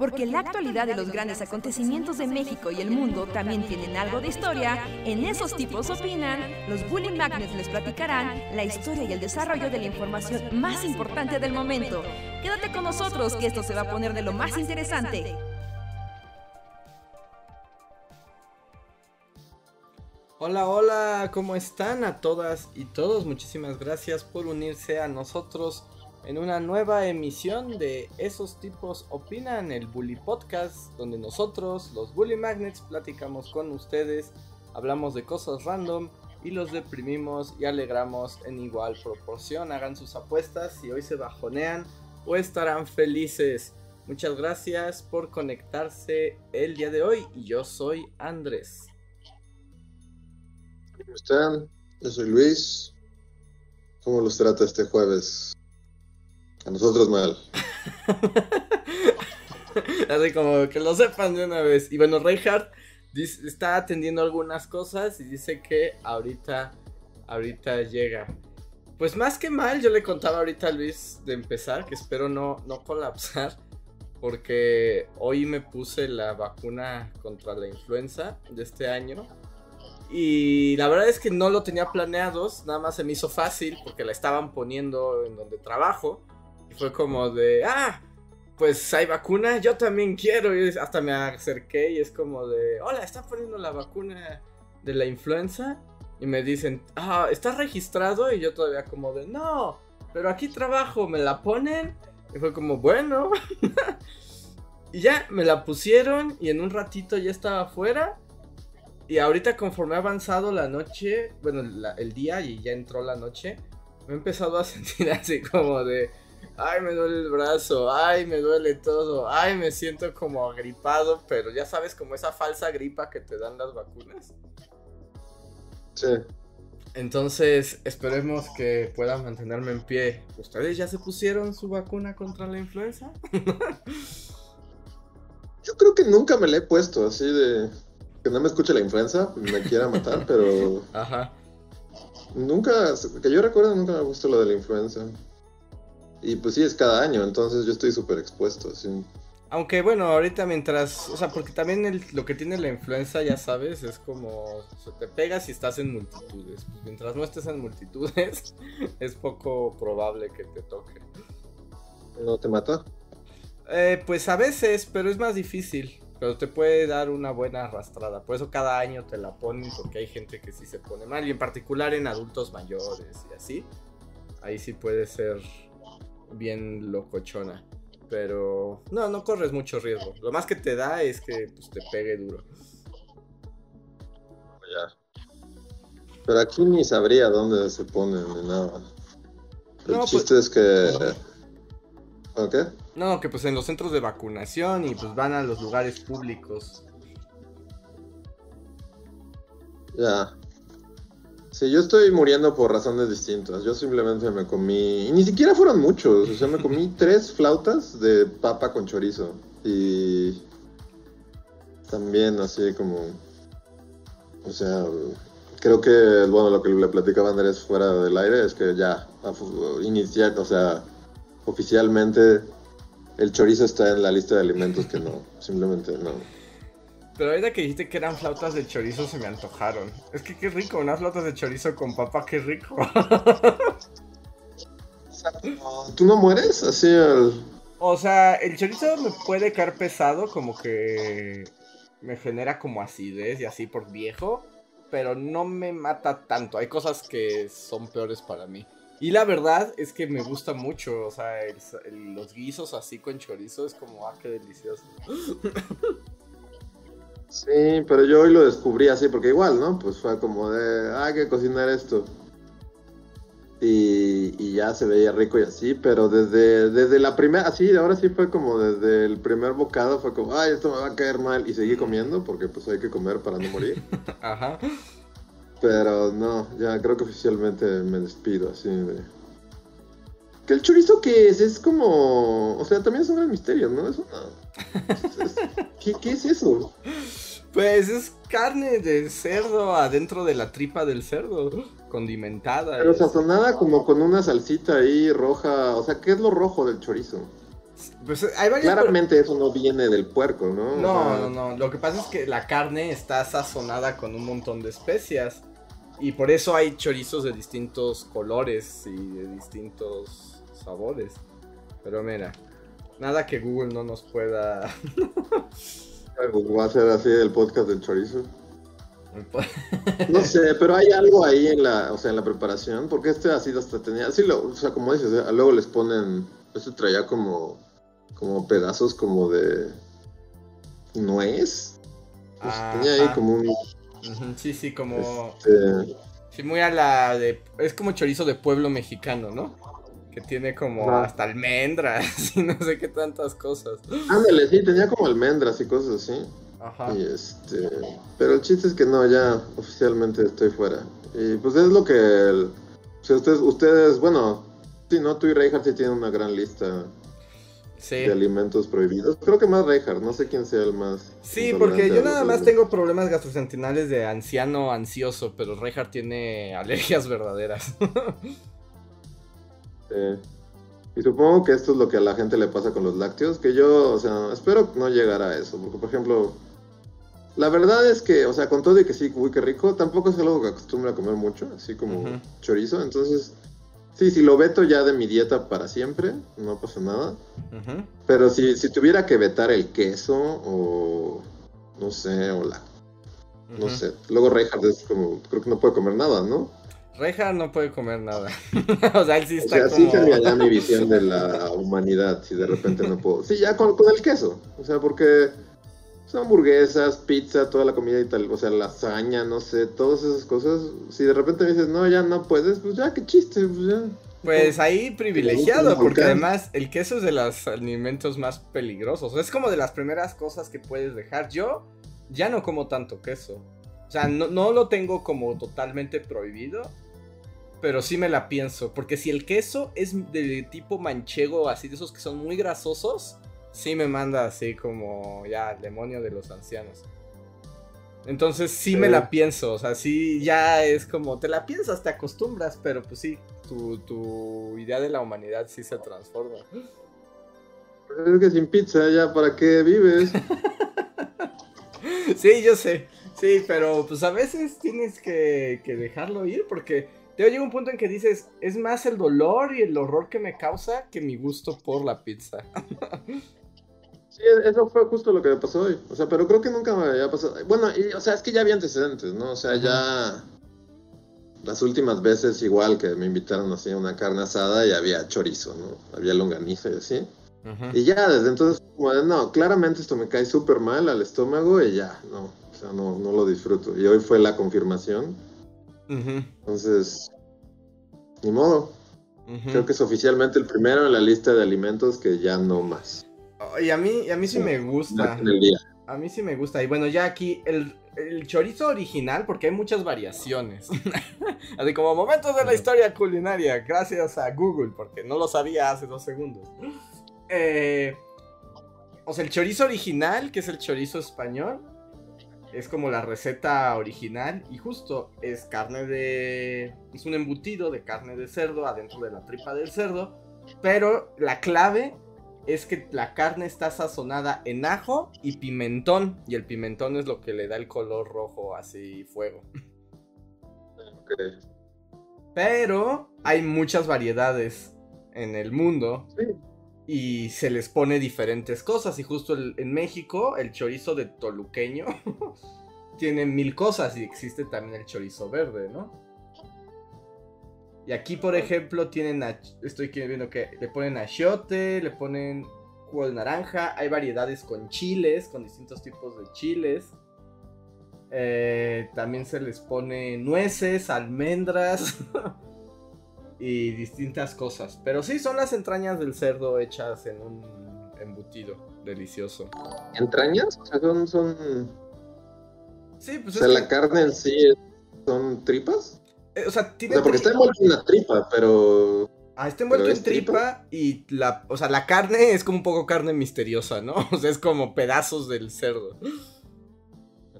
porque la actualidad de los grandes acontecimientos de México y el mundo también tienen algo de historia, en esos tipos opinan, los Bully Magnets les platicarán la historia y el desarrollo de la información más importante del momento. Quédate con nosotros que esto se va a poner de lo más interesante. Hola, hola, ¿cómo están a todas y todos? Muchísimas gracias por unirse a nosotros en una nueva emisión de Esos tipos opinan, el Bully Podcast, donde nosotros, los Bully Magnets, platicamos con ustedes, hablamos de cosas random y los deprimimos y alegramos en igual proporción. Hagan sus apuestas si hoy se bajonean o estarán felices. Muchas gracias por conectarse el día de hoy y yo soy Andrés. ¿Cómo están? Yo soy Luis. ¿Cómo los trata este jueves? A nosotros mal. Así como que lo sepan de una vez. Y bueno, Reinhardt está atendiendo algunas cosas y dice que ahorita, ahorita llega. Pues más que mal, yo le contaba ahorita a Luis de empezar, que espero no, no colapsar, porque hoy me puse la vacuna contra la influenza de este año y la verdad es que no lo tenía planeado, nada más se me hizo fácil porque la estaban poniendo en donde trabajo. Fue como de, ah, pues hay vacuna, yo también quiero. Y hasta me acerqué y es como de, hola, están poniendo la vacuna de la influenza. Y me dicen, ah, ¿estás registrado? Y yo todavía como de, no, pero aquí trabajo, me la ponen. Y fue como, bueno. y ya, me la pusieron y en un ratito ya estaba afuera. Y ahorita conforme ha avanzado la noche, bueno, el día y ya entró la noche, me he empezado a sentir así como de, ay, me duele el brazo, ay, me duele todo, ay, me siento como agripado, pero ya sabes, como esa falsa gripa que te dan las vacunas. Sí. Entonces, esperemos que pueda mantenerme en pie. ¿Ustedes ya se pusieron su vacuna contra la influenza? Yo creo que nunca me la he puesto así de que no me escuche la influenza, me quiera matar, pero. Ajá. Nunca, que yo recuerdo, nunca me gustado lo de la influenza. Y pues sí, es cada año, entonces yo estoy súper expuesto, sí. Aunque bueno, ahorita mientras, o sea, porque también lo que tiene la influenza, ya sabes, es como se te pega si estás en multitudes. Pues mientras no estés en multitudes, es poco probable que te toque. ¿No te mata? Eh, pues a veces, pero es más difícil. Pero te puede dar una buena arrastrada. Por eso cada año te la ponen porque hay gente que sí se pone mal. Y en particular en adultos mayores y así. Ahí sí puede ser bien locochona. Pero no, no corres mucho riesgo. Lo más que te da es que pues, te pegue duro. Ya. Pero aquí ni sabría dónde se ponen ni nada. El No, chiste es que... ¿Ok? No, que pues en los centros de vacunación y pues van a los lugares públicos. Ya. Sí, yo estoy muriendo por razones distintas. Yo simplemente me comí. Y ni siquiera fueron muchos. O sea, me comí tres flautas de papa con chorizo. Y. También así como. O sea. Creo que, bueno, lo que le platicaba Andrés fuera del aire es que ya. Iniciar, o sea. Oficialmente. El chorizo está en la lista de alimentos que no. Simplemente no. Pero ahorita que dijiste que eran flautas de chorizo se me antojaron. Es que qué rico, unas flautas de chorizo con papa, qué rico. ¿Tú no mueres? Así. O sea, el chorizo me puede caer pesado, como que me genera como acidez y así por viejo, pero no me mata tanto. Hay cosas que son peores para mí. Y la verdad es que me gusta mucho, o sea, el- el- los guisos así con chorizo es como, ah, qué delicioso. Sí, pero yo hoy lo descubrí así, porque igual, ¿no? Pues fue como de, "Ah, hay que cocinar esto. Y, y ya se veía rico y así, pero desde, desde la primera, así, ahora sí fue como desde el primer bocado, fue como, ay, esto me va a caer mal. Y seguí comiendo, porque pues hay que comer para no morir. Ajá. Pero no, ya creo que oficialmente me despido, así de... Que el chorizo que es, es como... O sea, también es un gran misterio, ¿no? Es una... es- es- ¿Qué, ¿Qué es eso? Pues es carne de cerdo adentro de la tripa del cerdo, condimentada. Pero sazonada como con una salsita ahí roja. O sea, ¿qué es lo rojo del chorizo? Pues hay varias... Claramente eso no viene del puerco, ¿no? No, O sea, no, no. Lo que pasa es que la carne está sazonada con un montón de especias. Y por eso hay chorizos de distintos colores y de distintos sabores. Pero mira, nada que Google no nos pueda... Va a ser así el podcast del chorizo. No sé, pero hay algo ahí en la, o sea, en la preparación, porque este así hasta tenía, sí, lo, o sea, como dices, eh, luego les ponen, este traía como, como pedazos como de nuez, Pues tenía ahí como un, Sí, sí, como... este, Sí, muy a la de... Es como chorizo de pueblo mexicano, ¿no? Que tiene como hasta almendras y no sé qué tantas cosas. ándale, sí, tenía como almendras y cosas así, Ajá. y este, pero el chiste es que no, ya oficialmente estoy fuera, y pues es lo que, el- ustedes, ustedes, bueno, sí, no, tú y Reinhardt sí tienen una gran lista Sí. de alimentos prohibidos. Creo que más Reinhardt, no sé quién sea el más. Sí, porque yo nada más tengo problemas gastrointestinales de anciano ansioso, pero Reinhardt tiene alergias verdaderas. Sí. Y supongo que esto es lo que a la gente le pasa con los lácteos, que yo, o sea, espero no llegar a eso, porque por ejemplo, la verdad es que, o sea, con todo y que sí, uy, qué rico, tampoco es algo que acostumbro a comer mucho, así como chorizo, entonces, sí, si lo veto ya de mi dieta para siempre, no pasa nada, pero si, si tuviera que vetar el queso o, no sé, o la, no sé, luego Reinhardt es como, creo que no puede comer nada, ¿no? Reinhardt no puede comer nada. o sea, él sí O está sea, como... sí cambiaría mi visión de la humanidad si de repente no puedo. Sí, ya con, con el queso. O sea, porque son hamburguesas, pizza, toda la comida y tal. O sea, lasaña, no sé, todas esas cosas. Si de repente me dices, no, ya no puedes, pues ya, qué chiste, pues ya. Pues ahí privilegiado, porque además el queso es de los alimentos más peligrosos. Es como de las primeras cosas que puedes dejar. Yo ya no como tanto queso. O sea, no, no lo tengo como totalmente prohibido. Pero sí me la pienso. Porque si el queso es de tipo manchego, así de esos que son muy grasosos, sí me manda así como ya el demonio de los ancianos. Entonces sí me Sí. la pienso, o sea, sí ya es como, te la piensas, te acostumbras, pero pues sí, tu, tu idea de la humanidad sí se transforma. Pues es que sin pizza, ya, ¿para qué vives? Sí, yo sé, sí, pero pues a veces tienes que, que dejarlo ir porque te llega un punto en que dices, es más el dolor y el horror que me causa que mi gusto por la pizza. Sí, eso fue justo lo que me pasó hoy. O sea, pero creo que nunca me había pasado. Bueno, y, o sea, es que ya había antecedentes, ¿no? O sea, ya. Las últimas veces, igual que me invitaron así a una carne asada y había chorizo, ¿no? Había longaniza y así. Y ya desde entonces, como de, no, claramente esto me cae súper mal al estómago y ya, no. O sea, no, no lo disfruto. Y hoy fue la confirmación. Entonces, ni modo. Creo que es oficialmente el primero en la lista de alimentos que ya no más. Y a mí, y a mí sí me gusta. En el día. A mí sí me gusta. Y bueno, ya aquí el, el chorizo original, porque hay muchas variaciones. Así como momentos de la historia culinaria, gracias a Google, porque no lo sabía hace dos segundos. Eh, o sea, el chorizo original, que es el chorizo español, es como la receta original. Y justo es carne de. Es un embutido de carne de cerdo adentro de la tripa del cerdo. Pero la clave es que la carne está sazonada en ajo y pimentón. Y el pimentón es lo que le da el color rojo, así fuego. Ok. Pero hay muchas variedades en el mundo. Sí. Y se les pone diferentes cosas. Y justo el- en México, el chorizo de toluqueño tiene mil cosas. Y existe también el chorizo verde, ¿no? Y aquí, por ejemplo, tienen. a- estoy viendo que le ponen achiote, le ponen jugo de naranja. Hay variedades con chiles, con distintos tipos de chiles. Eh, también se les pone nueces, almendras y distintas cosas. Pero sí, son las entrañas del cerdo hechas en un embutido delicioso. ¿Entrañas? O sea, son, son... Sí, O pues sea, es la que- carne en sí es- son tripas. eh, o sea, O tiene sea, porque está envuelto en la tripa, pero... Ah, está envuelto en es tripa y la, o sea, la carne es como un poco carne misteriosa, ¿no? O sea, es como pedazos del cerdo.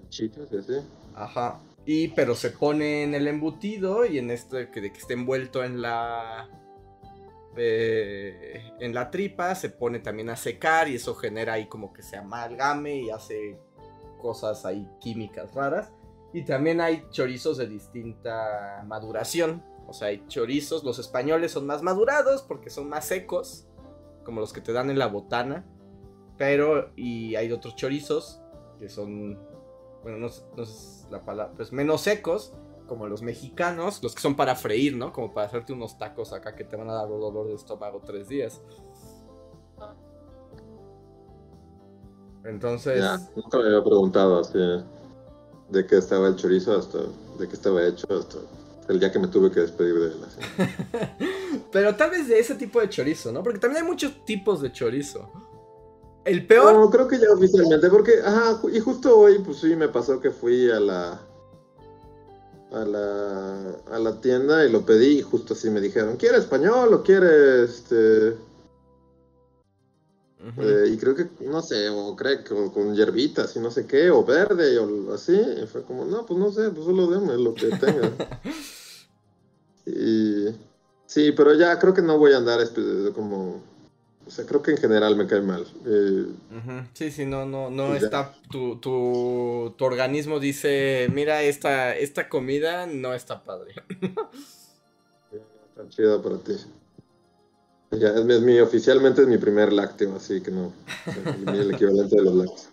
Chichos, y así. Ajá. Y pero se pone en el embutido y en este que, que esté envuelto en la eh, en la tripa, se pone también a secar y eso genera ahí como que se amalgame y hace cosas ahí químicas raras. Y también hay chorizos de distinta maduración. O sea, hay chorizos, los españoles son más madurados porque son más secos, como los que te dan en la botana. Pero, y hay otros chorizos que son, bueno, no, no sé la palabra, pues menos secos, como los mexicanos, los que son para freír, ¿no? Como para hacerte unos tacos acá que te van a dar dolor de estómago tres días. Entonces. Ya, nunca me había preguntado así de qué estaba el chorizo hasta de qué estaba hecho hasta el día que me tuve que despedir de él. Así. Pero tal vez de ese tipo de chorizo, ¿no? Porque también hay muchos tipos de chorizo. El peor. No, creo que ya oficialmente, porque, ajá, y justo hoy, pues sí, me pasó que fui a la a la, a la tienda y lo pedí y justo así me dijeron, ¿quiere español o quiere este... Eh, y creo que, no sé, o creo que o con hierbitas y no sé qué, o verde o así. Y fue como, no, pues no sé, pues solo deme lo que tenga. y sí, pero ya creo que no voy a andar espe- como... O sea, creo que en general me cae mal. Eh. Sí, sí, no, no, no está. Tu, tu, tu organismo dice: Mira, esta, esta comida no está padre. Tan chido para ti. Ya, es, mi- es mi, oficialmente es mi primer lácteo, así que no. el equivalente de los lácteos.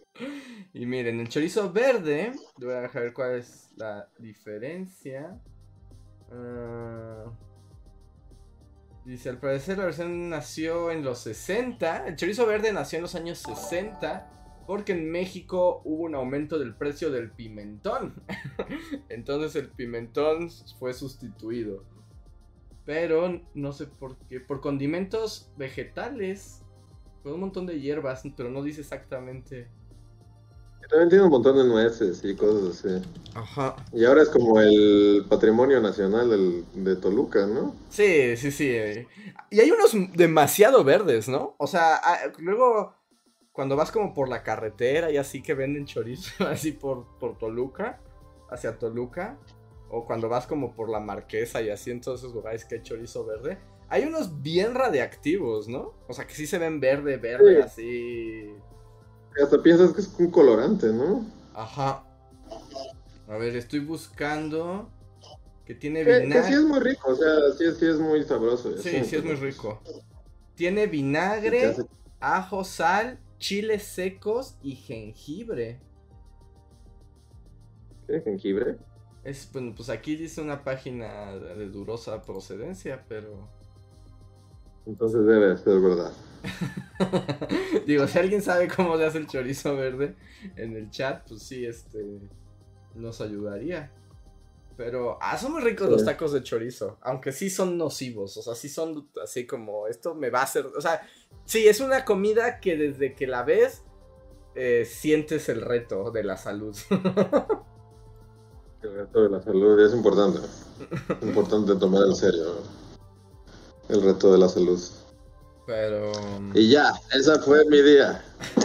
Y miren, el chorizo verde, voy a dejar ver cuál es la diferencia. Ah, dice, al parecer la versión nació en los 60. El chorizo verde nació en los años 60 porque en México hubo un aumento del precio del pimentón. Entonces el pimentón fue sustituido. Pero no sé por qué. Por condimentos vegetales. Por un montón de hierbas, pero no dice exactamente. También tiene un montón de nueces y cosas así. Ajá. Y ahora es como el patrimonio nacional del- de Toluca, ¿no? Sí, sí, sí. eh. Y hay unos demasiado verdes, ¿no? O sea, ah, luego cuando vas como por la carretera y así que venden chorizo, así por, por Toluca, hacia Toluca, o cuando vas como por la Marquesa y así en todos esos lugares que hay chorizo verde, hay unos bien radiactivos, ¿no? O sea, que sí se ven verde, verde, Sí. así. Hasta piensas que es un colorante, ¿no? Ajá. A ver, estoy buscando que tiene Que, que vinagre. sí es muy rico, o sea, sí, sí es muy sabroso. Sí, sí es muy rico. Tiene vinagre, hace- ajo, sal, chiles secos y jengibre. ¿Qué? ¿Jengibre? Es, bueno, pues aquí dice una página de durosa procedencia, pero... Entonces debe ser verdad. Digo, si alguien sabe cómo se hace el chorizo verde en el chat, pues sí, este... Nos ayudaría. Pero, ah, son muy ricos Sí. los tacos de chorizo, aunque sí son nocivos, o sea, sí son así como, esto me va a hacer, o sea, sí, es una comida que desde que la ves, eh, sientes el reto de la salud. El reto de la salud es importante. importante tomar en serio el reto de la salud. Pero... Y ya, esa fue mi día.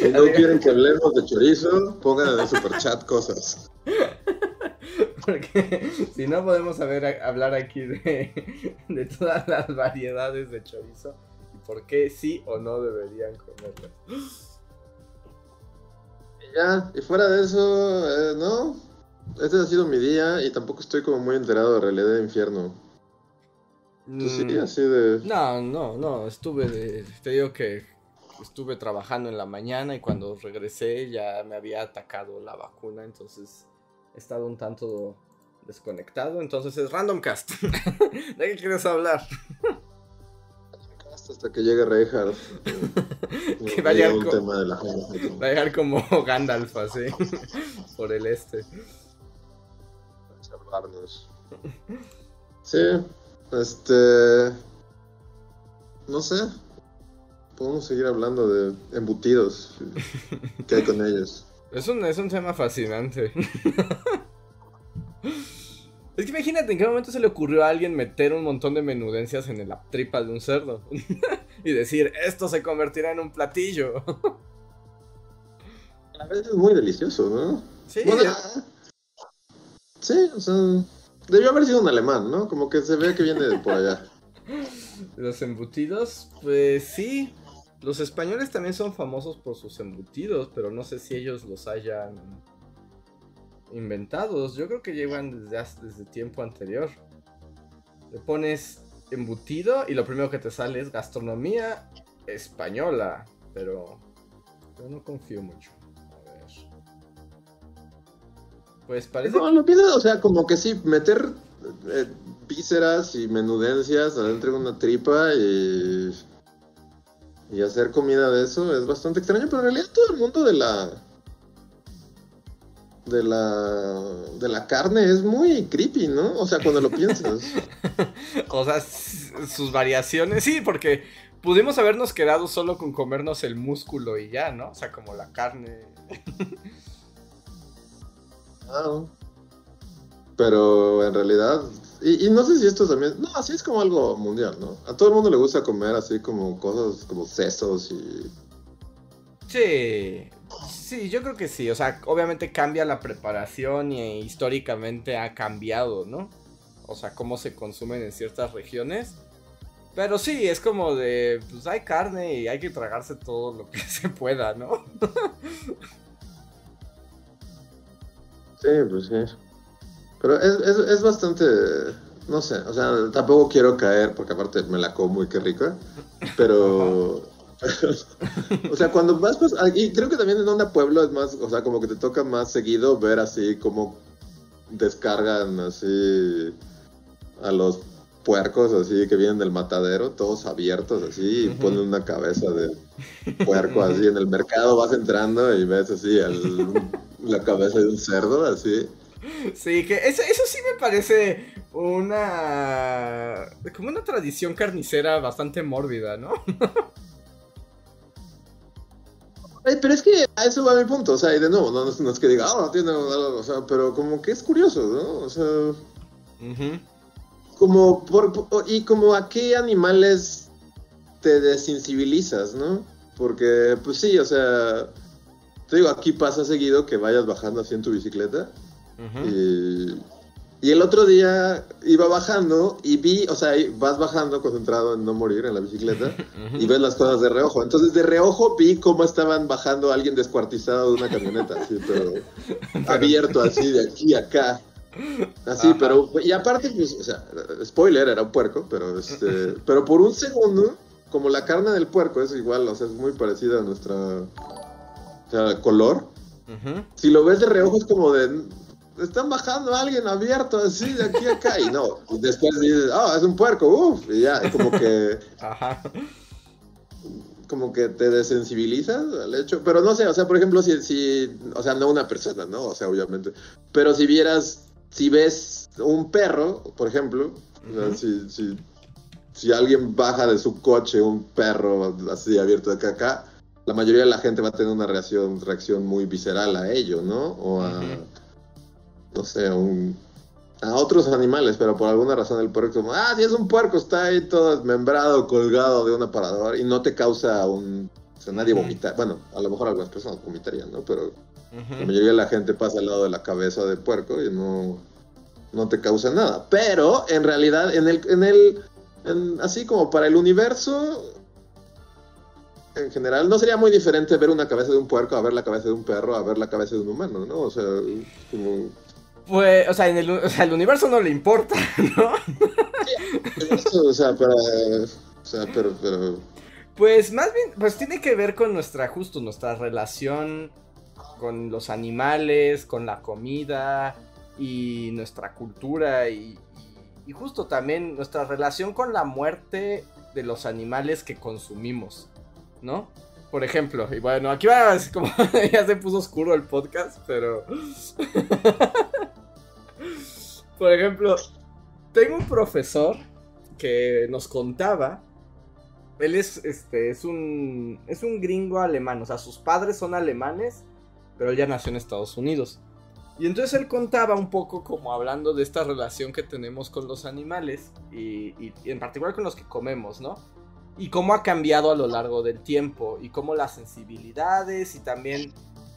Si no quieren que hablemos de chorizo, pongan en el superchat cosas. Porque si no podemos saber, hablar aquí de, de todas las variedades de chorizo y por qué sí o no deberían comerlo. Y ya, y fuera de eso, eh, no. Este ha sido mi día y tampoco estoy como muy enterado de realidad de infierno. Tú sí, Mm, así de. No, no, no, estuve de, te digo que estuve trabajando en la mañana y cuando regresé ya me había atacado la vacuna, entonces he estado un tanto desconectado, entonces es Random Cast. ¿De qué quieres hablar? Hasta que llegue Reinhardt. Que va a llegar un co- tema de la gente. Va a llegar como Gandalf así, por el este. para. Sí, este. No sé. Podemos seguir hablando de embutidos. ¿Qué hay con ellos? Es un, es un tema fascinante. Es que imagínate en qué momento se le ocurrió a alguien meter un montón de menudencias en la tripa de un cerdo. y decir, esto se convertirá en un platillo. A veces es muy delicioso, ¿no? Sí, Bueno, sí, o sea. Debió haber sido un alemán, ¿no? Como que se ve que viene de por allá. Los embutidos, pues sí. Los españoles también son famosos por sus embutidos, pero no sé si ellos los hayan inventados. Yo creo que llevan desde, desde tiempo anterior. Le pones embutido y lo primero que te sale es gastronomía española, pero yo no confío mucho. Pues parece. No, lo pido, o sea, como que sí, meter eh, vísceras y menudencias adentro de una tripa y. Y hacer comida de eso es bastante extraño, pero en realidad todo el mundo de la. De la. De la carne es muy creepy, ¿no? O sea, cuando lo piensas. o sea, sus variaciones. Sí, porque pudimos habernos quedado solo con comernos el músculo y ya, ¿no? O sea, como la carne. Pero en realidad, y, no sé si esto también, no, así es como algo mundial, ¿no? A todo el mundo le gusta comer así como cosas como sesos y... Sí, sí, yo creo que sí, o sea, obviamente cambia la preparación y históricamente ha cambiado, ¿no? O sea, cómo se consumen en ciertas regiones. Pero sí, es como de, pues hay carne y hay que tragarse todo lo que se pueda, ¿no? sí, pues sí. Pero es, es, bastante, no sé, o sea, tampoco quiero caer, porque aparte me la como y qué rica, pero... o sea, cuando vas, pues, y creo que también en onda pueblo es más, o sea, como que te toca más seguido ver así como descargan así a los puercos así que vienen del matadero, todos abiertos así, y ponen una cabeza de puerco así en el mercado, vas entrando y ves así la cabeza de un cerdo así. Sí, que eso, eso sí me parece una. como una tradición carnicera bastante mórbida, ¿no? pero es que a eso va mi punto, o sea, y de nuevo, no, no es que diga, ah, no tiene, o sea, pero como que es curioso, ¿no? O sea, como, por, y como a qué animales te desensibilizas, ¿no? Porque, pues sí, o sea, te digo, aquí pasa seguido que vayas bajando así en tu bicicleta y, el otro día iba bajando y vi, o sea, vas bajando concentrado en no morir en la bicicleta y ves las cosas de reojo. Entonces, de reojo vi cómo estaban bajando a alguien descuartizado de una camioneta, así, pero abierto así de aquí a acá. Así, pero, y aparte, pues, o sea, spoiler, era un puerco, pero este, pero por un segundo, como la carne del puerco es igual, o sea, es muy parecida a nuestra, o sea, color. Si lo ves de reojo es como de, están bajando a alguien abierto así de aquí a acá y no, después dices, oh, es un puerco, uff, y ya, como que... Ajá. Como que te desensibilizas al hecho, pero no sé, o sea, por ejemplo, si, si, o sea, no una persona, ¿no? O sea, obviamente, pero si vieras, si ves un perro, por ejemplo, si, si, si alguien baja de su coche un perro así abierto de a acá, la mayoría de la gente va a tener una reacción, reacción muy visceral a ello, ¿no? O a no sé, a otros animales, pero por alguna razón el puerco, como, ah, si es un puerco, está ahí todo desmembrado, colgado de un aparador y no te causa un... O sea, nadie vomita. Bueno, a lo mejor algunas personas vomitarían, ¿no? Pero la mayoría de la gente pasa al lado de la cabeza del puerco y no, no te causa nada. Pero en realidad, en el, en el, así como para el universo, en general, no sería muy diferente ver una cabeza de un puerco a ver la cabeza de un perro a ver la cabeza de un humano, ¿no? O sea, como pues, o sea, en el, o sea, el universo no le importa, ¿no? o sea, para, o sea, pero, pero... Pues más bien, pues tiene que ver con nuestra, justo, nuestra relación con los animales, con la comida y nuestra cultura y, justo también nuestra relación con la muerte de los animales que consumimos, ¿no? Por ejemplo, y bueno, aquí va como ya se puso oscuro el podcast, pero Por ejemplo, tengo un profesor que nos contaba. Él es, este, es un, es un gringo alemán, o sea, sus padres son alemanes, pero él ya nació en Estados Unidos. Y entonces él contaba un poco como hablando de esta relación que tenemos con los animales y, en particular con los que comemos, ¿no? Y cómo ha cambiado a lo largo del tiempo y cómo las sensibilidades y también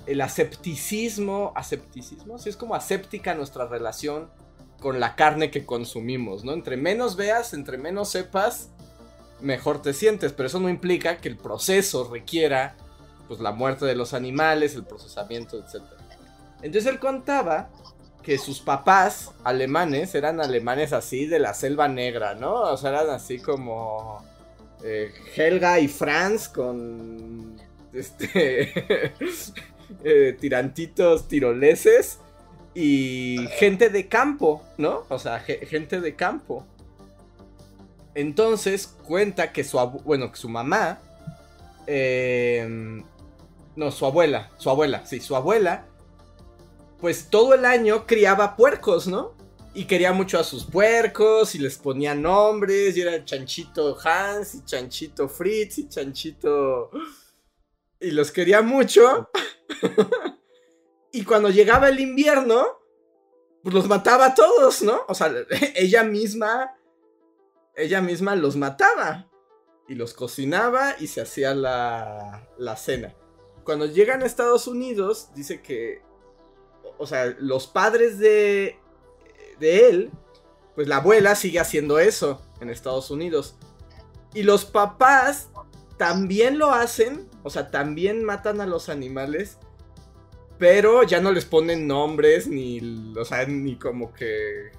el asepticismo, asepticismo, sí es como aséptica nuestra relación con la carne que consumimos, ¿no? Entre menos veas, entre menos sepas, mejor te sientes, pero eso no implica que el proceso requiera pues la muerte de los animales, el procesamiento, etc. Entonces él contaba que sus papás alemanes eran alemanes así de la selva negra, ¿no? O sea, eran así como eh, Helga y Franz con este eh, tirantitos tiroleses y gente de campo, ¿no? O sea, gente de campo. Entonces cuenta que su bueno, que su mamá em, no, su abuela, su abuela, sí, su abuela pues todo el año criaba puercos, ¿no? Y quería mucho a sus puercos y les ponía nombres y era Chanchito Hans y Chanchito Fritz y Chanchito... Y los quería mucho. y cuando llegaba el invierno, pues los mataba a todos, ¿no? O sea, ella misma, ella misma los mataba. Y los cocinaba y se hacía la, la cena. Cuando llegan a Estados Unidos, dice que o sea, los padres de, de él, pues la abuela sigue haciendo eso en Estados Unidos. Y los papás también lo hacen, o sea, también matan a los animales, pero ya no les ponen nombres ni, o sea, ni como que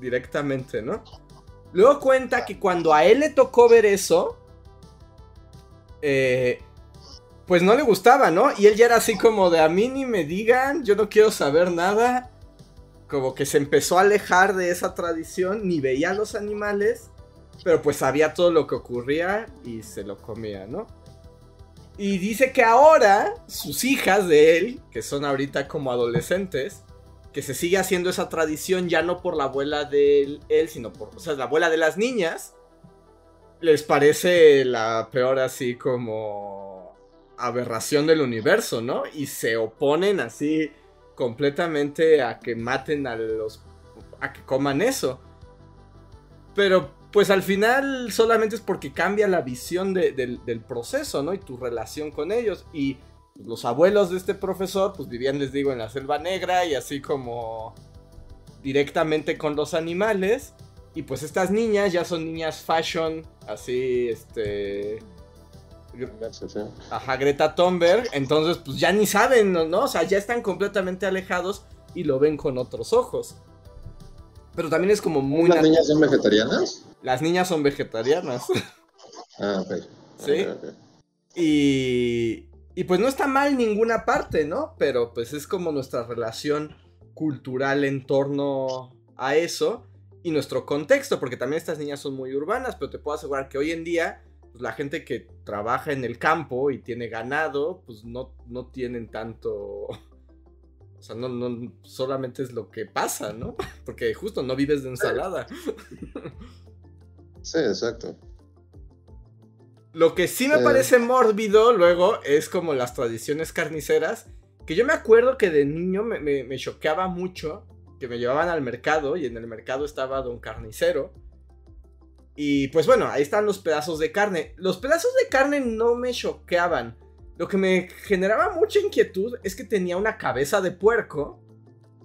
directamente, ¿no? Luego cuenta que cuando a él le tocó ver eso, eh, pues no le gustaba, ¿no? Y él ya era así como de a mí ni me digan, yo no quiero saber nada. Como que se empezó a alejar de esa tradición, ni veía a los animales, pero pues sabía todo lo que ocurría y se lo comía, ¿no? Y dice que ahora sus hijas de él, que son ahorita como adolescentes, que se sigue haciendo esa tradición ya no por la abuela de él, sino por, o sea, la abuela de las niñas, les parece la peor así como aberración del universo, ¿no? Y se oponen así completamente a que maten a los... a que coman eso. Pero pues al final solamente es porque cambia la visión del proceso, ¿no? Y tu relación con ellos. Y los abuelos de este profesor pues vivían, les digo, en la selva negra y así como directamente con los animales. Y pues estas niñas ya son niñas fashion, así, este Ajá, Greta Thunberg. Entonces, pues ya ni saben, ¿no? O sea, ya están completamente alejados y lo ven con otros ojos. Pero también es como muy. ¿Las niñas son vegetarianas? Las niñas son vegetarianas. Ah, ok. Sí. Y. Y pues no está mal ninguna parte, ¿no? Pero pues es como nuestra relación cultural en torno a eso y nuestro contexto, porque también estas niñas son muy urbanas, pero te puedo asegurar que hoy en día pues, la gente que trabaja en el campo y tiene ganado, pues no, no tienen tanto... O sea, no, no, solamente es lo que pasa, ¿no? Porque justo no vives de ensalada. Sí, exacto. Lo que sí me parece mórbido luego es como las tradiciones carniceras, que yo me acuerdo que de niño me, me, me choqueaba mucho, que me llevaban al mercado y en el mercado estaba don carnicero y pues bueno, ahí están los pedazos de carne. Los pedazos de carne no me choqueaban. Lo que me generaba mucha inquietud es que tenía una cabeza de puerco,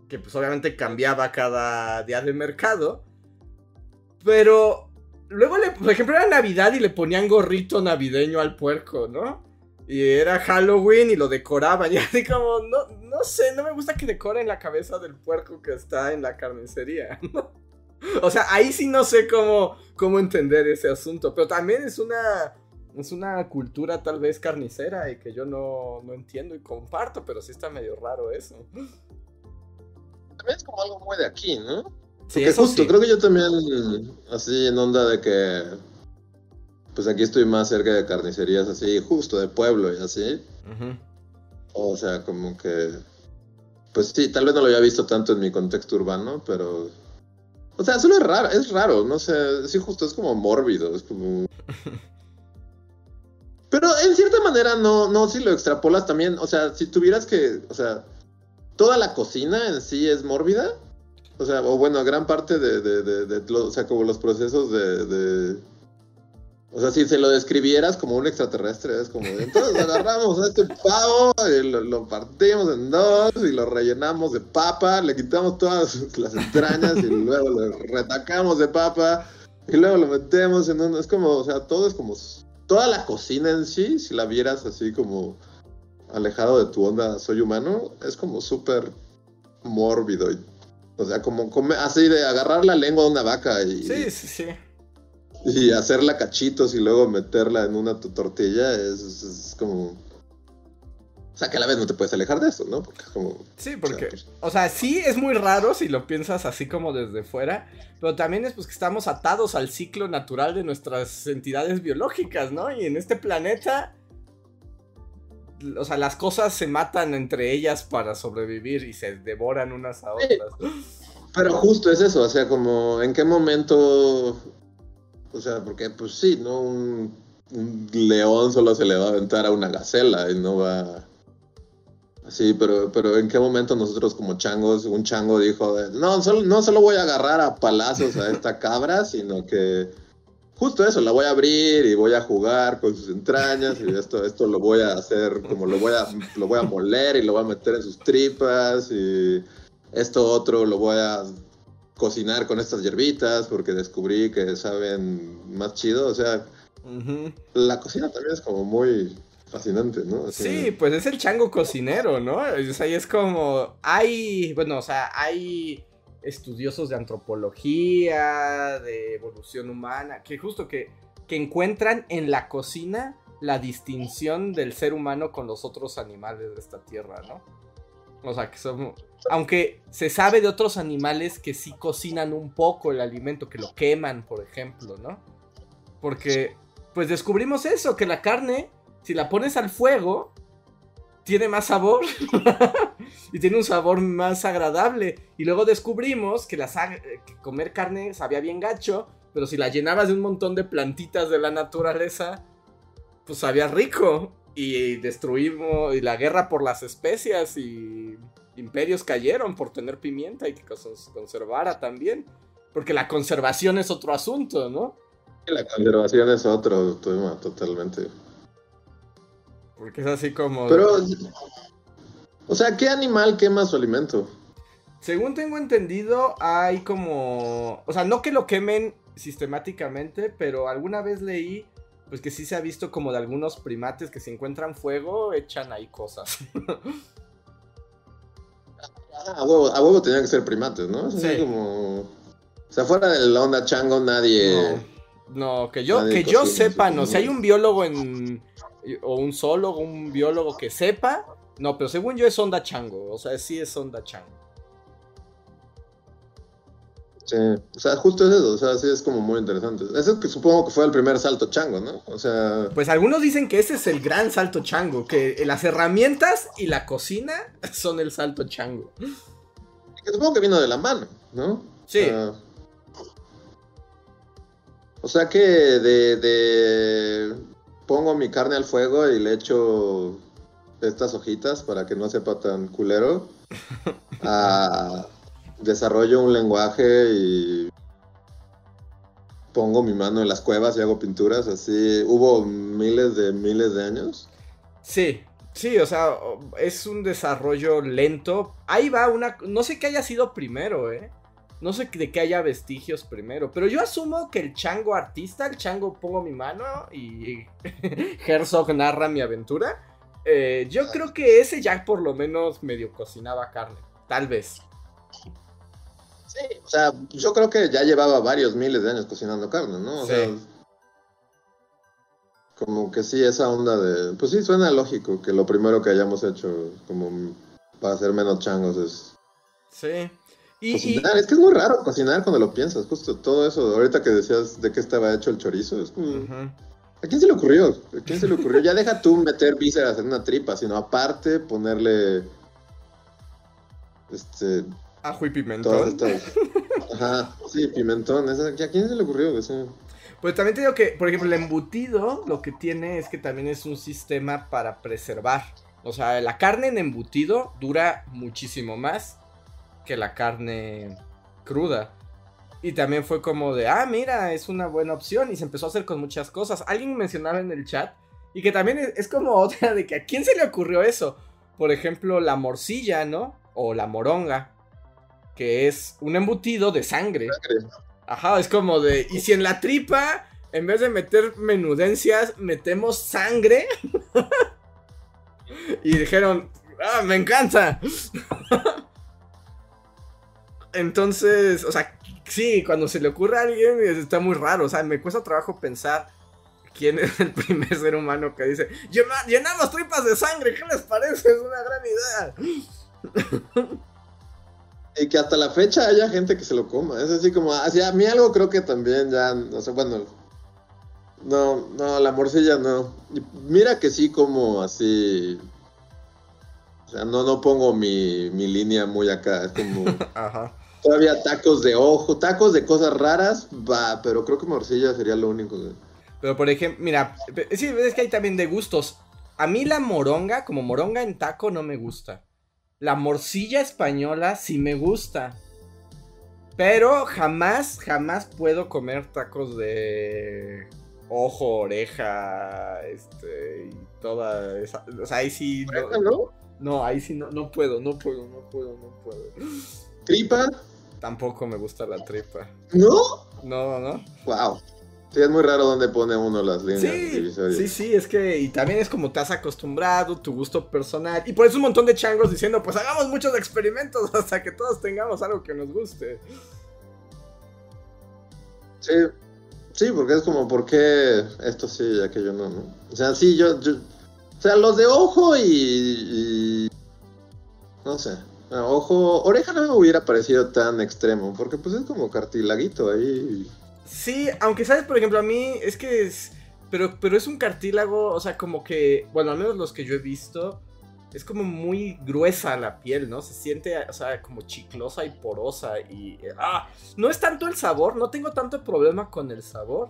que pues obviamente cambiaba cada día de mercado. Pero luego, le, por ejemplo, era Navidad y le ponían gorrito navideño al puerco, ¿no? Y era Halloween y lo decoraban. Y así como, no, no sé, no me gusta que decoren la cabeza del puerco que está en la carnicería. ¿no? O sea, ahí sí no sé cómo, cómo entender ese asunto. Pero también es una. Es una cultura tal vez carnicera y que yo no, no entiendo y comparto, pero sí está medio raro eso. También es como algo muy de aquí, ¿no? Sí, Porque justo, creo que yo también, así en onda de que. Pues aquí estoy más cerca de carnicerías así, justo de pueblo y así. O sea, como que. Pues sí, tal vez no lo había visto tanto en mi contexto urbano, pero o sea, solo es raro, es raro, no sé, sí, justo es como mórbido, es como... Pero en cierta manera no, no, si lo extrapolas también, o sea, si tuvieras que, o sea, toda la cocina en sí es mórbida, o sea, o bueno, gran parte de, de, de, de o sea, como los procesos de, o sea, si se lo describieras como un extraterrestre, es como, entonces agarramos a este pavo y lo, partimos en dos y lo rellenamos de papa, le quitamos todas las entrañas y luego lo retacamos de papa Y luego lo metemos en un... Es como, o sea, todo es como... Toda la cocina en sí, si la vieras así como alejado de tu onda soy humano, es como súper mórbido. o sea, como así de agarrar la lengua de una vaca y... Sí, sí, sí. Y hacerla cachitos y luego meterla en una tortilla es como sea, que a la vez no te puedes alejar de eso, ¿no? Porque es como... Sí, porque... Pues, o sea, sí es muy raro si lo piensas así como desde fuera, pero también es pues que estamos atados al ciclo natural de nuestras entidades biológicas, ¿no? Y en este planeta... O sea, las cosas se matan entre ellas para sobrevivir y se devoran unas a otras. Pero justo es eso, o sea, como en qué momento... O sea, porque pues sí, ¿no? Un, león solo se le va a aventar a una gacela y no va Sí, pero, pero ¿en qué momento nosotros como changos, un chango dijo, no, solo, no solo voy a agarrar a palazos a esta cabra, sino que justo eso, la voy a abrir y voy a jugar con sus entrañas y esto, esto lo voy a hacer como lo voy a, lo voy a moler y lo voy a meter en sus tripas y esto otro lo voy a cocinar con estas hierbitas porque descubrí que saben más chido, o sea, la cocina también es como muy fascinante, ¿no? sí, pues es el chango cocinero, ¿no? O sea, y es como, hay, bueno, o sea, hay estudiosos de antropología, de evolución humana, que justo que, que encuentran en la cocina la distinción del ser humano con los otros animales de esta tierra, ¿no? O sea, que son... Aunque se sabe de otros animales que sí cocinan un poco el alimento, que lo queman, por ejemplo, ¿no? Porque, pues descubrimos eso, que la carne si la pones al fuego, tiene más sabor y tiene un sabor más agradable. Y luego descubrimos que, la que comer carne sabía bien gacho, pero si la llenabas de un montón de plantitas de la naturaleza, pues sabía rico. Y destruimos, y la guerra por las especias y imperios cayeron por tener pimienta y que se conservara también. Porque la conservación es otro asunto, ¿no? La conservación es otro tema totalmente. Porque es así como. Pero. O sea, ¿qué animal quema su alimento? Según tengo entendido, hay como. O sea, no que lo quemen sistemáticamente, pero alguna vez leí. Pues que sí se ha visto como de algunos primates que si encuentran fuego, echan ahí cosas. Ah, a huevo, a huevo tenían que ser primates, ¿no? sí. como. O sea, fuera de la onda chango, nadie. No, que yo, que yo sepa, no. Si hay un biólogo en, o un zoólogo, un biólogo que sepa. No, pero según yo es onda chango. O sea, sí es onda chango. Sí, o sea, justo es eso, o sea, sí es como muy interesante. Eso que supongo que fue el primer salto chango, ¿no? O sea... Pues algunos dicen que ese es el gran salto chango, que las herramientas y la cocina son el salto chango. Que supongo que vino de la mano, ¿no? Sí. o sea que de, de, pongo mi carne al fuego y le echo estas hojitas para que no sepa tan culero. Ah, desarrollo un lenguaje y pongo mi mano en las cuevas y hago pinturas así. Hubo miles de miles de años. Sí, sí, o sea, es un desarrollo lento. Ahí va una... No sé qué haya sido primero, ¿eh? No sé de qué haya vestigios primero, pero yo asumo que el chango artista, el chango pongo mi mano y Herzog narra mi aventura. Eh, yo creo que ese ya por lo menos medio cocinaba carne, tal vez. Sí, o sea, yo creo que ya llevaba varios miles de años cocinando carne, ¿no? O sí. sea, como que sí, esa onda de... Pues sí, suena lógico que lo primero que hayamos hecho como para hacer menos changos es... Sí. Cocinar, es que es muy raro cocinar cuando lo piensas, justo todo eso. Ahorita que decías de qué estaba hecho el chorizo, es como. ¿A quién se le ocurrió? ¿A quién se le ocurrió? ya deja tú meter vísceras en una tripa, sino aparte ponerle. Este. Ajo y pimentón. Ajá, sí, pimentón. ¿A quién se le ocurrió? Pues también te digo que, por ejemplo, el embutido lo que tiene es que también es un sistema para preservar. O sea, la carne en embutido dura muchísimo más que la carne cruda. Y también fue como de, ah, mira, es una buena opción. Y se empezó a hacer con muchas cosas. Alguien mencionaba en el chat. Y que también es, como otra de que a quién se le ocurrió eso. Por ejemplo, la morcilla, ¿no? O la moronga. Que es un embutido de sangre. Ajá, es como de. Y si en la tripa, en vez de meter menudencias, metemos sangre. y dijeron, ¡ah, me encanta! Entonces, o sea, sí, cuando se le ocurre a alguien está muy raro. O sea, me cuesta trabajo pensar quién es el primer ser humano que dice, llenamos tripas de sangre, ¿qué les parece? Es una gran idea. Y que hasta la fecha haya gente que se lo coma. Es así como, así a mí algo creo que también ya, no sé, bueno, no, no, la morcilla no. mira que sí como así, o sea, no, no pongo mi, mi línea muy acá, es como... Ajá. Todavía tacos de ojo, tacos de cosas raras, va, pero creo que morcilla sería lo único. Pero por ejemplo, mira, sí, es que hay también de gustos. A mí la moronga, como moronga en taco, no me gusta. La morcilla española sí me gusta. Pero jamás, jamás puedo comer tacos de ojo, oreja, este, y toda esa. O sea, ahí sí. No, no, ahí sí no, no puedo, no puedo, no puedo, no puedo. ¿Tripa? Tampoco me gusta la tripa. ¿No? No, no. Wow. Sí, es muy raro donde pone uno las líneas sí, Sí, sí, es que y también es como te has acostumbrado, tu gusto personal. Y por eso un montón de changos diciendo, pues hagamos muchos experimentos hasta que todos tengamos algo que nos guste. Sí, sí, porque es como, ¿por qué esto sí y aquello no, no? O sea, sí, yo, o sea, los de ojo y, y no sé. Ojo, oreja no me hubiera parecido tan extremo, porque pues es como cartilaguito ahí. Sí, aunque sabes, por ejemplo, a mí es que es. Pero, pero es un cartílago, o sea, como que. Bueno, al menos los que yo he visto. Es como muy gruesa la piel, ¿no? Se siente, o sea, como chiclosa y porosa. Y. ¡Ah! No es tanto el sabor, no tengo tanto problema con el sabor.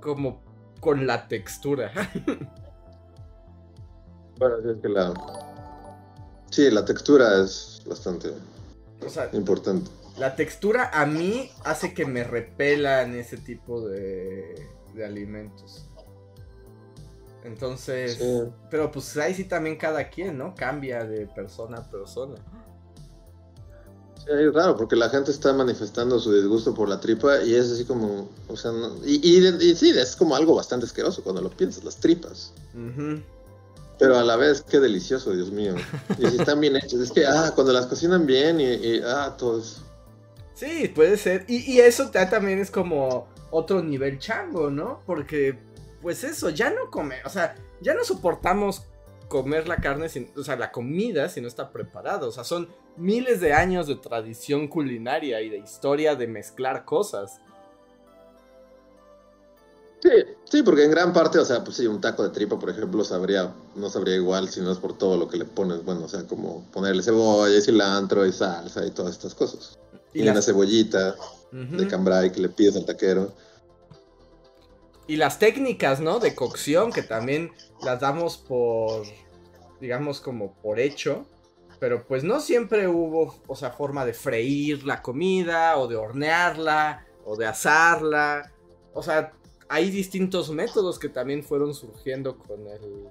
Como con la textura. bueno, es que la. Sí, la textura es bastante importante la textura a mí hace que me repelan ese tipo de, de alimentos. Entonces, pero pues ahí sí también cada quien, ¿no? Cambia de persona a persona. Sí, es raro, porque la gente está manifestando su disgusto por la tripa y es así como, o sea, y, y, sí, es como algo bastante asqueroso cuando lo piensas, las tripas. Pero a la vez, qué delicioso, Dios mío. Y si están bien hechas, es que, ah, cuando las cocinan bien y, y ah, todo eso. Sí, puede ser. Y, eso también es como otro nivel chango, ¿no? Porque, pues eso, ya no come, o sea, ya no soportamos comer la carne, sin, o sea, la comida si no está preparada. O sea, son miles de años de tradición culinaria y de historia de mezclar cosas. Sí, sí, porque en gran parte, o sea, pues sí, un taco de tripa, por ejemplo, sabría, no sabría igual si no es por todo lo que le pones, bueno, o sea, como ponerle cebolla, cilantro y salsa y todas estas cosas. Y, una cebollita de cambrai que le pides al taquero. Y las técnicas, ¿no? De cocción, que también las damos por, digamos, como por hecho. Pero pues no siempre hubo, o sea, forma de freír la comida, o de hornearla, o de asarla. O sea, hay distintos métodos que también fueron surgiendo con el,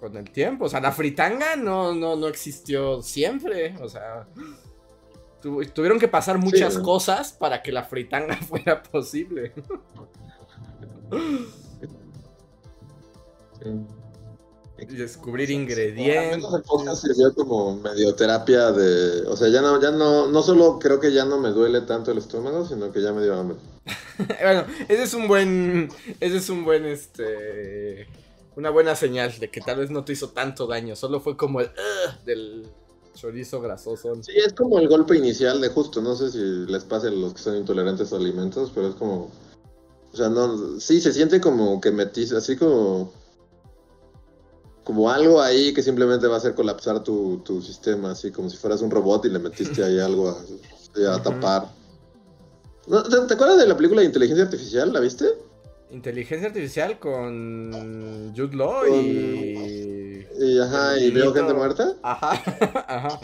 con el tiempo. O sea, la fritanga no, no, no existió siempre. O sea, tuvieron que pasar muchas cosas para que la fritanga fuera posible. Descubrir ingredientes. El podcast sirvió como medioterapia de. O sea, ya no, ya no, no solo creo que ya no me duele tanto el estómago, sino que ya me dio hambre. bueno, ese es un buen. Ese es un buen este. Una buena señal de que tal vez no te hizo tanto daño. Solo fue como el del chorizo grasoso. Sí, es como el golpe inicial de justo, no sé si les pasa a los que son intolerantes a alimentos, pero es como, o sea, no, sí, se siente como que metiste, así como, como algo ahí que simplemente va a hacer colapsar tu, tu sistema, así como si fueras un robot y le metiste ahí algo a, tapar. ¿Te acuerdas de la película de inteligencia artificial? ¿La viste? Inteligencia artificial con Jude Law y. Y ajá, y veo gente muerta. Ajá, ajá.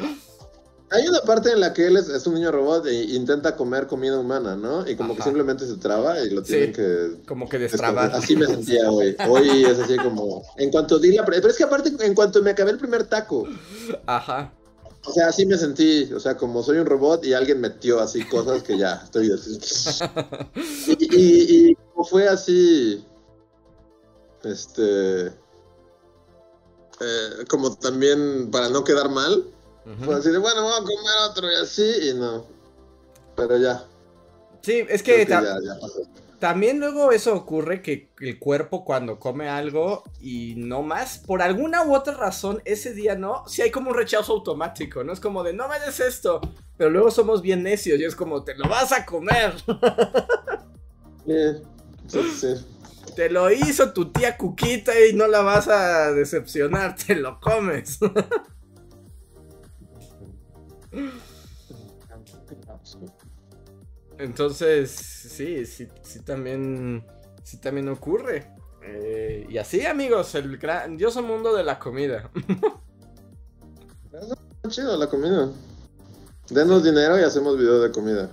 Hay una parte en la que él es, un niño robot e intenta comer comida humana, ¿no? Y como que simplemente se traba y lo tienen que. Como que destrabar. Así me sentía hoy. Hoy es así como. En cuanto di la. Pero es que aparte, en cuanto me acabé el primer taco. Ajá. O sea, así me sentí, o sea, como soy un robot y alguien metió así cosas que ya estoy así. y, y, como fue así, este, eh, como también para no quedar mal, fue así de, bueno, vamos a comer otro y así, y no. Pero ya. Sí, es que, también luego eso ocurre que el cuerpo cuando come algo y no más, por alguna u otra razón, ese día no, si hay como un rechazo automático, ¿no? Es como de, no me des esto, pero luego somos bien necios y es como, te lo vas a comer. Te lo hizo tu tía Cuquita y no la vas a decepcionar, te lo comes. Entonces, sí, sí, sí también, sí también ocurre. Eh, y así, amigos, el grandioso mundo de la comida. Es chido la comida. Denos dinero y hacemos video de comida.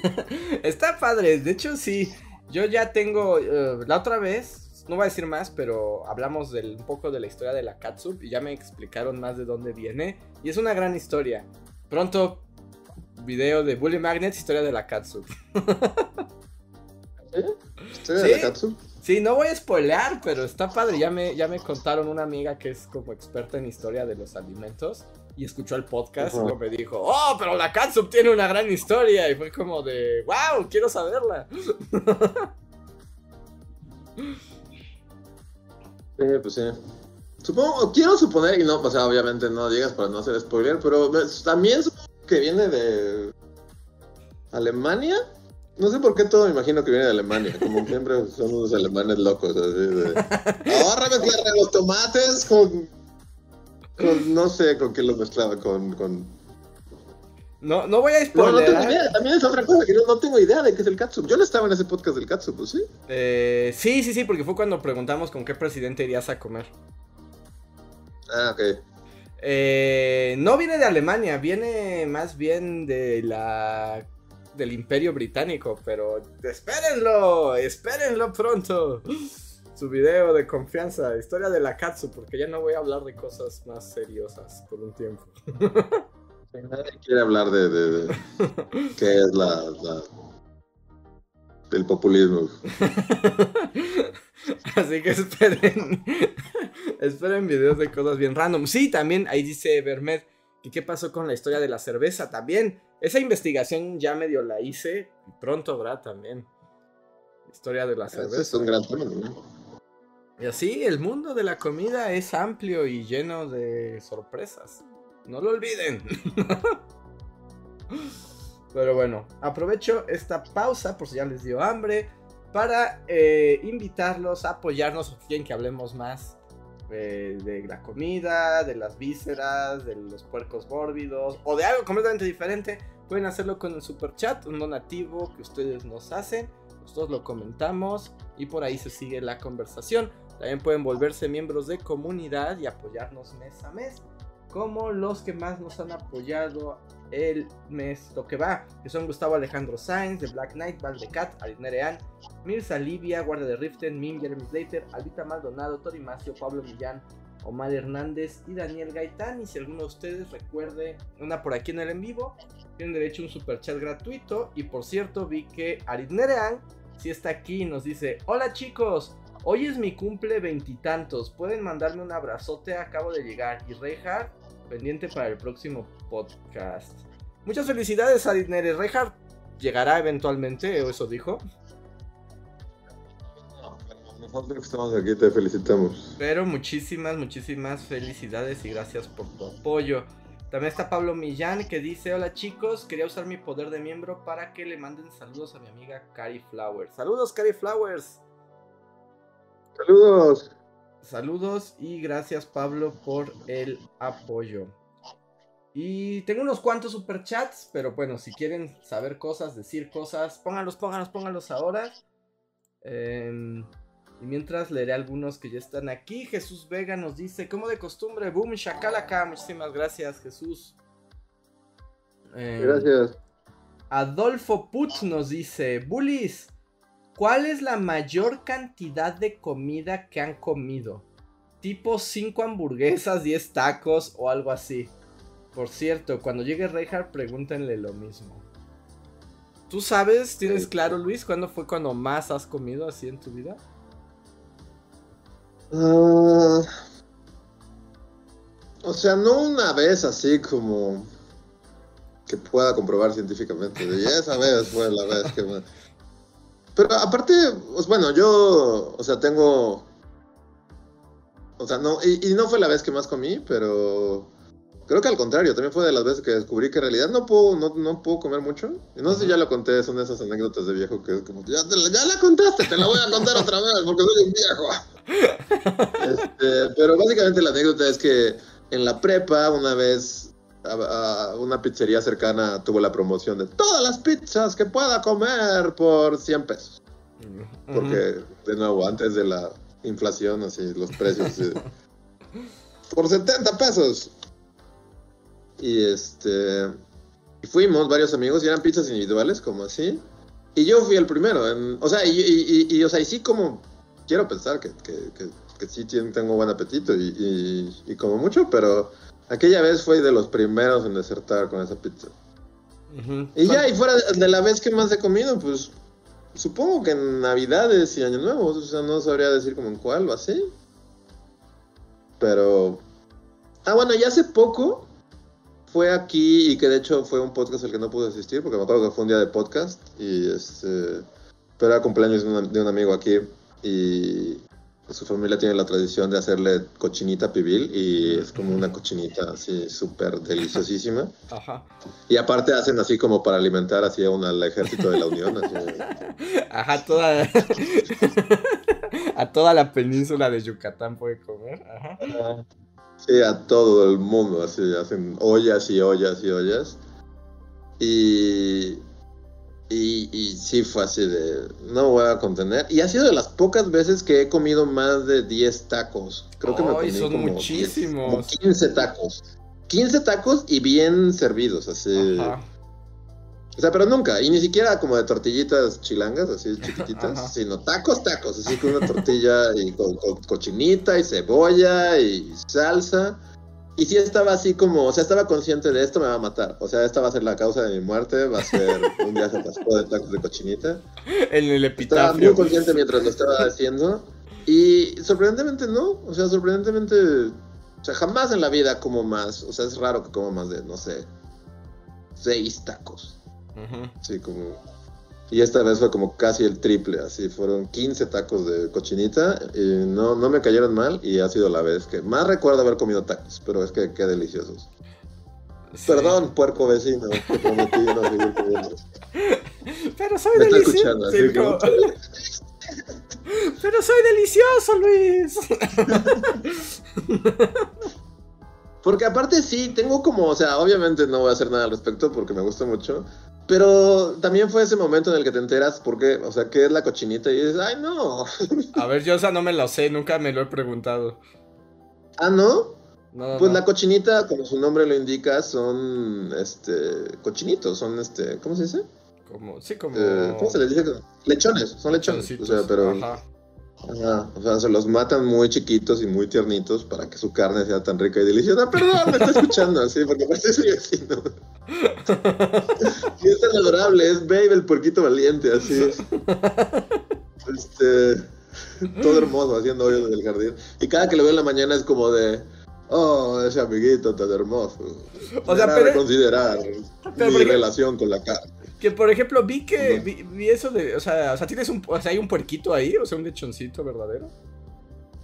Está padre, de hecho sí. Yo ya tengo, eh, la otra vez, no voy a decir más, pero hablamos del, un poco de la historia de la Katsup y ya me explicaron más de dónde viene. Y es una gran historia. Pronto video de Bully Magnets, historia de la Katsu. ¿Sí? ¿Historia de la? Sí, no voy a spoilear, pero está padre. Ya me, ya me contaron una amiga que es como experta en historia de los alimentos y escuchó el podcast y me dijo, oh, pero la Katsup tiene una gran historia. Y fue como de, wow, quiero saberla. Sí, pues sí. Supongo, quiero suponer, y no, o sea, obviamente no digas para no hacer spoiler, pero también supongo que viene de Alemania. No sé por qué todo me imagino que viene de Alemania. Como siempre son unos alemanes locos. Así de, Ahora mezclar los tomates con, con, No sé con qué los mezclaba. Con. con... No, no voy a spoiler. No, tengo idea. También es otra cosa que no, tengo idea de qué es el Katsup. Yo no estaba en ese podcast del Katsup, ¿sí? Eh, sí, sí, sí, porque fue cuando preguntamos con qué presidente irías a comer. Ah, ok. Eh, no viene de Alemania, viene más bien de la del Imperio Británico, pero espérenlo, espérenlo pronto. Su video de confianza, historia de la Katsu, porque ya no voy a hablar de cosas más seriosas por un tiempo. Nadie quiere hablar de, de, qué es la, la del populismo. Así que esperen. esperen videos de cosas bien random. Sí, también ahí dice Vermed que qué pasó con la historia de la cerveza también. Esa investigación ya medio la hice y pronto habrá también. Historia de la cerveza. es un gran tema, Y así, el mundo de la comida es amplio y lleno de sorpresas. No lo olviden. Pero bueno, aprovecho esta pausa por si ya les dio hambre para eh, invitarlos a apoyarnos o quieren que hablemos más eh, de la comida, de las vísceras, de los puercos mórbidos o de algo completamente diferente, pueden hacerlo con el super chat, un donativo que ustedes nos hacen. Nosotros lo comentamos y por ahí se sigue la conversación. También pueden volverse miembros de comunidad y apoyarnos mes a mes, como los que más nos han apoyado el mes lo que va, que son Gustavo Alejandro Sainz, de Black Knight, Valdecat, Aritnerean, Mirza Livia, Guardia de Riften, Mim, Jeremy Slater, Albita Maldonado, Tori Macio, Pablo Millán, Omar Hernández y Daniel Gaitán. Y si alguno de ustedes recuerde una por aquí en el en vivo, tienen derecho a un super chat gratuito. Y por cierto, vi que Aritnerean si está aquí y nos dice: Hola chicos, hoy es mi cumple veintitantos. Pueden mandarme un abrazote, acabo de llegar. Y Reinhardt pendiente para el próximo podcast. Muchas felicidades a Disney. Reinhardt llegará eventualmente, o eso dijo. Nosotros que estamos aquí te felicitamos. Pero muchísimas, muchísimas felicidades y gracias por tu apoyo. También está Pablo Millán que dice, hola chicos, quería usar mi poder de miembro para que le manden saludos a mi amiga Cari Flowers. Saludos Cari Flowers. Saludos. Saludos y gracias Pablo por el apoyo. Y tengo unos cuantos superchats, pero bueno, si quieren saber cosas, decir cosas, pónganlos, pónganlos, pónganlos ahora. Em, y mientras leeré algunos que ya están aquí. Jesús Vega nos dice, como de costumbre, boom, shakalaka. Muchísimas gracias, Jesús. Em, gracias. Adolfo Putz nos dice, Bullies, ¿Cuál es la mayor cantidad de comida que han comido? Tipo 5 hamburguesas, 10 tacos o algo así. Por cierto, cuando llegue Reinhardt, pregúntenle lo mismo. ¿Tú sabes, tienes claro, Luis, cuándo fue cuando más has comido así en tu vida? Ah, o sea, no una vez así como que pueda comprobar científicamente. Y esa vez fue la vez que me... Pero aparte, pues, bueno, yo, o sea, tengo... O sea, no, y, y no fue la vez que más comí, pero Creo que al contrario, también fue de las veces que descubrí que en realidad no puedo, no, no puedo comer mucho. Y no sé si ya lo conté, son esas anécdotas de viejo que es como, ya, la, ya la contaste, te la voy a contar otra vez porque soy un viejo. Este, pero básicamente la anécdota es que en la prepa una vez a, a una pizzería cercana tuvo la promoción de todas las pizzas que pueda comer por 100 pesos. Porque, de nuevo, antes de la inflación, así, los precios... eh, por 70 pesos. Y este. Y fuimos varios amigos y eran pizzas individuales, como así. Y yo fui el primero. en- o sea, y, y, y- y, o sea, y sí, como. Quiero pensar que, que, que, que sí tengo buen apetito y como mucho, pero aquella vez fue de los primeros en desertar con esa pizza. Y ya, y fuera de, de la vez que más he comido, pues. Supongo que en Navidades y Año Nuevo, o sea, no sabría decir como en cuál o así. Pero. Ah, bueno, ya hace poco fue aquí y que de hecho fue un podcast al que no pude asistir porque me acuerdo que fue un día de podcast y este. Pero era cumpleaños de un, de un amigo aquí y su familia tiene la tradición de hacerle cochinita pibil y es como una cochinita así súper deliciosísima. Ajá. Y aparte hacen así como para alimentar así a un, al ejército de la Unión. así. Ajá, toda. a toda la península de Yucatán puede comer. Ajá. Sí, a todo el mundo, así hacen ollas y ollas y ollas. Y, y, y sí fue así de, no voy a contener. Y ha sido de las pocas veces que he comido más de 10 tacos. Creo que me comí son como 10, muchísimos. como 15 tacos. 15 tacos y bien servidos, así. Ajá. O sea, pero nunca, y ni siquiera como de tortillitas chilangas, así chiquititas, Ajá. sino tacos, tacos, así con una tortilla y con, con cochinita y cebolla y salsa. Y sí estaba así como, o sea, estaba consciente de esto me va a matar. O sea, esta va a ser la causa de mi muerte, va a ser un día se atascó de tacos de cochinita. En el Estaba muy epitafio. consciente mientras lo estaba haciendo. Y sorprendentemente no, o sea, sorprendentemente, o sea, jamás en la vida como más, o sea, es raro que como más de, no sé, seis tacos. Ujú. Sí, como. Y esta vez fue como casi el triple, así fueron 15 tacos de cochinita y no, no me cayeron mal y ha sido la vez que más recuerdo haber comido tacos, pero es que qué deliciosos. Sí. Perdón, puerco vecino, te prometí no seguir comiendo. Pero soy delicioso. como- Pero soy delicioso, Luis. Porque aparte sí, tengo como, o sea, obviamente no voy a hacer nada al respecto porque me gusta mucho, pero también fue ese momento en el que te enteras por qué, o sea, qué es la cochinita y dices, ay no, A ver, yo esa no me lo sé, nunca me lo he preguntado. ah no, No, Pues no. la cochinita, como su nombre lo indica, son este cochinitos, son este, ¿cómo se dice? Como, sí, como. Eh, ¿Cómo se les dice? Lechones, son lechones. O sea, pero Ajá. Ajá, o sea, se los matan muy chiquitos y muy tiernitos para que su carne sea tan rica y deliciosa. Perdón, me está escuchando así, porque parece su vecino. Y es tan adorable, es Babe el puerquito valiente, así. Este, todo hermoso, haciendo hoyos en el jardín. Y cada que lo veo en la mañana es como de, oh, ese amiguito tan hermoso. O sea, pero- reconsiderar pero mi relación con la carne. Que por ejemplo, vi que. Vi, vi eso de. O sea, o sea, tienes un. O sea, hay un puerquito ahí, o sea, un lechoncito verdadero.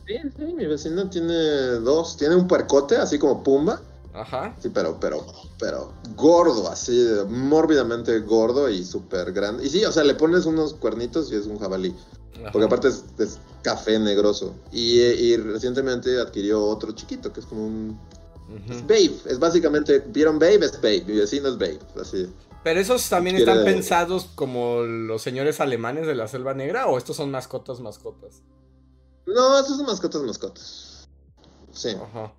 Sí, sí, mi vecino tiene dos, tiene un puercote, así como Pumba. Ajá. Sí, pero, pero, pero gordo, así, mórbidamente gordo y súper grande. Y sí, o sea, le pones unos cuernitos y es un jabalí. ajá. Porque aparte es, es café negroso. Y, y recientemente adquirió otro chiquito, que es como un... Ujú. Es Babe, es básicamente, ¿vieron Babe? Es Babe, mi vecino es Babe, así. Pero esos también Quiere- están pensados como los señores alemanes de la selva negra, o estos son mascotas, mascotas. No, estos son mascotas, mascotas. Sí, Ajá.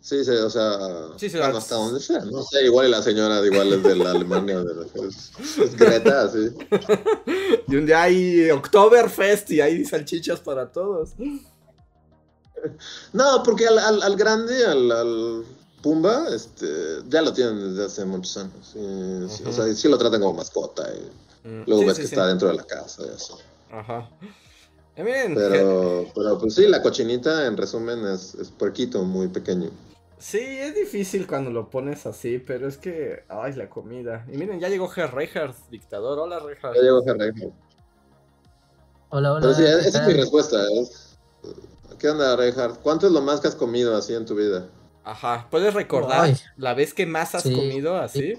sí, sí, o sea, Sí, sí, hasta donde sea, no sé, igual y la señora igual es de la Alemania, de la- es, es Greta, así. Y un día hay Oktoberfest y hay salchichas para todos. No, porque al, al, al grande, al, al Pumba, este, ya lo tienen desde hace muchos años. y, sí, O sea, sí lo tratan como mascota. Y Mm, luego sí, ves sí, que sí. está dentro de la casa y así. Ajá. Eh, Pero, pero pues sí, la cochinita en resumen es, es puerquito, muy pequeño. Sí, es difícil cuando lo pones así, pero es que. Ay, la comida. Y miren, ya llegó Herr Reinhardt, dictador. Hola, Reinhardt. Ya llegó Reinhardt. Hola, hola. Pero sí, ¿qué esa es mi respuesta. es- ¿Qué onda, Reinhardt? ¿Cuánto es lo más que has comido así en tu vida? Ajá. ¿Puedes recordar Ay. la vez que más has Sí. comido así?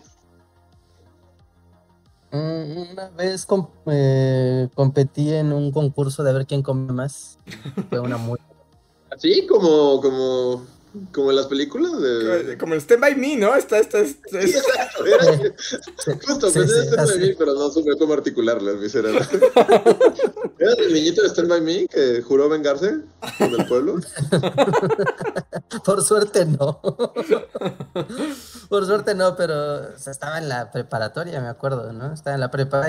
Mm, Una vez com- eh, competí en un concurso de ver quién come más. Fue una muy. Así como, como, como en las películas de... Como el Stand By Me, ¿no? Está, está, es- Sí, es- exacto, era- Sí, Justo, sí, pensé sí, en Stand By. Me, pero no supe cómo articularlo en mi cerebro. ¿Era el niñito de Stand By Me que juró vengarse con el pueblo? Por suerte no. Por suerte no, pero o sea, estaba en la preparatoria, me acuerdo, ¿no? Estaba en la prepa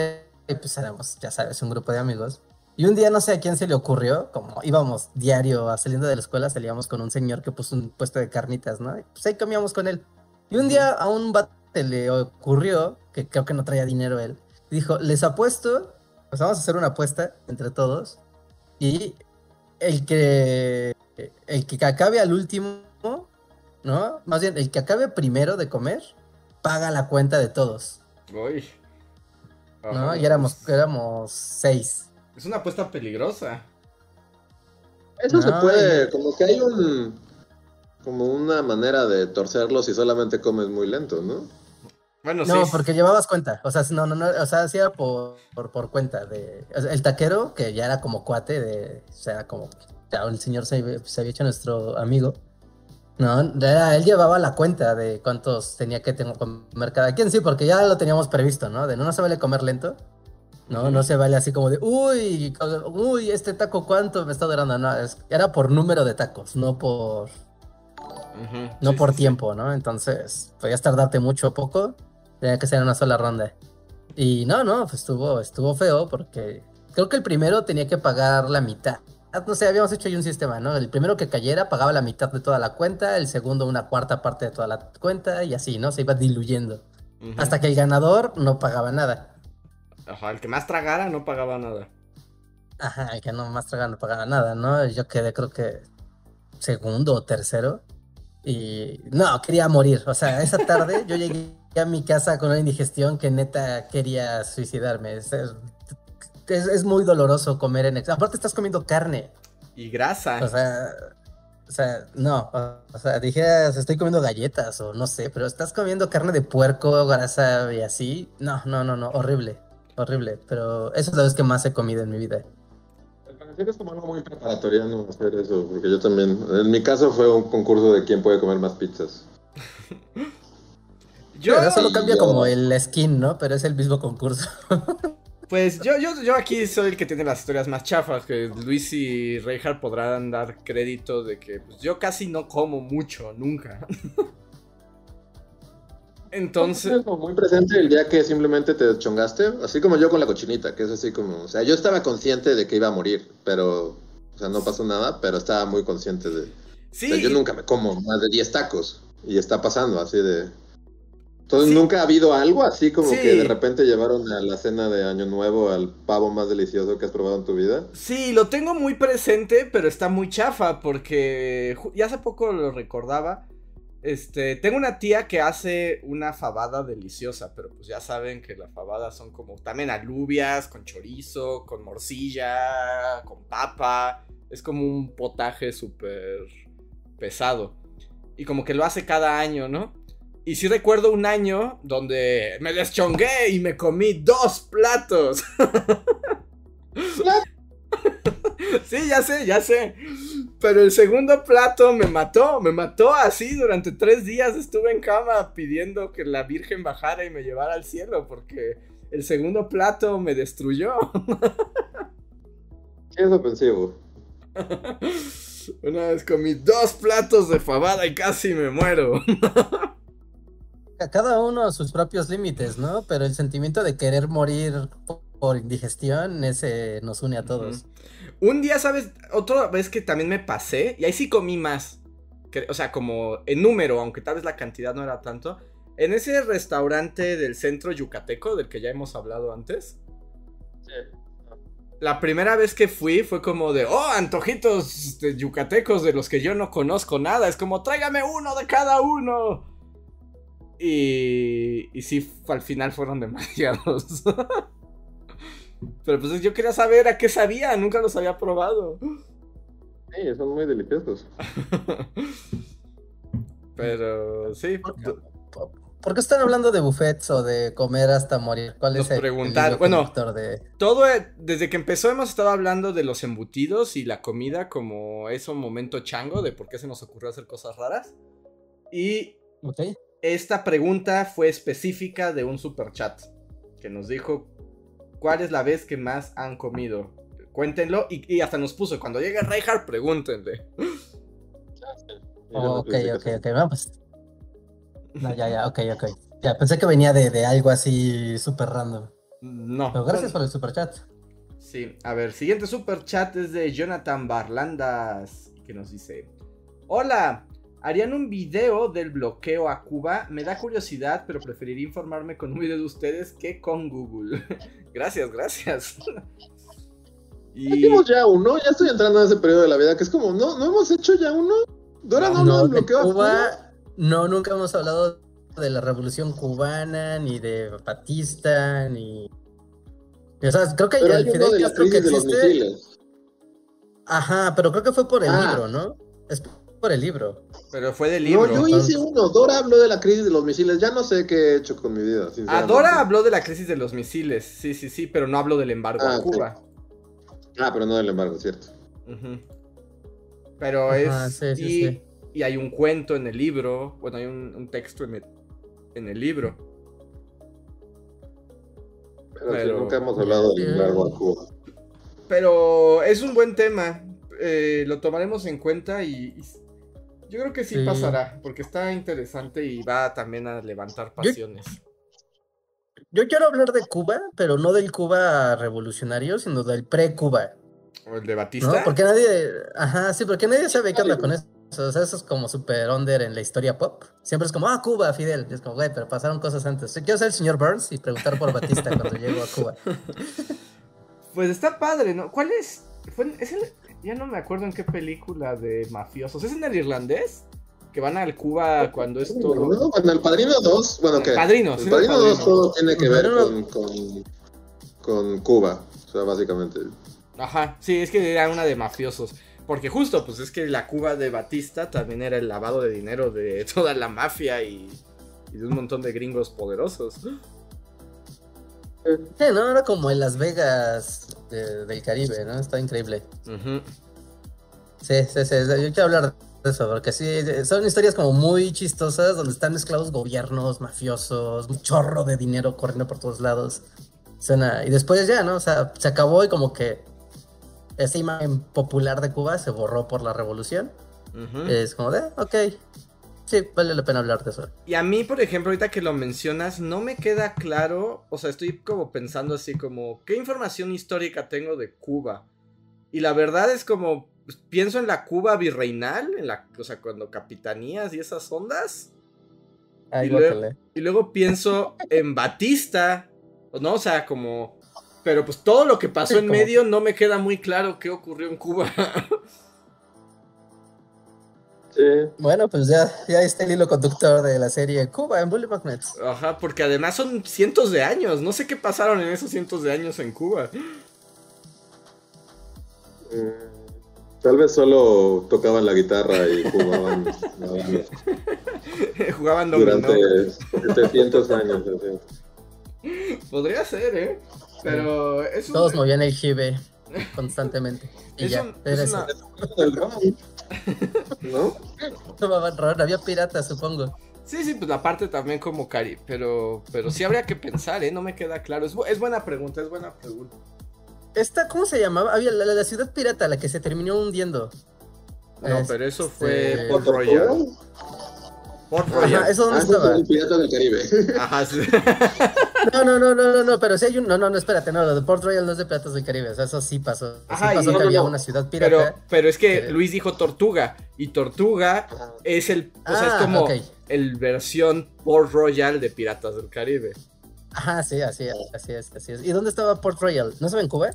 y pues éramos, ya sabes, un grupo de amigos. Y un día no sé a quién se le ocurrió, como íbamos diario saliendo de la escuela, salíamos con un señor que puso un puesto de carnitas, ¿no? Y pues ahí comíamos con él. Y un día a un vato le ocurrió, que creo que no traía dinero él, dijo, les apuesto, pues vamos a hacer una apuesta entre todos, y el que, el que acabe al último, ¿no? Más bien, el que acabe primero de comer, paga la cuenta de todos, Uy. ¿no? Y éramos, éramos seis. Es una apuesta peligrosa. Eso se puede, como que hay un... Como una manera de torcerlo si solamente comes muy lento, ¿no? Bueno, No, sí. porque llevabas cuenta. O sea, no, no, no, o sea, hacía por, por, por cuenta de. o sea, el taquero, que ya era como cuate de. O sea, como. Ya el señor se, había- se había hecho nuestro amigo. No, era- él llevaba la cuenta de cuántos tenía que comer cada quien, sí, porque ya lo teníamos previsto, ¿no? De no, no se vale comer lento. No, no se vale así como de, uy, uy, este taco cuánto me está durando. No, es- era por número de tacos, no por, Ujú, no sí, por sí, sí. tiempo, ¿no? Entonces, podías tardarte mucho o poco, tenía que ser una sola ronda. Y no, no, pues estuvo, estuvo feo porque creo que el primero tenía que pagar la mitad. Ah, No sé, habíamos hecho ahí un sistema, ¿no? El primero que cayera pagaba la mitad de toda la cuenta, el segundo una cuarta parte de toda la cuenta y así, ¿no? Se iba diluyendo. Ujú. Hasta que el ganador no pagaba nada. Ajá, el que más tragara no pagaba nada. Ajá, el que no más traga no pagaba nada, ¿no? Yo quedé creo que segundo o tercero. Y no, quería morir. O sea, esa tarde yo llegué a mi casa con una indigestión que neta quería suicidarme. Es, es, es muy doloroso comer en. Aparte estás comiendo carne. Y grasa. O sea, o sea, no. O, o sea, dijeras, estoy comiendo galletas o no sé, pero estás comiendo carne de puerco, grasa y así. No, no, no, no, horrible. Horrible. Pero eso es la vez que más he comido en mi vida. Al parecer es como algo muy preparatoriano hacer eso, porque yo también, en mi caso fue un concurso de quién puede comer más pizzas. yo, Pero solo cambia yo- como el skin, ¿no? Pero es el mismo concurso. pues yo, yo, yo aquí soy el que tiene las historias más chafas, que Luis y Reinhardt podrán dar crédito de que pues, yo casi no como mucho, nunca. Entonces, como muy presente el día que simplemente te chongaste, así como yo con la cochinita, que es así como, o sea, yo estaba consciente de que iba a morir, pero, o sea, no pasó nada, pero estaba muy consciente de, o sí, sea, yo nunca me como más de 10 tacos y está pasando así de... Entonces Sí. nunca ha habido algo así como Sí. que de repente llevaron a la cena de Año Nuevo al pavo más delicioso que has probado en tu vida. Sí, lo tengo muy presente, pero está muy chafa porque ya hace poco lo recordaba. Este, tengo una tía que hace una fabada deliciosa, pero pues ya saben que las fabadas son como también alubias, con chorizo, con morcilla, con papa. Es como un potaje súper pesado. Y como que lo hace cada año, ¿no? Y sí recuerdo un año donde me deschongué y me comí dos platos. Sí, ya sé, ya sé. Pero el segundo plato me mató, me mató así durante tres días. Estuve en cama pidiendo que la Virgen bajara y me llevara al cielo porque el segundo plato me destruyó. Sí, es ofensivo. Una vez comí dos platos de fabada y casi me muero. A cada uno a sus propios límites, ¿no? Pero el sentimiento de querer morir po- por indigestión, ese nos une a todos. Un día, ¿sabes? Otra vez que también me pasé y ahí sí comí más. que- o sea, como en número, aunque tal vez la cantidad no era tanto, en ese restaurante del centro yucateco, del que ya hemos hablado antes, la primera vez que fui fue como de, oh, antojitos este, yucatecos de los que yo no conozco nada. Es como, tráigame uno de cada uno. Y, y sí, al final fueron demasiados. Pero pues yo quería saber a qué sabía, nunca los había probado. Sí, son muy deliciosos. Pero sí, ¿Por qué, por- por qué están hablando de buffets o de comer hasta morir? ¿Cuál Nos es el, hilo bueno. de... todo, eh, desde que empezó hemos estado hablando de los embutidos y la comida como eso momento chango de por qué se nos ocurrió hacer cosas raras. Y Ok. esta pregunta fue específica de un super chat que nos dijo cuál es la vez que más han comido. Cuéntenlo y, y hasta nos puso cuando llegue Reinhardt pregúntenle. Oh, ok, ok, ok, no, pues... No, ya, ya, ok, ok. Ya, pensé que venía de, de algo así súper random. No. Pero gracias por el super chat. Sí, a ver, siguiente super chat es de Jonathan Barlandas que nos dice: Hola, harían un video del bloqueo a Cuba. Me da curiosidad, pero preferiría informarme con un video de ustedes que con Google. gracias, gracias. y Hicimos ya uno, ya estoy entrando en ese periodo de la vida que es como, ¿no, ¿no hemos hecho ya uno? Dora no, No, no, de Cuba. Cuba, no, nunca hemos hablado de la revolución cubana, ni de Batista, ni... O sea, creo que Pero el hay uno Fidel de Castro que crisis de los existe... Ajá, pero creo que fue por el Ah. libro, ¿no? Es por el libro. Pero fue del libro. No, yo hice uno. Dora habló de la crisis de los misiles. Ya no sé qué he hecho con mi vida, Ah. Dora habló de la crisis de los misiles. Sí, sí, sí, pero no habló del embargo Ah, a sí. Cuba. Ah, pero no del embargo, cierto. Pero Ajá, es. sí, sí, y, sí. y hay un cuento en el libro. Bueno, hay un, un texto en el, en el libro. Pero, Pero- nunca hemos hablado del embargo a Cuba. Pero es un buen tema. eh, lo tomaremos en cuenta y, y yo creo que sí, Sí. pasará. Porque está interesante y va también a levantar pasiones. Yo quiero hablar de Cuba, pero no del Cuba revolucionario, sino del pre-Cuba, ¿O el de Batista? ¿no? Porque nadie... Ajá, sí, porque nadie sabe qué onda con eso. O sea, eso es como super under en la historia pop. Siempre es como, ah, Cuba, Fidel. Y es como, güey, pero pasaron cosas antes. Quiero ser el señor Burns y preguntar por Batista cuando llego a Cuba. Pues está padre, ¿no? ¿Cuál es? Fue, es el- ya no me acuerdo en qué película de mafiosos. ¿Es en el irlandés? Que van al Cuba cuando es todo. No, bueno, el Padrino 2, bueno, ¿qué? Padrino, el sí, Padrino el 2 Padrino. todo tiene que ver con, con Cuba. O sea, básicamente. Ajá, sí, es que era una de mafiosos. Porque justo, pues es que la Cuba de Batista también era el lavado de dinero de toda la mafia y, y de un montón de gringos poderosos. Sí, ¿no? Era como en Las Vegas de- del Caribe, ¿no? Está increíble. Sí, sí, sí. Yo quiero hablar de eso, porque sí, son historias como muy chistosas donde están mezclados gobiernos, mafiosos, un chorro de dinero corriendo por todos lados. Suena... Y después ya, ¿no? O sea, se acabó y como que esa imagen popular de Cuba se borró por la revolución. Es como de, ok, sí, vale la pena hablar de eso. Y a mí, por ejemplo, ahorita que lo mencionas, no me queda claro, o sea, estoy como pensando así como, ¿qué información histórica tengo de Cuba? Y la verdad es como, pues, pienso en la Cuba virreinal, en la, o sea, cuando capitanías y esas ondas, Ay, Y luego- y luego pienso en Batista, ¿no? O sea, como, pero pues todo lo que pasó en como- medio no me queda muy claro qué ocurrió en Cuba. Sí. Bueno, pues ya, ya está el hilo conductor de la serie Cuba en Bully Magnets. Ajá, porque además son cientos de años, no sé qué pasaron en esos cientos de años en Cuba. Mm, Tal vez solo tocaban la guitarra y jugaban Jugaban dominó. durante 700 años. Podría ser, ¿eh? Pero es un... Todos movían el jibe constantemente. Y es ya, un- es una- ¿No? Tomaban ron, había piratas, supongo. Sí, sí, pues la parte también como cari, pero, pero sí habría que pensar, ¿eh? No me queda claro. Es, bu- es buena pregunta, es buena pregunta. Esta, ¿cómo se llamaba? Había la, la- la ciudad pirata, la que se terminó hundiendo. No, Este, pero eso fue. Royal. Port Royal. Ajá, ¿eso dónde Ah, es estaba? el Pirata del Caribe. Ajá, sí. No, no, no, no, no, no, pero si hay un. No, no, no, espérate, no, lo de Port Royal no es de Piratas del Caribe. O sea, eso sí pasó. Ajá, sí pasó no, que no, había no. una ciudad Pero, pirata. pero es que Eh. Luis dijo Tortuga. Y Tortuga Ajá. es el. O sea, es Ah, como ok. el versión Port Royal de Piratas del Caribe. Ajá, sí, así es, así es, así es. ¿Y dónde estaba Port Royal? ¿No estaba en Cuba?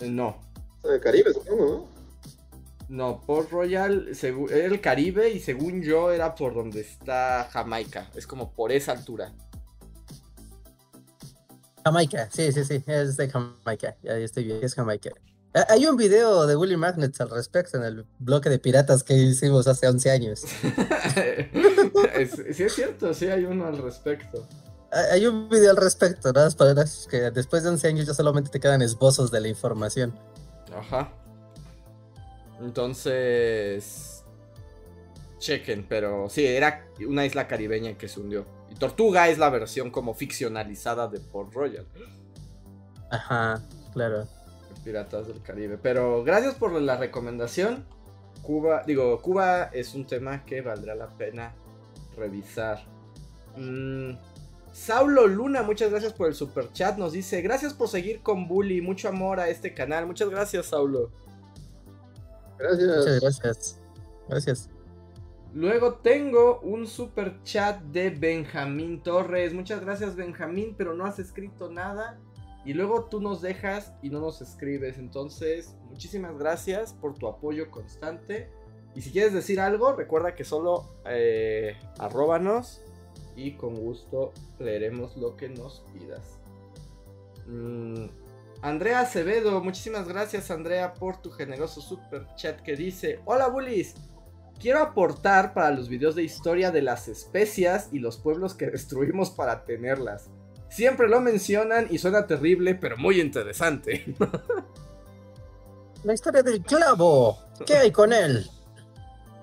No. Del Caribe, supongo, ¿no? No, Port Royal era el Caribe y según yo era por donde está Jamaica. Es como por esa altura. Jamaica, sí, sí, sí, es de Jamaica. Ya estoy bien, es Jamaica. Ah, Hay un video de Willy Magnets al respecto en el bloque de piratas que hicimos hace 11 años. Sí, es cierto, sí hay uno al respecto. Ah, Hay un video al respecto, ¿no? Las palabras que después de 11 años ya solamente te quedan esbozos de la información. Ajá. Entonces. Chequen, pero sí, era una isla caribeña que se hundió. Y Tortuga es la versión como ficcionalizada de Port Royal. Ajá, claro. Piratas del Caribe. Pero gracias por la recomendación. Cuba, digo, Cuba es un tema que valdrá la pena revisar. Mm, Saulo Luna, muchas gracias por el super chat. Nos dice: Gracias por seguir con Bully. Mucho amor a este canal. Muchas gracias, Saulo. Muchas Gracias. gracias. Gracias. Luego tengo un super chat de Benjamín Torres. Muchas gracias, Benjamín, pero no has escrito nada. Y luego tú nos dejas y no nos escribes. Entonces, muchísimas gracias por tu apoyo constante. Y si quieres decir algo, recuerda que solo eh, arróbanos y con gusto leeremos lo que nos pidas. Mm, Andrea Acevedo, muchísimas gracias Andrea por tu generoso super chat que dice, hola bullies, quiero aportar para los videos de historia de las especias y los pueblos que destruimos para tenerlas. Siempre lo mencionan y suena terrible, pero muy interesante. La historia del clavo. ¿Qué hay con él?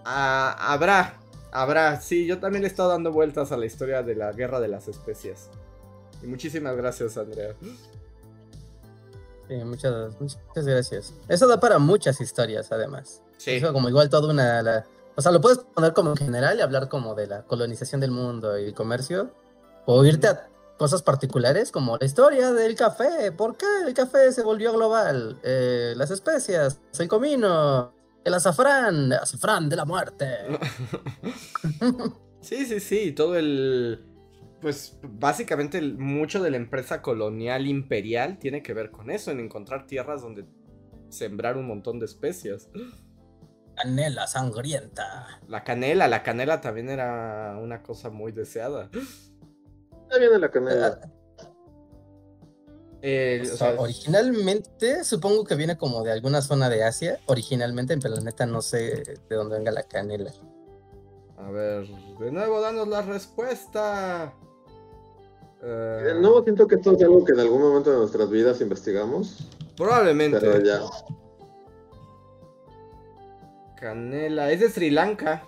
Ah, habrá, habrá. Sí, yo también le he estado dando vueltas a la historia de la guerra de las especias. Y muchísimas gracias, Andrea. Sí, muchas, muchas gracias. Eso da para muchas historias, además. Sí, Eso como igual toda una... la- O sea, lo puedes poner como en general y hablar como de la colonización del mundo y el comercio. O irte a cosas particulares como la historia del café. ¿Por qué el café se volvió global? Eh, las especias, el comino, el azafrán, el azafrán de la muerte. sí, sí, sí. Todo el. Pues básicamente el- mucho de la empresa colonial imperial tiene que ver con eso, en encontrar tierras donde sembrar un montón de especias. Canela sangrienta. La canela, la canela también era una cosa muy deseada. Ya viene la canela. Eh, O o sea, sea, originalmente, supongo que viene como de alguna zona de Asia. Originalmente, pero la neta no sé de dónde venga la canela. a ver, de nuevo, danos la respuesta. Eh, De nuevo siento que esto es algo que en algún momento de nuestras vidas investigamos. Probablemente. Pero ya. Canela. Es de Sri Lanka.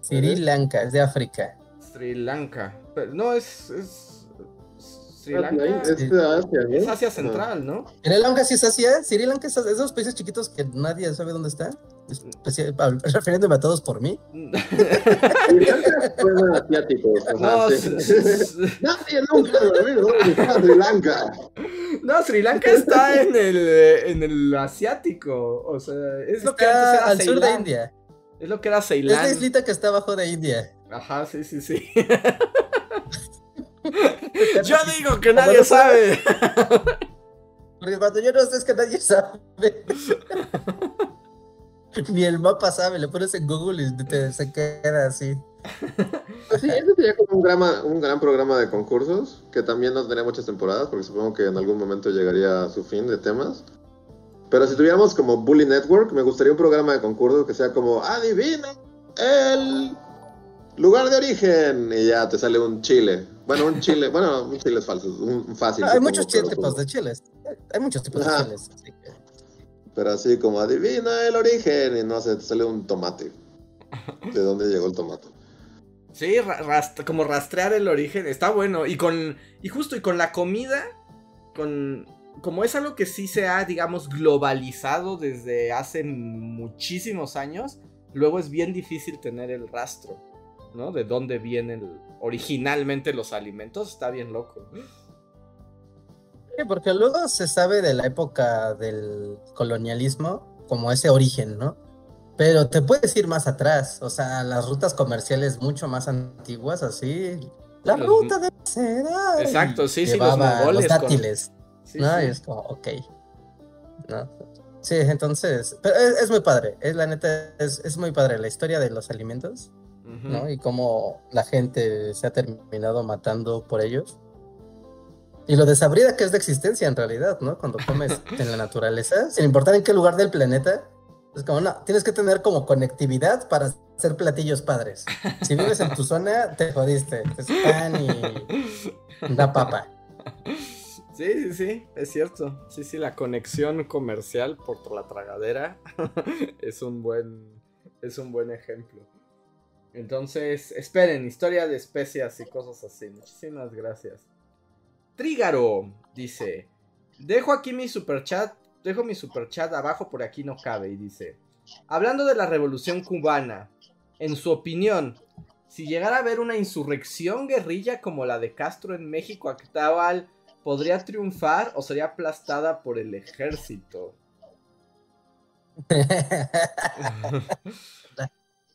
Sri Lanka, es de África. Sri Lanka. Pero no, es. es Sri Ah, Lanka. Es de Asia, ¿no? Es Asia. Central, ¿no? Sri Lanka sí es Asia. Sri Lanka es de esos países chiquitos que nadie sabe dónde está. Hab- Refiriéndome a todos por mí. No, Nadie nunca Sri Lanka. no, Sri Lanka está en el, en el asiático. O sea, es lo que antes era al sur de Ceilán. India. Es lo que era Es Ceilán. la islita que está abajo de India. Ajá, sí, sí, sí. Yo digo que nadie sabe. Porque cuando yo no sé es que nadie sabe. Ni el mapa sabe, le pones en Google y te, se queda así. Sí, ese sería como un, grama- un gran programa de concursos, que también no tendría muchas temporadas, porque supongo que en algún momento llegaría a su fin de temas. Pero si tuviéramos como Bully Network, me gustaría un programa de concursos que sea como Adivina el lugar de origen. Y ya te sale un chile. Bueno, un chile, bueno, un chile es falso, un, fácil. hay muchos tipos de chiles. Hay muchos tipos de chiles. que- Pero así como adivina el origen y no sé, te sale un tomate. ¿De dónde llegó el tomate? Sí, como rastrear el origen, está bueno. Y con. Y justo, y con la comida. Con. Como es algo que sí se ha, digamos, globalizado desde hace muchísimos años. Luego es bien difícil tener el rastro. ¿no? De dónde vienen originalmente los alimentos, está bien loco. Sí, porque luego se sabe de la época del colonialismo como ese origen, ¿no? Pero te puedes ir más atrás, o sea, las rutas comerciales mucho más antiguas, así. La Los- ruta de la seda. Exacto, sí, sí, los mongoles Los con- dátiles, Sí, ¿no? sí. Y es como, ok. ¿No? Sí, entonces, pero es, es muy padre, es la neta, es, es muy padre la historia de los alimentos, Ujú. ¿no? Y cómo la gente se ha terminado matando por ellos. Y lo desabrida que es de existencia en realidad, ¿no? Cuando comes en la naturaleza, sin importar en qué lugar del planeta, es como, no, tienes que tener como conectividad para hacer platillos padres. Si vives en tu zona, te jodiste. Es pan y una papa. Sí, sí, sí, es cierto. Sí, sí, la conexión comercial por la tragadera es un buen es un buen ejemplo. Entonces, esperen, historia de especias y cosas así. Muchísimas gracias. Trígaro dice, dejo aquí mi superchat, dejo mi superchat abajo por aquí no cabe y dice, hablando de la revolución cubana, en su opinión, si llegara a haber una insurrección guerrilla como la de Castro en México actual, ¿podría triunfar o sería aplastada por el ejército?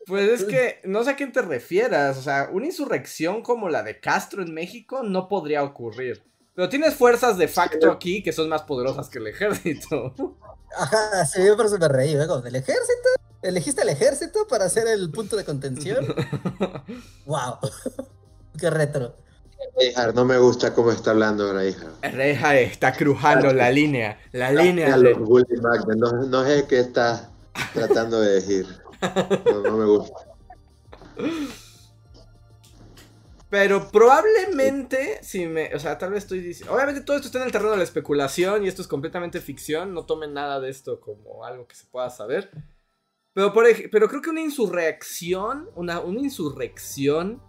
Pues es que no sé a quién te refieras, o sea, una insurrección como la de Castro en México no podría ocurrir. Pero tienes fuerzas de facto aquí que son más poderosas que el ejército. Ajá, sí, por eso me reí, ¿eh? ¿del ejército? ¿Elegiste el ejército para ser el punto de contención? ¡Wow! ¡Qué retro! Hija, no me gusta cómo está hablando hija. Reja está crujando la línea, la línea. A de- los Bully Magnets, no, no sé qué estás tratando de decir. No, no me gusta. Pero probablemente, si me, o sea, tal vez estoy diciendo, obviamente todo esto está en el terreno de la especulación y esto es completamente ficción, no tomen nada de esto como algo que se pueda saber. Pero, por pero creo que una insurrección, una, una insurrección,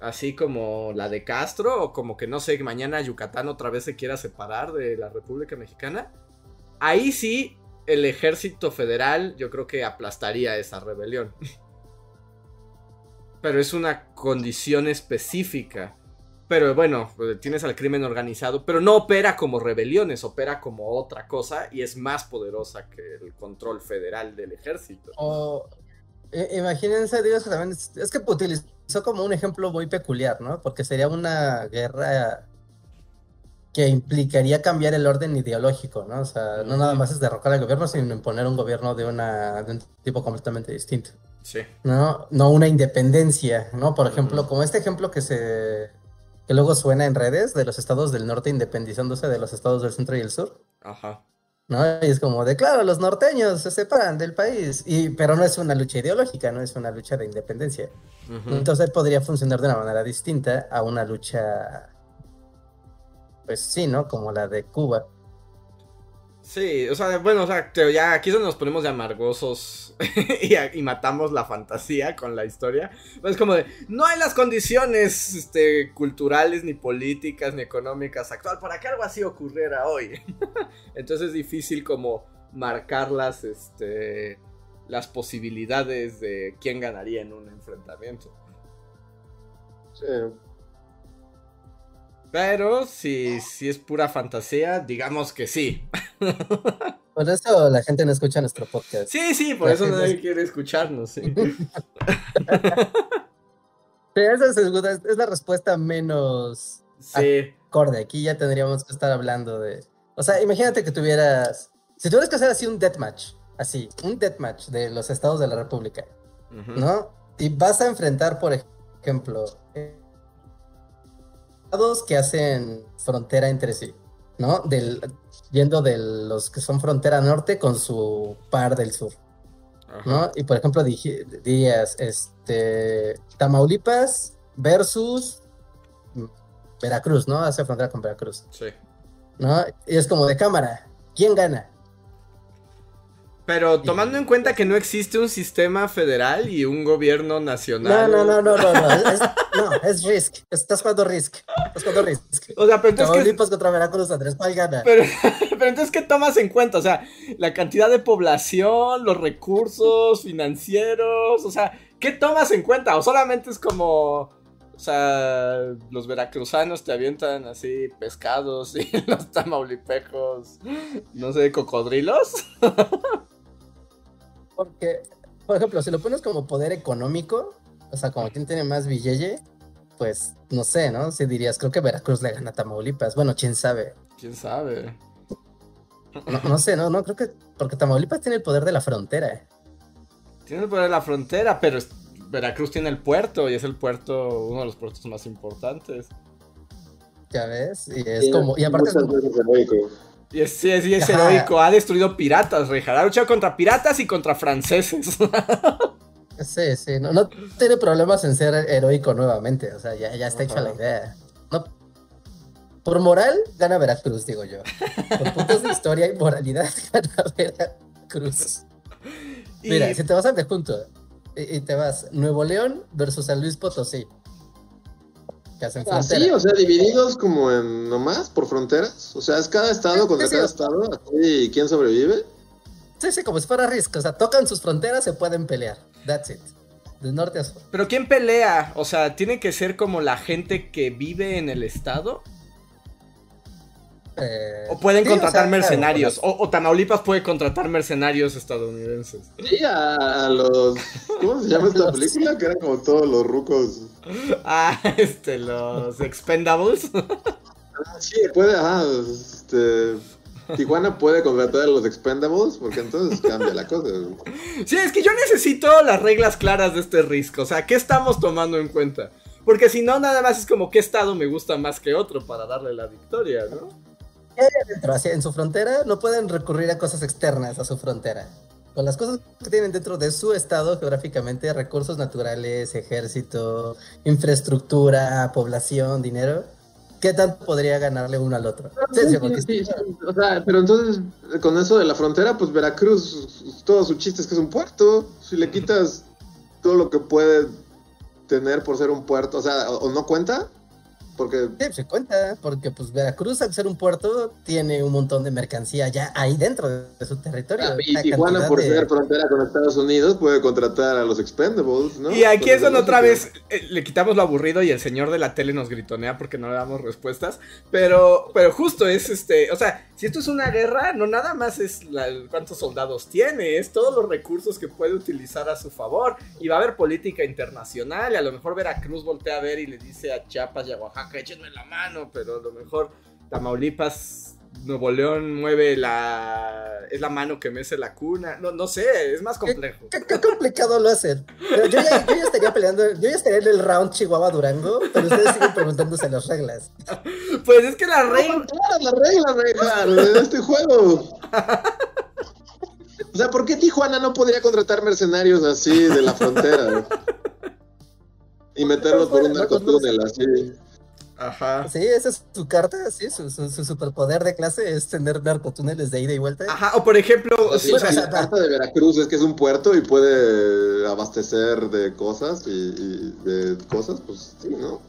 así como la de Castro, o como que no sé, mañana Yucatán otra vez se quiera separar de la República Mexicana, ahí sí el ejército federal yo creo que aplastaría esa rebelión. Pero es una condición específica. Pero bueno, tienes al crimen organizado, pero no opera como rebeliones, opera como otra cosa y es más poderosa que el control federal del ejército. O i- imagínense, digo, es que también es, es que utilizó como un ejemplo muy peculiar, ¿no? Porque sería una guerra que implicaría cambiar el orden ideológico, ¿no? O sea, no nada más es derrocar al gobierno, sino imponer un gobierno de, una, de un tipo completamente distinto, Sí. ¿no? No una independencia, ¿no? Por ejemplo, como este ejemplo que se que luego suena en redes de los estados del norte independizándose de los estados del centro y el sur. Ajá. ¿no? Y es como de, claro, los norteños se separan del país, y, pero no es una lucha ideológica, no es una lucha de independencia. Entonces podría funcionar de una manera distinta a una lucha, pues sí, ¿no? Como la de Cuba. Sí, o sea, bueno, o sea, te- ya aquí es donde nos ponemos de amargosos y, a- y matamos la fantasía con la historia. Pues es como de, no hay las condiciones este, culturales, ni políticas, ni económicas actual para que algo así ocurriera hoy. Entonces es difícil como marcar las, este, las posibilidades de quién ganaría en un enfrentamiento. Sí. Pero si, si es pura fantasía, digamos que sí. Por eso la gente no escucha nuestro podcast. Sí, sí, por La eso nadie es- quiere escucharnos. sí. Sí, esa es, es- la respuesta menos Sí. acorde. Aquí ya tendríamos que estar hablando de... O sea, imagínate que tuvieras... Si tuvieras que hacer así un deathmatch, así, un deathmatch de los estados de la República. ¿no? Y vas a enfrentar, por ejemplo, estados que hacen frontera entre sí, ¿no? Del, yendo de los que son frontera norte con su par del sur, Ajá. ¿no? Y por ejemplo, dirías, este, Tamaulipas versus mm, Veracruz, ¿no? Hace frontera con Veracruz, Sí. ¿no? Y es como de cámara, ¿quién gana? Pero tomando en cuenta que no existe un sistema federal y un gobierno No, nacional. no, no, no, no, no. Es, no, es Risk. Estás jugando Risk. Estás jugando Risk. O sea, pero entonces, ¿qué- Tamaulipas contra Veracruz, Andrés, ¿cuál gana? pero, pero entonces, ¿qué tomas en cuenta? O sea, la cantidad de población, los recursos financieros, o sea, ¿qué tomas en cuenta? O solamente es como, o sea, los veracruzanos te avientan así pescados y los tamaulipecos, no sé, cocodrilos. Porque, por ejemplo, si lo pones como poder económico, o sea, como quien tiene más billete, pues no sé, ¿no? Si dirías, creo que Veracruz le gana a Tamaulipas. Bueno, quién sabe. ¿Quién sabe? No, no sé, no, no creo que. Porque Tamaulipas tiene el poder de la frontera. Tiene el poder de la frontera, pero es- Veracruz tiene el puerto y es el puerto, uno de los puertos más importantes. Ya ves, y es como. Y aparte, es como- es, sí, es heroico, ha destruido piratas, Rejar. Ha luchado contra piratas y contra franceses. sí, sí, no, no tiene problemas en ser heroico nuevamente. O sea, ya, ya está hecha la idea. No, por moral, gana Veracruz, digo yo. Por puntos de historia y moralidad, gana Veracruz. y, Mira, si te vas a de junto y, y te vas Nuevo León versus San Luis Potosí. Que hacen Así, frontera. o sea, divididos como en nomás por fronteras. O sea, es cada estado contra Sí, sí, cada estado. Así, ¿quién sobrevive? Sí, sí, como si fuera Risk. O sea, tocan sus fronteras, se pueden pelear. That's it. De norte a sur. pero ¿quién pelea? O sea, ¿tiene que ser como la gente que vive en el estado? Eh, ¿O pueden sí, contratar o sea, mercenarios? claro, O, o Tamaulipas puede contratar mercenarios estadounidenses. Sí, a, a los. ¿Cómo se llama esta película? Que eran como todos los rucos. Ah, este, los Expendables. Sí, puede, ajá, este. Tijuana puede contratar a los Expendables porque entonces cambia la cosa. Sí, es que yo necesito las reglas claras de este risco. O sea, ¿qué estamos tomando en cuenta? Porque si no, nada más es como qué estado me gusta más que otro para darle la victoria, ¿no? Dentro, hacia- en su frontera no pueden recurrir a cosas externas a su frontera. Con las cosas que tienen dentro de su estado geográficamente, recursos naturales, ejército, infraestructura, población, dinero, ¿qué tanto podría ganarle uno al otro? Sí, sí, Sí, sí, o sea, pero entonces, con eso de la frontera, pues Veracruz, todo su chiste es que es un puerto. Si le quitas todo lo que puede tener por ser un puerto, o sea, o, o no cuenta, porque Sí, se cuenta, porque pues Veracruz al ser un puerto tiene un montón de mercancía ya ahí dentro de, su territorio. Ah, y Tijuana, por de- ser frontera con Estados Unidos, puede contratar a los Expendables, ¿no? Y aquí es donde otra vez eh, le quitamos lo aburrido y el señor de la tele nos gritonea porque no le damos respuestas. Pero, pero justo es este, o sea, si esto es una guerra, no nada más es cuántos soldados tiene, es todos los recursos que puede utilizar a su favor. Y va a haber política internacional y a lo mejor Veracruz voltea a ver y le dice a Chiapas y a Oaxaca, échenme la mano, pero a lo mejor Tamaulipas... Nuevo León mueve la... es la mano que mece la cuna. No, no sé, es más complejo. ¿Qué, qué complicado lo hacen. Pero yo, ya, yo ya estaría peleando, yo ya estaría en el round Chihuahua-Durango, pero ustedes siguen preguntándose las reglas. Pues es que la No, reina... claras las reglas, Reinhard, de este juego. O sea, ¿por qué Tijuana no podría contratar mercenarios así de la frontera? Y meterlos por un narcotúnel así. Ajá. Sí, esa es su carta, sí, su, su, su superpoder de clase es tener narcotúneles de ida y vuelta. Ajá, o por ejemplo, sí, o sea, y la carta de Veracruz es que es un puerto y puede abastecer de cosas y, y de cosas, pues sí, ¿no?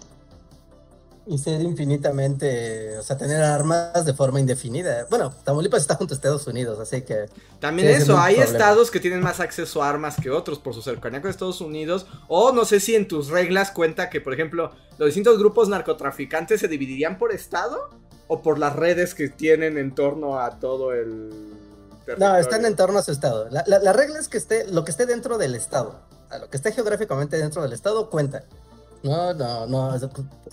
Y ser infinitamente, o sea, tener armas de forma indefinida. Bueno, Tamaulipas está junto a Estados Unidos, así que también eso, hay problema. estados que tienen más acceso a armas que otros por su cercanía con Estados Unidos, o no sé si en tus reglas cuenta que, por ejemplo, los distintos grupos narcotraficantes se dividirían por estado o por las redes que tienen en torno a todo el no, territorio. están en torno a su estado. La, la- la regla es que esté, lo que esté dentro del estado, a lo que esté geográficamente dentro del estado cuenta. No, no, no.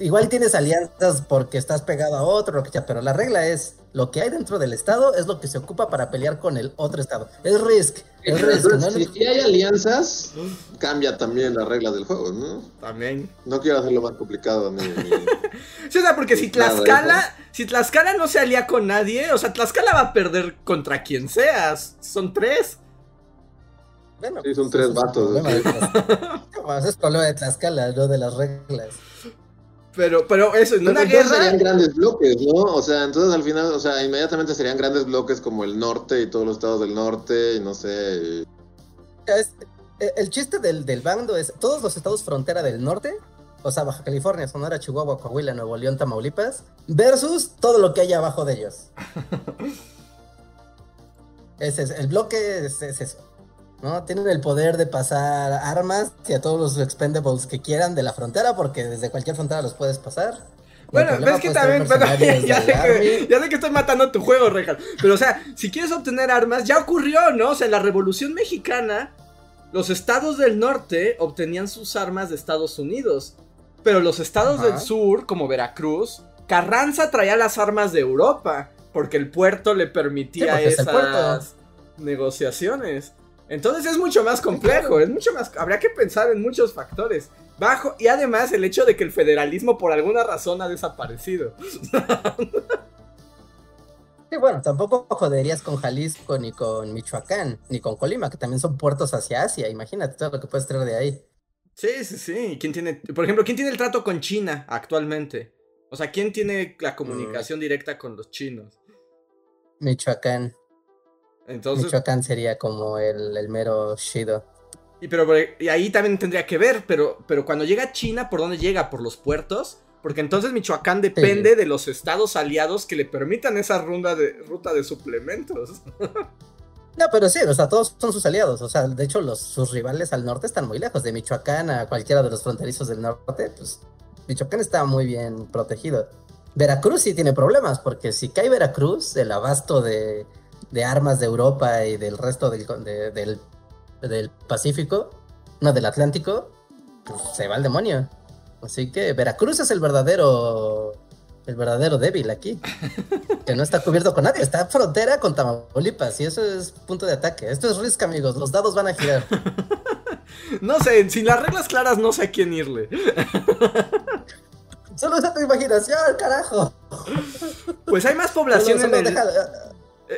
Igual tienes alianzas porque estás pegado a otro, lo que sea, pero la regla es lo que hay dentro del estado es lo que se ocupa para pelear con el otro estado. Es risk, es risk. ¿no? Si hay alianzas, cambia también las reglas del juego, ¿no? También. No quiero hacerlo más complicado ni... ni- Sí, o sea, porque si Claro, Tlaxcala, si Tlaxcala no se alía con nadie, o sea, Tlaxcala va a perder contra quien seas. Son tres. Bueno, Sí, son pues, tres es vatos, problema de sí. Tlaxcala. No, ese es problema de Tlaxcala, no de las reglas. Pero, pero eso, en una Pero entonces guerra. serían grandes bloques, ¿no? O sea, entonces al final, o sea, inmediatamente serían grandes bloques como el norte y todos los estados del norte y no sé. y- Es- eh, el chiste del, del bando es todos los estados frontera del norte, o sea, Baja California, Sonora, Chihuahua, Coahuila, Nuevo León, Tamaulipas, versus todo lo que hay abajo de ellos. Ese es, el bloque es, es eso. ¿No? Tienen el poder de pasar armas y a todos los expendables que quieran de la frontera, porque desde cualquier frontera los puedes pasar. Bueno, ves que también, ya, sé que, ya sé que estoy matando tu juego, Rejan. Pero, o sea, si quieres obtener armas, ya ocurrió, ¿no? O sea, en la Revolución Mexicana, los estados del norte obtenían sus armas de Estados Unidos. Pero los estados Ajá. del sur, como Veracruz, Carranza traía las armas de Europa. Porque el puerto le permitía Sí, es esas negociaciones. Entonces es mucho más complejo, es mucho más. Habría que pensar en muchos factores. Bajo, y además el hecho de que el federalismo por alguna razón ha desaparecido. Sí, bueno, tampoco joderías con Jalisco, ni con Michoacán, ni con Colima, que también son puertos hacia Asia. Imagínate todo lo que puedes traer de ahí. Sí, sí, sí. ¿Quién tiene, por ejemplo, quién tiene el trato con China actualmente? O sea, ¿quién tiene la comunicación directa con los chinos? Michoacán. Entonces, Michoacán sería como el, el mero Shido. y pero por- y ahí también tendría que ver, pero, pero cuando llega China, ¿por dónde llega? ¿Por los puertos? Porque entonces Michoacán depende de los estados aliados que le permitan esa ruta de, ruta de suplementos. No, pero sí, o sea, todos son sus aliados. O sea, de hecho, los, sus rivales al norte están muy lejos. De Michoacán a cualquiera de los fronterizos del norte, pues Michoacán está muy bien protegido. Veracruz sí tiene problemas, porque si cae Veracruz, el abasto de, de armas de Europa y del resto del, de- del, del Pacífico, no, del Atlántico, pues se va al demonio. Así que Veracruz es el verdadero, el verdadero débil aquí. Que no está cubierto con nadie, está frontera con Tamaulipas y eso es punto de ataque. Esto es Risk, amigos, los dados van a girar. No sé, sin las reglas claras no sé a quién irle. Solo usa tu imaginación, carajo. Pues hay más población Solo- en solo el... deja-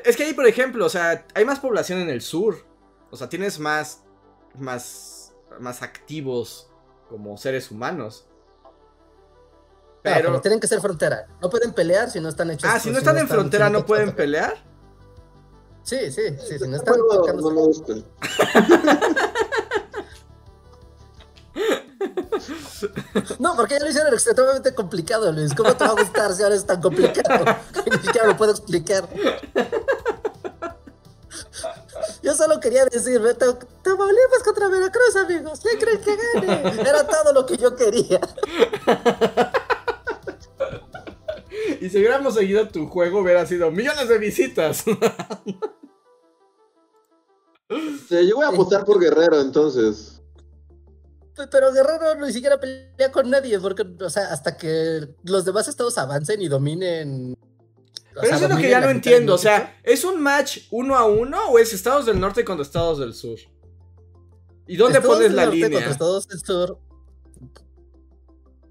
Es que ahí, por ejemplo, o sea, hay más población en el sur. O sea, tienes más. más. más activos como seres humanos. Pero. pero tienen que ser frontera. No pueden pelear si no están hechos. ah, si no están en frontera, ¿no pueden pelear? pelear? Sí, sí, sí, si no están no me gusta. No, porque ya lo hicieron extremadamente complicado, Luis. ¿Cómo te va a gustar si ahora es tan complicado? Que ni siquiera lo puedo explicar. Yo solo quería decir, Beto, Tamaulipas contra Veracruz, amigos. ¿Quién creen que gane? Era todo lo que yo quería. Y si hubiéramos seguido tu juego, hubiera sido millones de visitas. Sí, yo voy a votar por Guerrero entonces. Pero Guerrero ni siquiera pelea con nadie, porque, o sea, hasta que los demás estados avancen y dominen. Pero sea, eso es lo que ya no entiendo. O sea, ¿es un match uno a uno o es Estados del Norte contra Estados del Sur? ¿Y dónde Estados pones del la norte línea? Contra Estados del sur.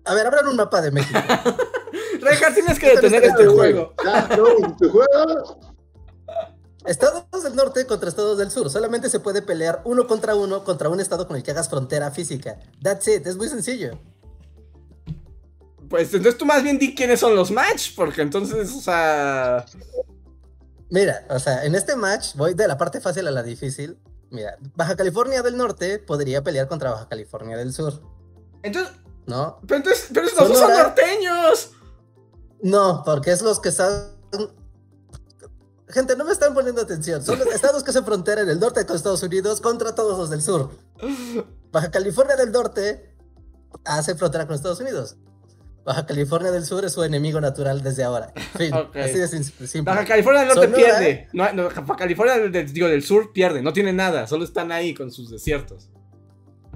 A ver, abran un mapa de México. Reja, tienes que detener este juego. Ya, no, tu juego. Estados del norte contra estados del sur. Solamente se puede pelear uno contra uno contra un estado con el que hagas frontera física. That's it, es muy sencillo. Pues entonces tú más bien di quiénes son los match, porque entonces, o sea. Mira, o sea, en este match voy de la parte fácil a la difícil. Mira, Baja California del norte podría pelear contra Baja California del sur, Entonces, ¿no? pero entonces, pero son norteños. No, porque es los que están. Gente, no me están poniendo atención. Son los estados que hacen frontera en el norte con Estados Unidos contra todos los del sur. Baja California del norte hace frontera con Estados Unidos. Baja California del sur es su enemigo natural desde ahora. Fin. Ok. Así de sim- simple. Baja California del Norte Sonora. pierde. No, no, Baja California del, del- digo, del Sur pierde. No tiene nada. Solo están ahí con sus desiertos.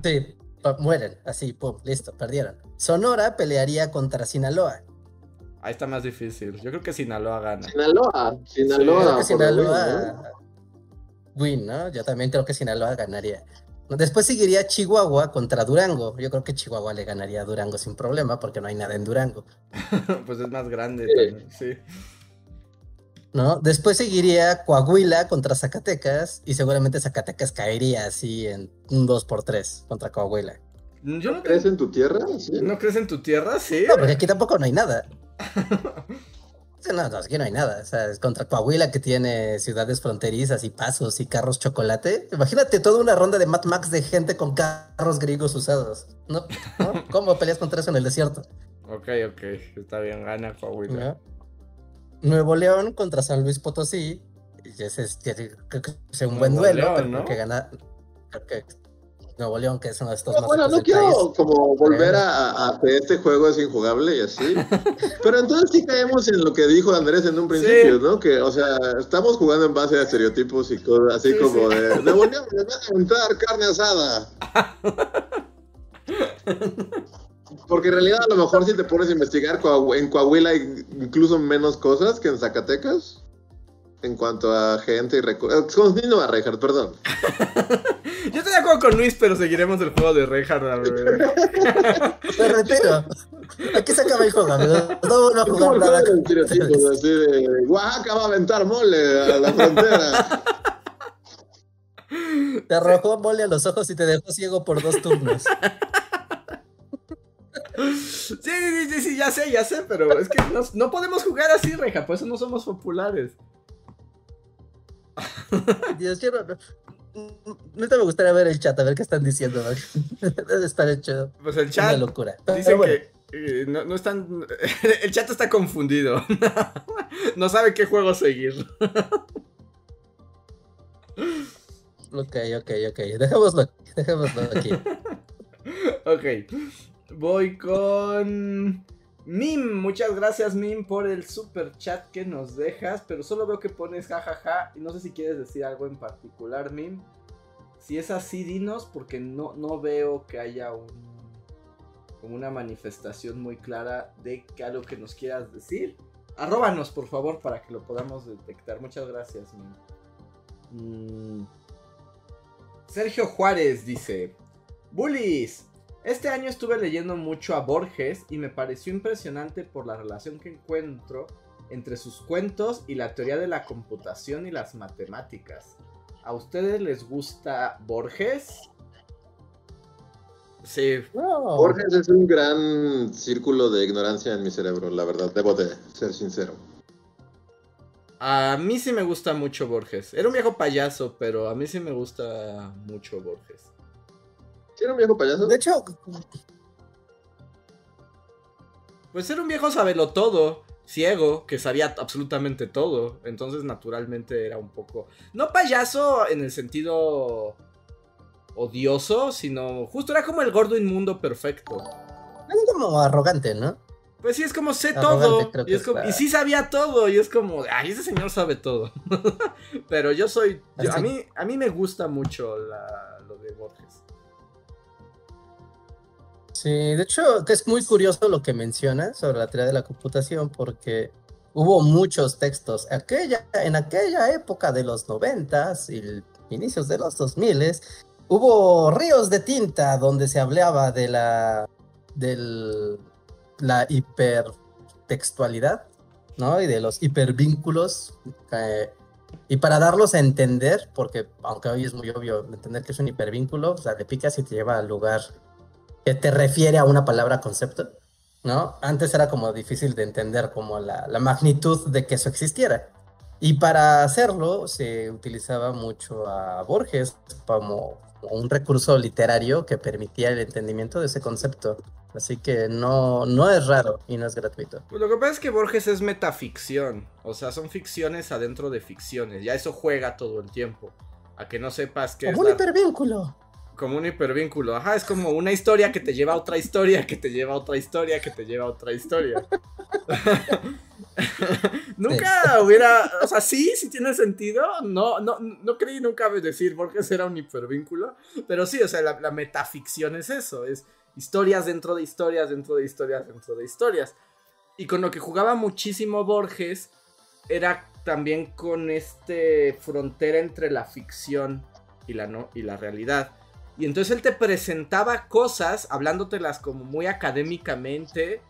Sí, mueren. Así, pum, listo, perdieron. Sonora pelearía contra Sinaloa. Ahí está más difícil. Yo creo que Sinaloa gana. Sinaloa. Creo Sinaloa. que lo menos, ¿no? Sinaloa. Win, ¿no? Yo también creo que Sinaloa ganaría. Después seguiría Chihuahua contra Durango. Yo creo que Chihuahua le ganaría a Durango sin problema porque no hay nada en Durango, pues es más grande Sí. también. Sí. ¿no? Después seguiría Coahuila contra Zacatecas y seguramente Zacatecas caería así en un 2 por 3 contra Coahuila. Yo no ¿Crees en tu tierra? ¿No crees en tu tierra? Sí. No, porque aquí tampoco no hay nada. No, no, aquí no hay nada. O sea, es contra Coahuila que tiene ciudades fronterizas y pasos y carros chocolate. Imagínate toda una ronda de Mad Max de gente con carros griegos usados. ¿No? ¿Cómo peleas contra eso en el desierto? Ok, ok. Está bien, gana Coahuila. Nuevo León contra San Luis Potosí. Ese es, creo que es un buen duelo, pero ¿no? que gana. Creo que Nuevo León, que es uno de estos no, Bueno, no quiero como volver a, que este juego es injugable y así. pero entonces sí caemos en lo que dijo Andrés en un principio, ¿no? Que, o sea, estamos jugando en base a estereotipos y cosas así como de Nuevo León les van a montar carne asada. Porque en realidad a lo mejor si te pones a investigar, en Coahuila hay incluso menos cosas que en Zacatecas en cuanto a gente y recursos. Continuo a Reinhardt, perdón. Yo estoy de acuerdo con Luis, pero seguiremos el juego de Reinhardt. Me retiro. Aquí se acaba el juego, amigo. No a jugar nada. Así de Oaxaca va a aventar mole a la frontera. Te arrojó mole a los ojos y te dejó ciego por dos turnos. Sí, sí, sí, ya sé, ya sé, pero es que no, no podemos jugar así, Reja, por eso no somos populares. Dios, yo te me gustaría ver el chat, a ver qué están diciendo. Estar hecho. Pues el chat. Una locura. Dice que eh, no, no, están. El chat está confundido. no sabe qué juego seguir. ok, ok, ok. Dejémoslo, dejémoslo aquí. ok. Voy con. Mim, muchas gracias Mim por el super chat que nos dejas, pero solo veo que pones jajaja y no sé si quieres decir algo en particular Mim. Si es así, dinos porque no, no veo que haya un, como una manifestación muy clara de que algo que nos quieras decir. Arróbanos por favor para que lo podamos detectar. Muchas gracias Mim. Mm. Sergio Juárez dice, Bullies, este año estuve leyendo mucho a Borges y me pareció impresionante por la relación que encuentro entre sus cuentos y la teoría de la computación y las matemáticas. ¿A ustedes les gusta Borges? Sí. Borges es un gran círculo de ignorancia en mi cerebro, la verdad, debo de ser sincero. A mí sí me gusta mucho Borges. Era un viejo payaso, pero a mí sí me gusta mucho Borges. ¿Sí era un viejo payaso? De hecho. Pues era un viejo sabelo todo, ciego, que sabía absolutamente todo. Entonces, naturalmente era un poco. No payaso en el sentido odioso, sino justo era como el gordo inmundo perfecto. Es como arrogante, ¿no? Pues sí, es como sé todo. Y, sí sabía todo. Y es como, ay, ese señor sabe todo. Pero yo soy. a, mí, a mí me gusta mucho lo de Borges. Sí, de hecho, es muy curioso lo que mencionas sobre la teoría de la computación, porque hubo muchos textos en aquella época de los noventas y inicios de los dos miles, hubo ríos de tinta donde se hablaba de la, del, la hipertextualidad, ¿no? Y de los hipervínculos. Eh, y para darlos a entender, porque aunque hoy es muy obvio entender que es un hipervínculo, o sea, te picas y te lleva al lugar que te refiere a una palabra concepto, ¿no? Antes era como difícil de entender como la, magnitud de que eso existiera. Y para hacerlo se utilizaba mucho a Borges como un recurso literario que permitía el entendimiento de ese concepto. Así que no, no es raro y no es gratuito. Pues lo que pasa es que Borges es metaficción. O sea, son ficciones adentro de ficciones. Ya eso juega todo el tiempo. A que no sepas que es. un hipervínculo. Como un hipervínculo. Ajá, es como una historia que te lleva a otra historia, que te lleva a otra historia, que te lleva a otra historia. nunca hubiera. O sea, sí, sí tiene sentido. No, no, no creí nunca decir porque era un hipervínculo. Pero sí, o sea, la, la metaficción es eso. Es historias dentro de historias, dentro de historias, dentro de historias. Y con lo que jugaba muchísimo Borges era también con este frontera entre la ficción y la, no, y la realidad. Y entonces él te presentaba cosas, hablándotelas como muy académicamente,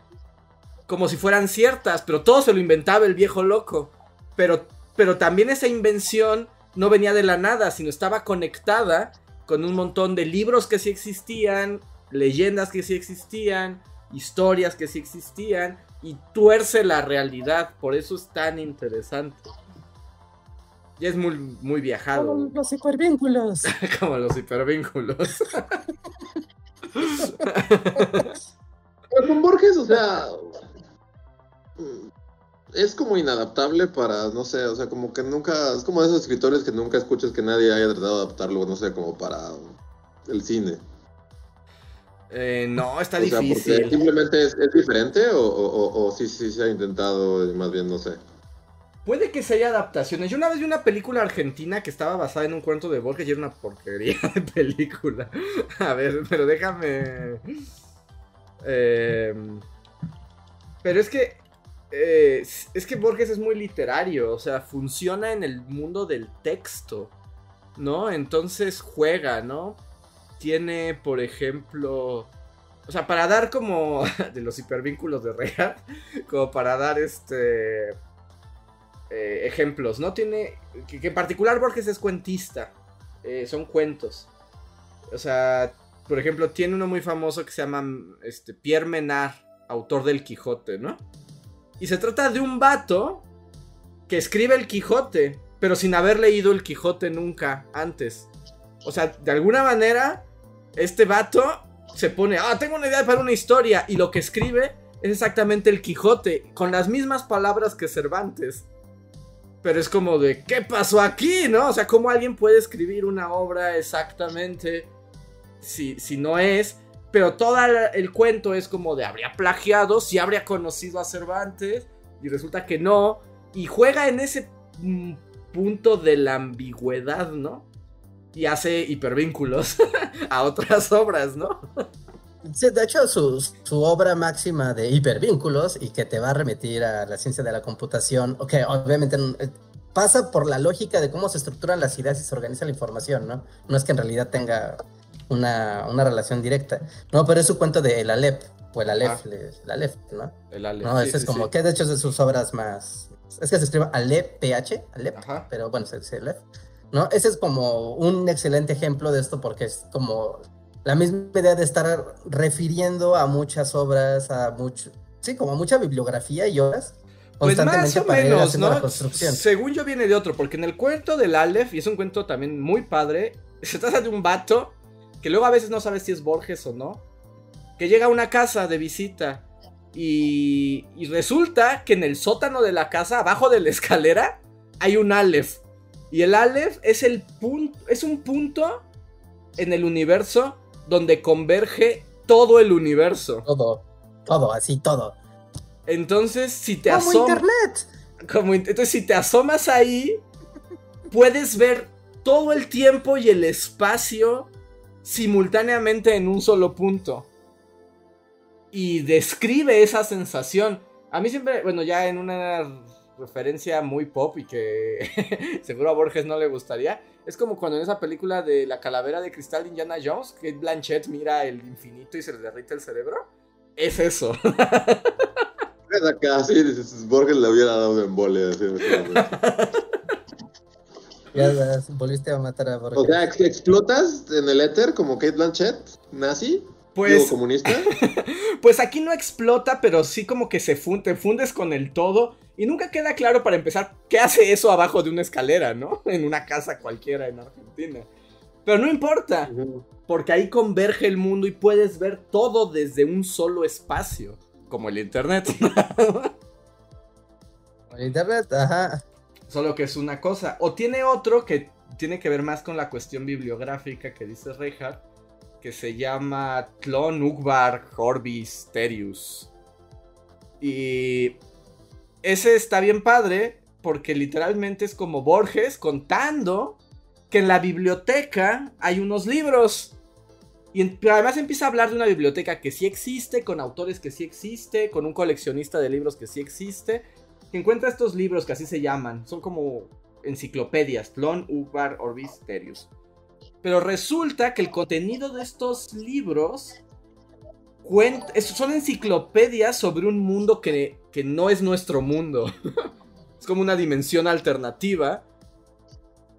como si fueran ciertas, pero todo se lo inventaba el viejo loco. Pero, pero también esa invención no venía de la nada, sino estaba conectada con un montón de libros que sí existían, leyendas que sí existían, historias que sí existían y tuerce la realidad, por eso es tan interesante. Ya es muy, muy viajado. Como los hipervínculos. Como los hipervínculos. Pero con Borges, o sea, es como inadaptable para, no sé, o sea, como que nunca, es como de esos escritores que nunca escuchas que nadie haya tratado de adaptarlo, no sé, como para el cine. Eh, no, está O sea, porque difícil. simplemente es, es diferente o, o, o- o sí, sí se ha intentado, y más bien, no sé. Puede que sea adaptaciones. Yo una vez vi una película argentina que estaba basada en un cuento de Borges y era una porquería de película. A ver, pero déjame. Eh, pero es que. eh, es que Borges es muy literario. O sea, funciona en el mundo del texto. ¿No? Entonces juega, ¿no? Tiene, por ejemplo. O sea, para dar como. de los hipervínculos de Reja. Como para dar este eh, ejemplos, ¿no? Tiene. Que, en particular Borges es cuentista. eh, son cuentos. O sea, por ejemplo, tiene uno muy famoso que se llama este, Pierre Menard, autor del Quijote, ¿no? Y se trata de un vato que escribe el Quijote, pero sin haber leído el Quijote nunca antes. O sea, de alguna manera, este vato se pone, ah, tengo una idea para una historia, y lo que escribe es exactamente el Quijote, con las mismas palabras que Cervantes. Pero es como de, ¿qué pasó aquí? ¿No? O sea, ¿cómo alguien puede escribir una obra exactamente si, si no es? Pero todo el cuento es como de, habría plagiado, si habría conocido a Cervantes, y resulta que no. Y juega en ese mm, punto de la ambigüedad, ¿no? Y hace hipervínculos a otras obras, ¿no? De hecho, su, su obra máxima de hipervínculos y que te va a remitir a la ciencia de la computación, que obviamente eh, pasa por la lógica de cómo se estructuran las ideas y se organiza la información, ¿no? No es que en realidad tenga una, una relación directa, ¿no? Pero es su cuento de El Aleph, o el Aleph, Ah. le- el Aleph, ¿no? El Ale. No, sí, ese es sí, como, sí. que de hecho es de sus obras más, es que se escribe Aleph, PH, Aleph, Ajá. pero bueno, se dice Aleph, ¿no? Ese es como un excelente ejemplo de esto porque es como la misma idea de estar refiriendo a muchas obras, a mucho, sí, como a mucha bibliografía y obras. Pues más o menos, ¿no? la construcción. Según yo viene de otro, porque en el cuento del Aleph, y es un cuento también muy padre, se trata de un vato que luego a veces no sabes si es Borges o no, que llega a una casa de visita y, y resulta que en el sótano de la casa, abajo de la escalera, hay un Aleph. Y el Aleph es, el punto, es un punto en el universo donde converge todo el universo. Todo, todo, así todo. Entonces, si te Como asomas... internet. Como int- entonces, si te asomas ahí, puedes ver todo el tiempo y el espacio simultáneamente en un solo punto. Y describe esa sensación. A mí siempre, bueno, ya en una referencia muy pop y que seguro a Borges no le gustaría, es como cuando en esa película de la calavera de cristal de Indiana Jones, que Blanchett mira el infinito y se le derrite el cerebro. Es eso. Es acá, sí, Borges le hubiera dado un embole. así, así. Ya volviste a matar a Borges. O sea, ex- explotas en el éter como Kate Blanchett, nazi, Pues, comunista. Pues aquí no explota, pero sí como que se fun- te fundes con el todo. Y nunca queda claro para empezar qué hace eso abajo de una escalera, ¿no? En una casa cualquiera en Argentina. Pero no importa, porque ahí converge el mundo y puedes ver todo desde un solo espacio, como el internet. El internet, ajá. Solo que es una cosa. O tiene otro que tiene que ver más con la cuestión bibliográfica que dice Reinhardt, que se llama Tlon Ugbar Orbis Terius. Y ese está bien padre porque literalmente es como Borges contando que en la biblioteca hay unos libros. Y además empieza a hablar de una biblioteca que sí existe, con autores que sí existe, con un coleccionista de libros que sí existe, que encuentra estos libros que así se llaman. Son como enciclopedias, Tlon, Ugbar, Orbis, Terius. Pero resulta que el contenido de estos libros cuenta, son enciclopedias sobre un mundo que, que no es nuestro mundo. es como una dimensión alternativa.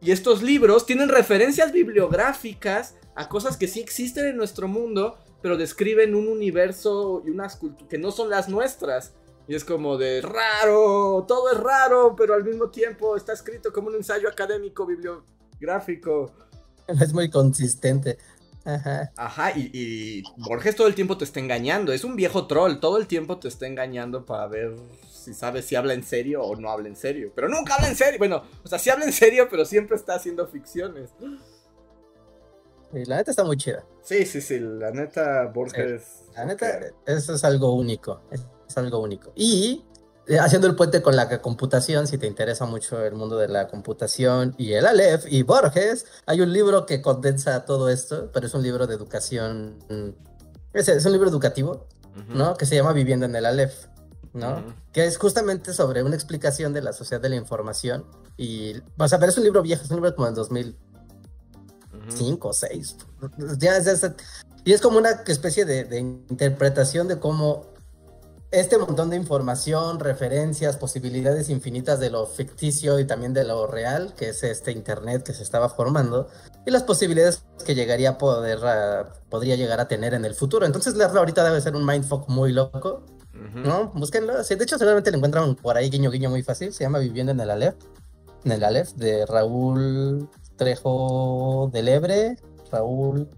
Y estos libros tienen referencias bibliográficas a cosas que sí existen en nuestro mundo, pero describen un universo y unas culturas que no son las nuestras. Y es como de raro, todo es raro, pero al mismo tiempo está escrito como un ensayo académico bibliográfico. Es muy consistente. Ajá. Ajá, y, y, Borges todo el tiempo te está engañando. Es un viejo troll, todo el tiempo te está engañando para ver si sabes si habla en serio o no habla en serio. Pero nunca habla en serio. Bueno, o sea, sí habla en serio, pero siempre está haciendo ficciones. Y la neta está muy chida. Sí, sí, sí, la neta Borges. Sí, la neta, eso es algo único. Es algo único. Y eh, haciendo el puente con la computación, si te interesa mucho el mundo de la computación y el Aleph y Borges, hay un libro que condensa todo esto, pero es un libro de educación. Es, es un libro educativo, uh -huh. ¿no? Que se llama Viviendo en el Aleph. ¿no? Uh -huh. Que es justamente sobre una explicación de la sociedad de la información. Y, o sea, pero es un libro viejo, es un libro como del 2005 o 6. Ya es, es, y es como una especie de, de, interpretación de cómo este montón de información, referencias, posibilidades infinitas de lo ficticio y también de lo real, que es este Internet que se estaba formando, y las posibilidades que llegaría a poder, podría llegar a tener en el futuro. Entonces leerlo ahorita debe ser un mindfuck muy loco. ¿No? Búsquenlo. Sí, de hecho, seguramente lo encuentran por ahí, guiño, guiño, muy fácil. Se llama Viviendo en el Aleph. En el Aleph, de Raúl Trejo del Ebre. Raúl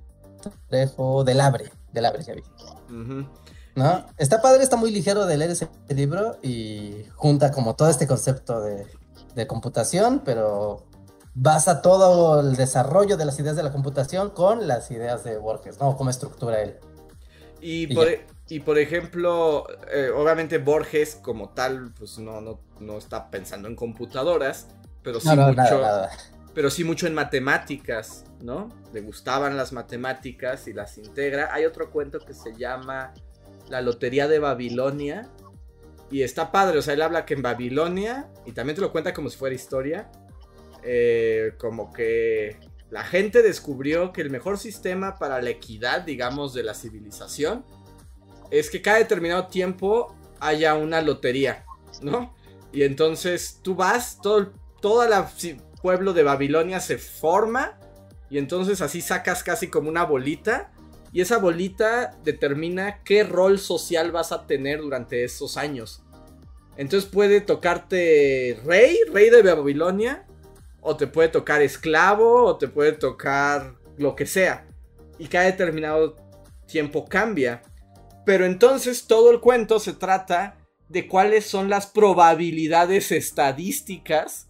Trejo del Abre. Del Abre, ya vi. Uh -huh. ¿No? Está padre, está muy ligero de leer ese libro y junta como todo este concepto de, de computación, pero basa todo el desarrollo de las ideas de la computación con las ideas de Borges, ¿no? Cómo estructura él. Y, y por, ya. Y por ejemplo, eh, obviamente Borges como tal, pues no, no, no, está pensando en computadoras, pero sí no, no, mucho. Nada, nada. Pero sí mucho en matemáticas, ¿no? Le gustaban las matemáticas y las integra. Hay otro cuento que se llama La Lotería de Babilonia. Y está padre, o sea, él habla que en Babilonia, y también te lo cuenta como si fuera historia, eh, como que la gente descubrió que el mejor sistema para la equidad, digamos, de la civilización, es que cada determinado tiempo haya una lotería, ¿no? Y entonces tú vas, todo, toda la pueblo de Babilonia se forma y entonces así sacas casi como una bolita y esa bolita determina qué rol social vas a tener durante esos años. Entonces puede tocarte rey, rey de Babilonia, o te puede tocar esclavo, o te puede tocar lo que sea. Y cada determinado tiempo cambia. Pero entonces todo el cuento se trata de cuáles son las probabilidades estadísticas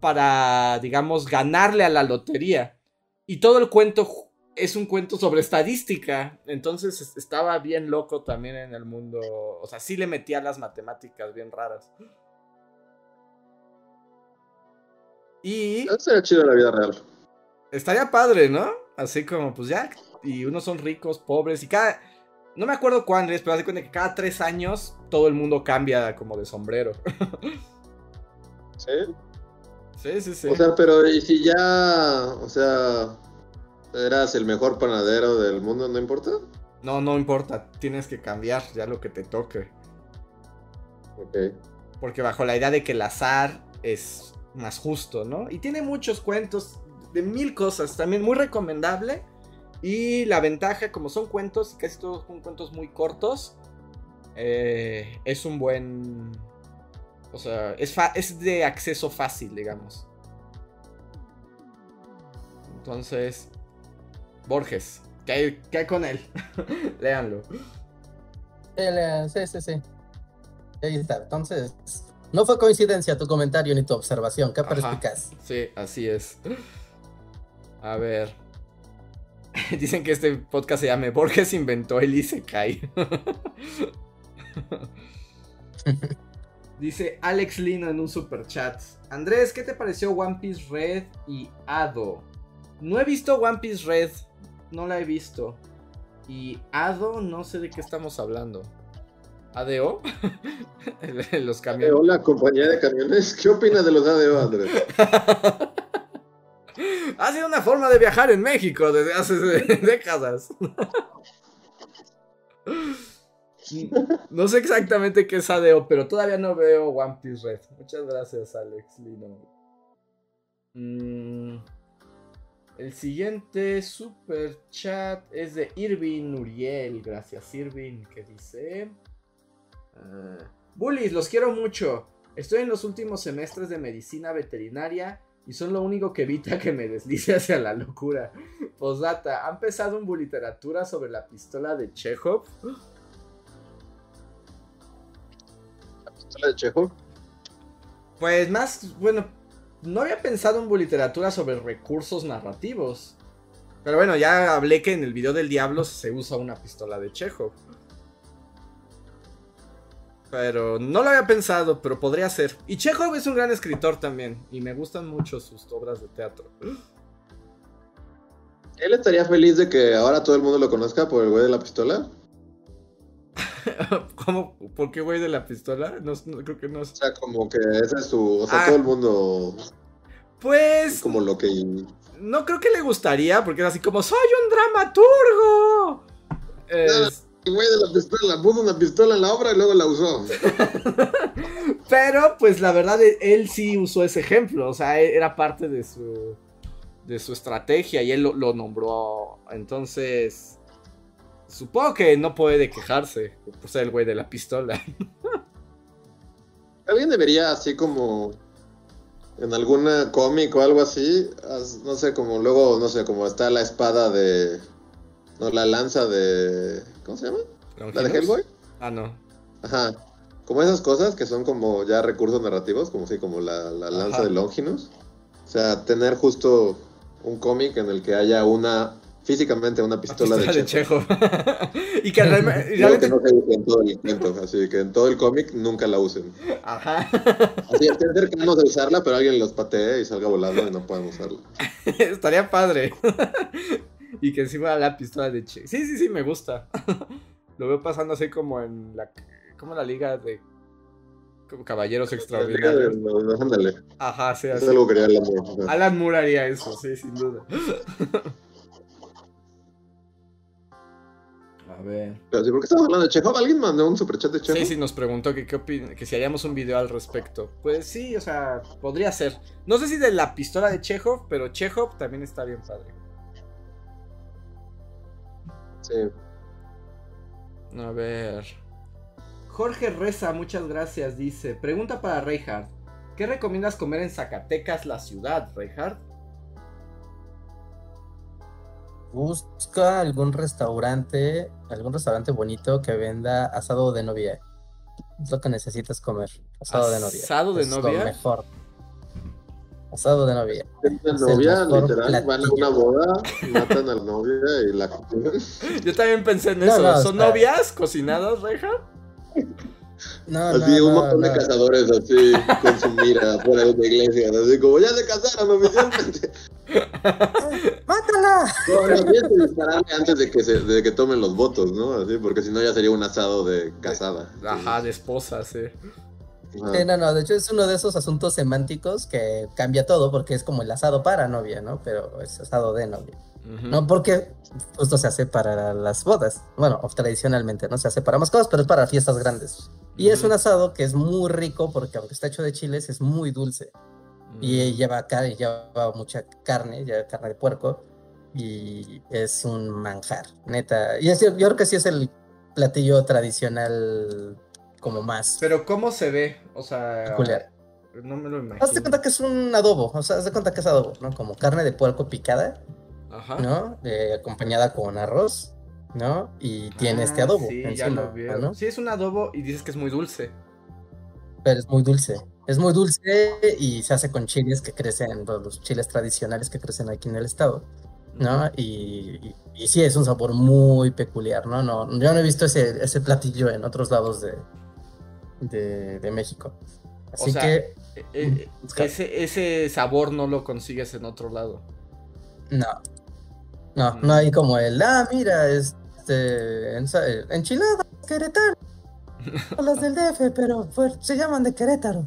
para, digamos, ganarle a la lotería. Y todo el cuento es un cuento sobre estadística. Entonces estaba bien loco también en el mundo. O sea, sí le metía las matemáticas bien raras. Y. Eso sería chido en la vida real. Estaría padre, ¿no? Así como, pues ya. Y unos son ricos, pobres. Y cada. No me acuerdo cuándo es, pero hace cuenta que cada tres años todo el mundo cambia como de sombrero. ¿Sí? Sí, sí, sí. O sea, pero ¿y si ya. O sea. Eras el mejor panadero del mundo, ¿no importa? No, no importa. Tienes que cambiar ya lo que te toque. Ok. Porque bajo la idea de que el azar es más justo, ¿no? Y tiene muchos cuentos de mil cosas. También muy recomendable. Y la ventaja, como son cuentos, casi todos son cuentos muy cortos, eh, es un buen... O sea, es, es de acceso fácil, digamos. Entonces, Borges, ¿qué hay, qué hay con él? Léanlo. Sí, sí, sí. Ahí está. Entonces, no fue coincidencia tu comentario ni tu observación. Qué perspicaz. Sí, así es. A ver. Dicen que este podcast se llame Borges inventó el Isekai. Dice Alex Lino en un super chat. Andrés, ¿qué te pareció One Piece Red y Ado? No he visto One Piece Red. No la he visto. Y Ado, no sé de qué estamos hablando. ¿ADO? los camiones. ADO, la compañía de camiones. ¿Qué opinas de los ADO, Andrés? ha sido una forma de viajar en México desde hace décadas. No sé exactamente qué es ADO, pero todavía no veo One Piece Red. Muchas gracias, Alex Lino. Mm, El siguiente super chat es de Irving Nuriel. Gracias, Irving. Que dice: uh, Bullies, los quiero mucho. Estoy en los últimos semestres de medicina veterinaria y son lo único que evita que me deslice hacia la locura. Posdata, ¿han empezado un literatura sobre la pistola de Chekhov? ¿La pistola de Chekhov? Pues más, bueno, no había pensado en literatura sobre recursos narrativos. Pero bueno, ya hablé que en el video del diablo se usa una pistola de Chekhov. Pero no lo había pensado, pero podría ser. Y Chekhov es un gran escritor también. Y me gustan mucho sus obras de teatro. ¿Él estaría feliz de que ahora todo el mundo lo conozca por el güey de la pistola? ¿Cómo? ¿Por qué güey de la pistola? No, creo que no. O sea, como que ese es su. O sea, ah. todo el mundo. Pues. como lo que. No creo que le gustaría, porque es así como: ¡Soy un dramaturgo! Es el güey de la pistola puso una pistola en la obra y luego la usó. Pero, pues la verdad, él sí usó ese ejemplo. O sea, e-, era parte de su. de su estrategia y él lo, nombró. Entonces. Supongo que no puede quejarse por ser el güey de la pistola. Alguien debería, así como. En algún cómic o algo así, no sé, como luego, no sé, como está la espada de. No, la lanza de ¿Cómo se llama? ¿La de Hellboy? Ah, no. Ajá. Como esas cosas que son como ya recursos narrativos, como si como la, lanza de Longinus. O sea, tener justo un cómic en el que haya una físicamente una pistola, de, Chejo. y que realmente, no se use en todo el cuento, así que en todo el cómic nunca la usen. Ajá. Así estén cercanos de usarla, pero alguien los patee y salga volando y no puedan usarla. Estaría padre. Y que encima la pistola de Che. Sí, sí, sí, me gusta. Lo veo pasando así como en la. Como la liga de. Como caballeros extraordinarios. ándale. Ajá, sí, así. Es algo que. Alan Moore haría eso, sí, sin duda. A ver. Pero, ¿Por qué estamos hablando de Chekhov? ¿Alguien mandó un superchat de Chekhov? Sí, sí, nos preguntó que, qué que si haríamos un video al respecto. Pues sí, o sea, podría ser. No sé si de la pistola de Chekhov, pero Chekhov también está bien padre. Sí. A ver. Jorge Reza, muchas gracias, dice. Pregunta para Reinhardt. ¿Qué recomiendas comer en Zacatecas, la ciudad, Reinhardt? Busca algún restaurante, algún restaurante bonito que venda asado de novia. Es lo que necesitas comer. Asado de novia. ¿Asado de novia? Lo mejor. Asado de novia. La novia, literal, van a una boda, matan a la novia y la Yo también pensé en eso. ¿Son novias cocinadas, Reja? No, así un montón de cazadores así con su mira fuera de una iglesia, así como ya se casaron oficialmente. ¡Mátala! No, no, dispararle antes de que, se, de que tomen los votos, ¿no? Así, porque si no ya sería un asado de casada. Ajá, de esposa, sí no, no, de hecho es uno de esos asuntos semánticos que cambia todo porque es como el asado para novia, ¿no? Pero es asado de novia. No porque justo se hace para las bodas. Bueno, tradicionalmente, ¿no? Se hace para más cosas, pero es para fiestas grandes. Y es un asado que es muy rico porque aunque está hecho de chiles, es muy dulce. Y lleva, lleva mucha carne, lleva carne de puerco. Y es un manjar, neta. Y yo creo que sí es el platillo tradicional como más. Pero ¿cómo se ve? O sea... Peculiar. No me lo imagino. Haz de cuenta que es un adobo, o sea, haz de cuenta que es adobo, ¿no? Como carne de puerco picada, Ajá. ¿no? Eh, acompañada con arroz, ¿no? Y tiene este ah, adobo. Sí, ya lo veo. ¿no? Sí, es un adobo y dices que es muy dulce. Pero es muy dulce. Es muy dulce y se hace con chiles que crecen, los chiles tradicionales que crecen aquí en el estado, ¿no? Y, y, sí, es un sabor muy peculiar, ¿no? no yo no he visto ese, ese platillo en otros lados de, de, México. Así que. Eh, eh, ese, ese sabor no lo consigues en otro lado. No. No, no hay como el, ah, mira, este, enchiladas, Querétaro. las del DF, pero pues, se llaman de Querétaro.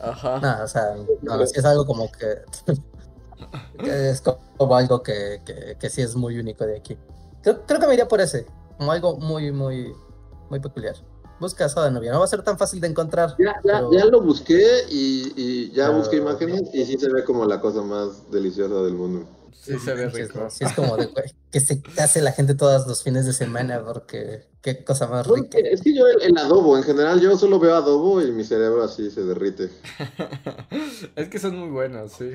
Ajá. No, o sea, no, es, algo como que, es como algo que, que, sí es muy único de aquí. Creo, creo, que me iría por ese, como algo muy, muy, muy peculiar. Busca asado de novia, no va a ser tan fácil de encontrar. Ya, ya, ya lo busqué y, y ya busqué imágenes y sí se ve como la cosa más deliciosa del mundo. Sí, se ve rico. ¿no? Sí, es como de, que se hace la gente todos los fines de semana porque qué cosa más rica. Es que yo el, el adobo, en general, yo solo veo adobo y mi cerebro así se derrite. es que son muy buenos, sí.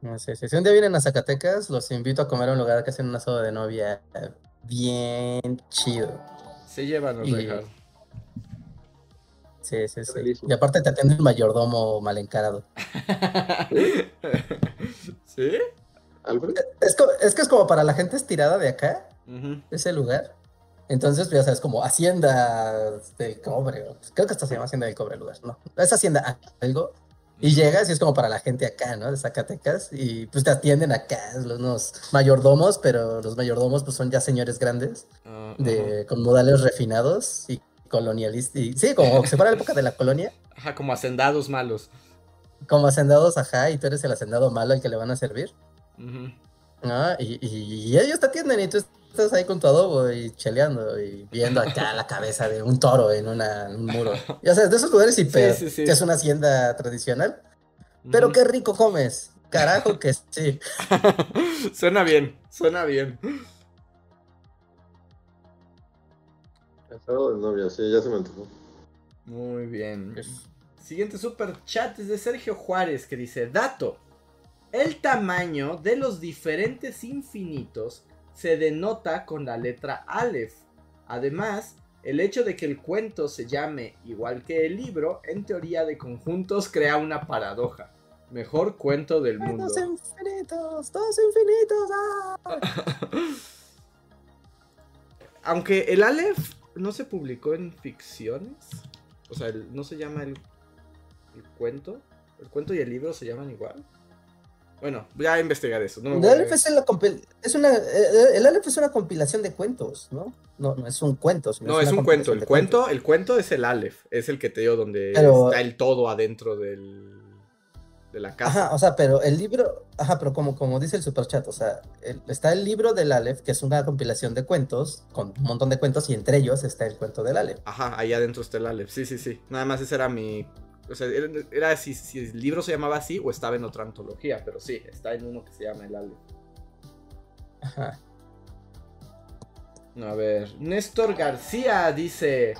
No sé, si un día vienen a Zacatecas, los invito a comer a un lugar que hacen un asado de novia bien chido. Se llevan los Y-. Sí, sí, sí. Delicioso. Y aparte te atiende un mayordomo mal encarado. ¿Sí? ¿Alfred? Es, es que es como para la gente estirada de acá, Ujú. ese lugar. Entonces, pues, ya sabes, como Hacienda del Cobre. o- Creo que hasta se llama Hacienda del Cobre el lugar, ¿no? Es Hacienda algo. Y llegas y es como para la gente acá, ¿no? De Zacatecas. Y pues te atienden acá, los unos mayordomos, pero los mayordomos pues son ya señores grandes, Ah, de, con modales refinados y colonialistas. Y, sí, como si fuera la época de la colonia. Ajá, como hacendados malos. Como hacendados, ajá, y tú eres el hacendado malo al que le van a servir. ¿no? Y, y- y ellos te atienden y tú estás ahí con tu adobo y cheleando y viendo acá la cabeza de un toro en, una, en un muro. Ya sabes, de esos lugares sí, sí. que es una hacienda tradicional. Pero qué rico comes. Carajo que sí. suena bien, suena bien. Asado de novia, sí, ya se me antojó. Muy bien. Siguiente super chat es de Sergio Juárez que dice, dato, el tamaño de los diferentes infinitos se denota con la letra Aleph. Además, el hecho de que el cuento se llame igual que el libro, en teoría de conjuntos, crea una paradoja. Mejor cuento del mundo. Todos infinitos, todos infinitos. ¡ah! Aunque el Aleph no se publicó en ficciones, o sea, el- no se llama el, el cuento. El cuento y el libro se llaman igual. Bueno, voy a investigar eso. No El Aleph es, la es una, eh, el Aleph es una compilación de cuentos, ¿no? No, no es un cuento. No, es un cuento. El cuento, cuentos. el cuento es el Aleph. Es el que te digo donde Pero- está el todo adentro del, de la casa. Ajá, o sea, pero el libro, ajá, pero como, como dice el superchat, o sea, el- está el libro del Aleph, que es una compilación de cuentos, con un montón de cuentos, y entre ellos está el cuento del Aleph. Ajá, ahí adentro está el Aleph. Sí, sí, sí. Nada más ese era mi. O sea, era, era si, si el libro se llamaba así o estaba en otra antología. Pero sí, está en uno que se llama el Aleph. Ajá. A ver, Néstor García dice: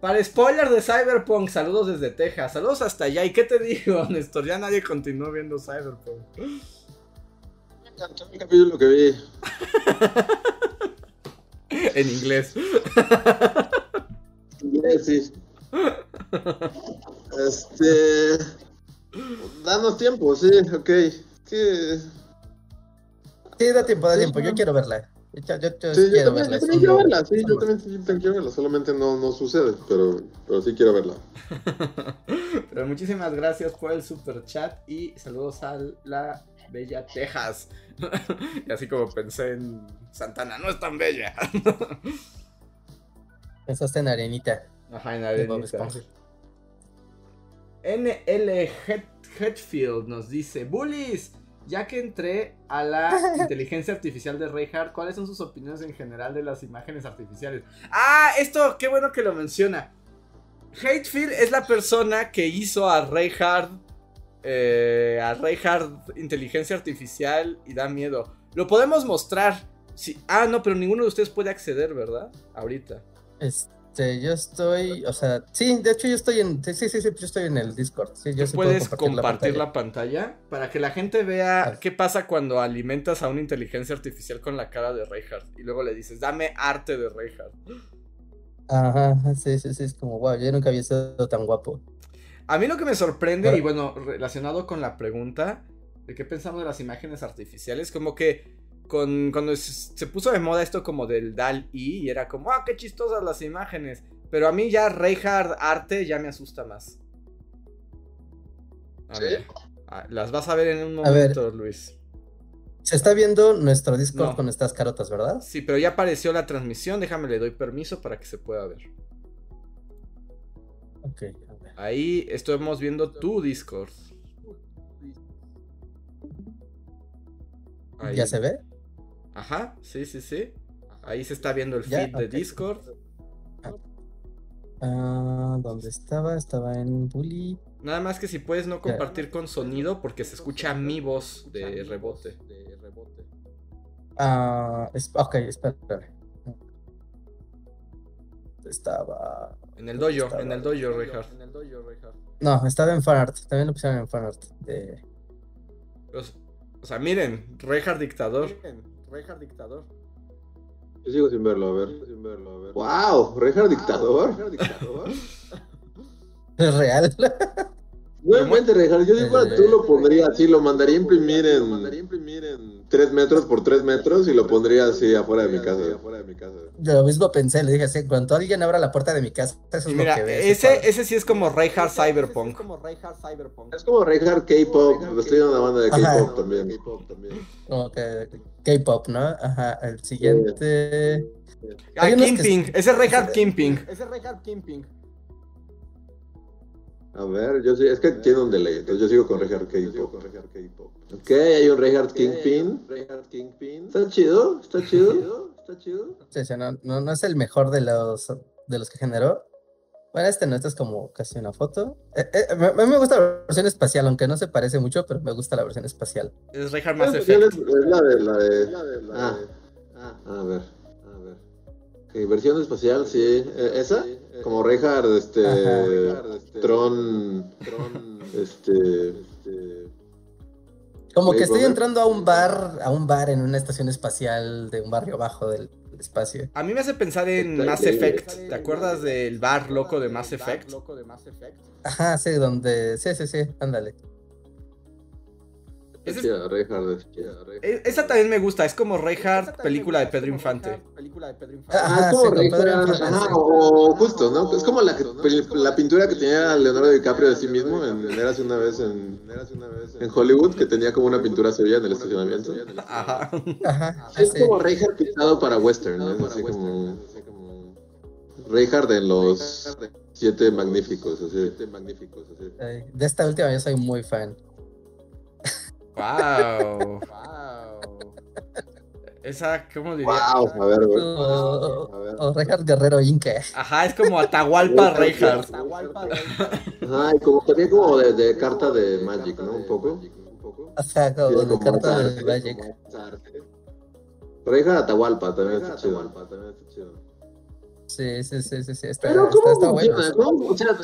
Para spoiler de Cyberpunk, saludos desde Texas. Saludos hasta allá. ¿Y qué te digo, Néstor? Ya nadie continuó viendo Cyberpunk. Me encantó el capítulo que vi. en inglés. Sí, sí. Este. Danos tiempo, sí, ok. Que. Sí, da tiempo, da Sí, tiempo, yo quiero verla. Yo, yo- yo Sí, yo quiero también, verla. yo también un- quiero verla, sí, es yo un- también, sí, yo también quiero verla, solamente no, no sucede, pero, pero sí quiero verla. Pero muchísimas gracias por el super chat y saludos a la bella Texas. y así como pensé en Santana, no es tan bella. Pensaste en Arenita. Ajá, en de Bob arenita. Esponja. NL Het- Hetfield nos dice, Bullies, ya que entré a la inteligencia artificial de Reinhardt, ¿cuáles son sus opiniones en general de las imágenes artificiales? Ah, esto, qué bueno que lo menciona. Hatefield es la persona que hizo a Reinhardt, eh, a Reinhardt inteligencia artificial y da miedo. Lo podemos mostrar. Sí. Ah, no, pero ninguno de ustedes puede acceder, ¿verdad? Ahorita. Este, yo estoy, o sea, sí, de hecho yo estoy en, sí, sí, sí, yo estoy en el Discord. Sí, yo ¿Tú sí puedo puedes compartir la pantalla. la pantalla para que la gente vea qué pasa cuando alimentas a una inteligencia artificial con la cara de Reinhardt y luego le dices, dame arte de Reinhardt. Ajá, sí, sí, sí, es como, wow, yo nunca había sido tan guapo. A mí lo que me sorprende, Pero- y bueno, relacionado con la pregunta de qué pensamos de las imágenes artificiales, como que con, cuando se puso de moda esto como del DAL-I y era como, ah, qué chistosas las imágenes. Pero a mí ya Reinhardt arte ya me asusta más. A ¿Sí? ver, las vas a ver en un A ver. momento, Luis. Se está viendo nuestro Discord No. con estas carotas, ¿verdad? Sí, pero ya apareció la transmisión, déjame le doy permiso para que se pueda ver. Ok, a ver. Ahí estamos viendo tu Discord. Ahí. ¿Ya se ve? Ajá, sí, sí, sí. Ahí se está viendo el Ya, feed de. Discord. Ah, ¿dónde estaba? Estaba en Bully. Nada más que si puedes no compartir con sonido porque se escucha mi voz de rebote. Ah, ok, espera. Estaba. En el dojo, en el dojo, Richard. No, estaba en fanart. También lo pusieron en fanart. De... o sea, miren, Richard dictador. Richard dictador. Yo sigo sin verlo, a ver. Sin verlo, a ver. ¡Wow! ¿Richard dictador? ¿Es real? Nuevamente, Rejar, yo digo, tú lo pondría así, lo mandaría a imprimir en, mandaría imprimir en 3 metros por 3 metros y lo pondría así afuera de mi casa. Yo lo mismo pensé, le dije así, cuando alguien abra la puerta de mi casa, eso es Mira, lo que ve. Ese, ese sí es como Reinhardt Cyberpunk. Es como Reinhardt K-Pop, estoy en una banda de K-Pop también. Como que K-Pop, ¿no? Ajá, el siguiente... Ah, Kimping, ese es Reinhardt Kimping. Ese es Reinhardt Kimping. A ver, yo sí, es que tiene un delay, entonces yo sigo con Reinhardt K-Pop. Ok, hay un Reinhardt Kingpin. Kingpin. Está chido, está chido, está chido. Sí, sí, no, no, no, es el mejor de los, de los que generó. Bueno, este no, este es como casi una foto. Eh, eh, a mí me gusta la versión espacial, aunque no se parece mucho, pero me gusta la versión espacial. Es Reinhardt más Effect. Es, la de, la de, ah, ah, a ver, a ver. Ok, versión espacial, sí. Eh, ¿Esa? Como Reinhardt, este, este, Tron, Tron, este, este como que estoy entrando a un bar, a un bar en una estación espacial de un barrio bajo del espacio. A mí me hace pensar en Mass Effect. ¿Te acuerdas del bar loco de Mass Effect? Ajá, sí, donde. Sí, sí, sí, ándale. E, esa también me gusta, es como Reinhardt, película de Pedro Infante. Ah, es como Reinhardt, o justo, ¿no? Es como la, la pintura que tenía Leonardo DiCaprio de sí mismo en Érase una vez en, en Hollywood, que tenía como una pintura sevilla en el estacionamiento. Ajá. Es como Reinhardt pintado para western, ¿no? Así como Reinhardt en los siete magníficos, así. De esta última yo soy muy fan. Wow. wow. Esa, ¿cómo diría? Wow, a ver, güey. O, Reinhardt Guerrero Inca. Ajá, es como Atahualpa Reinhardt. Ajá, y como también como de, de, carta de Magic, ¿no? Un poco. Ajá, como de carta de Magic. Reinhardt Atahualpa también está chido. También está chido. Sí, sí, sí, sí, sí. Está, Pero está, está bueno. O sea,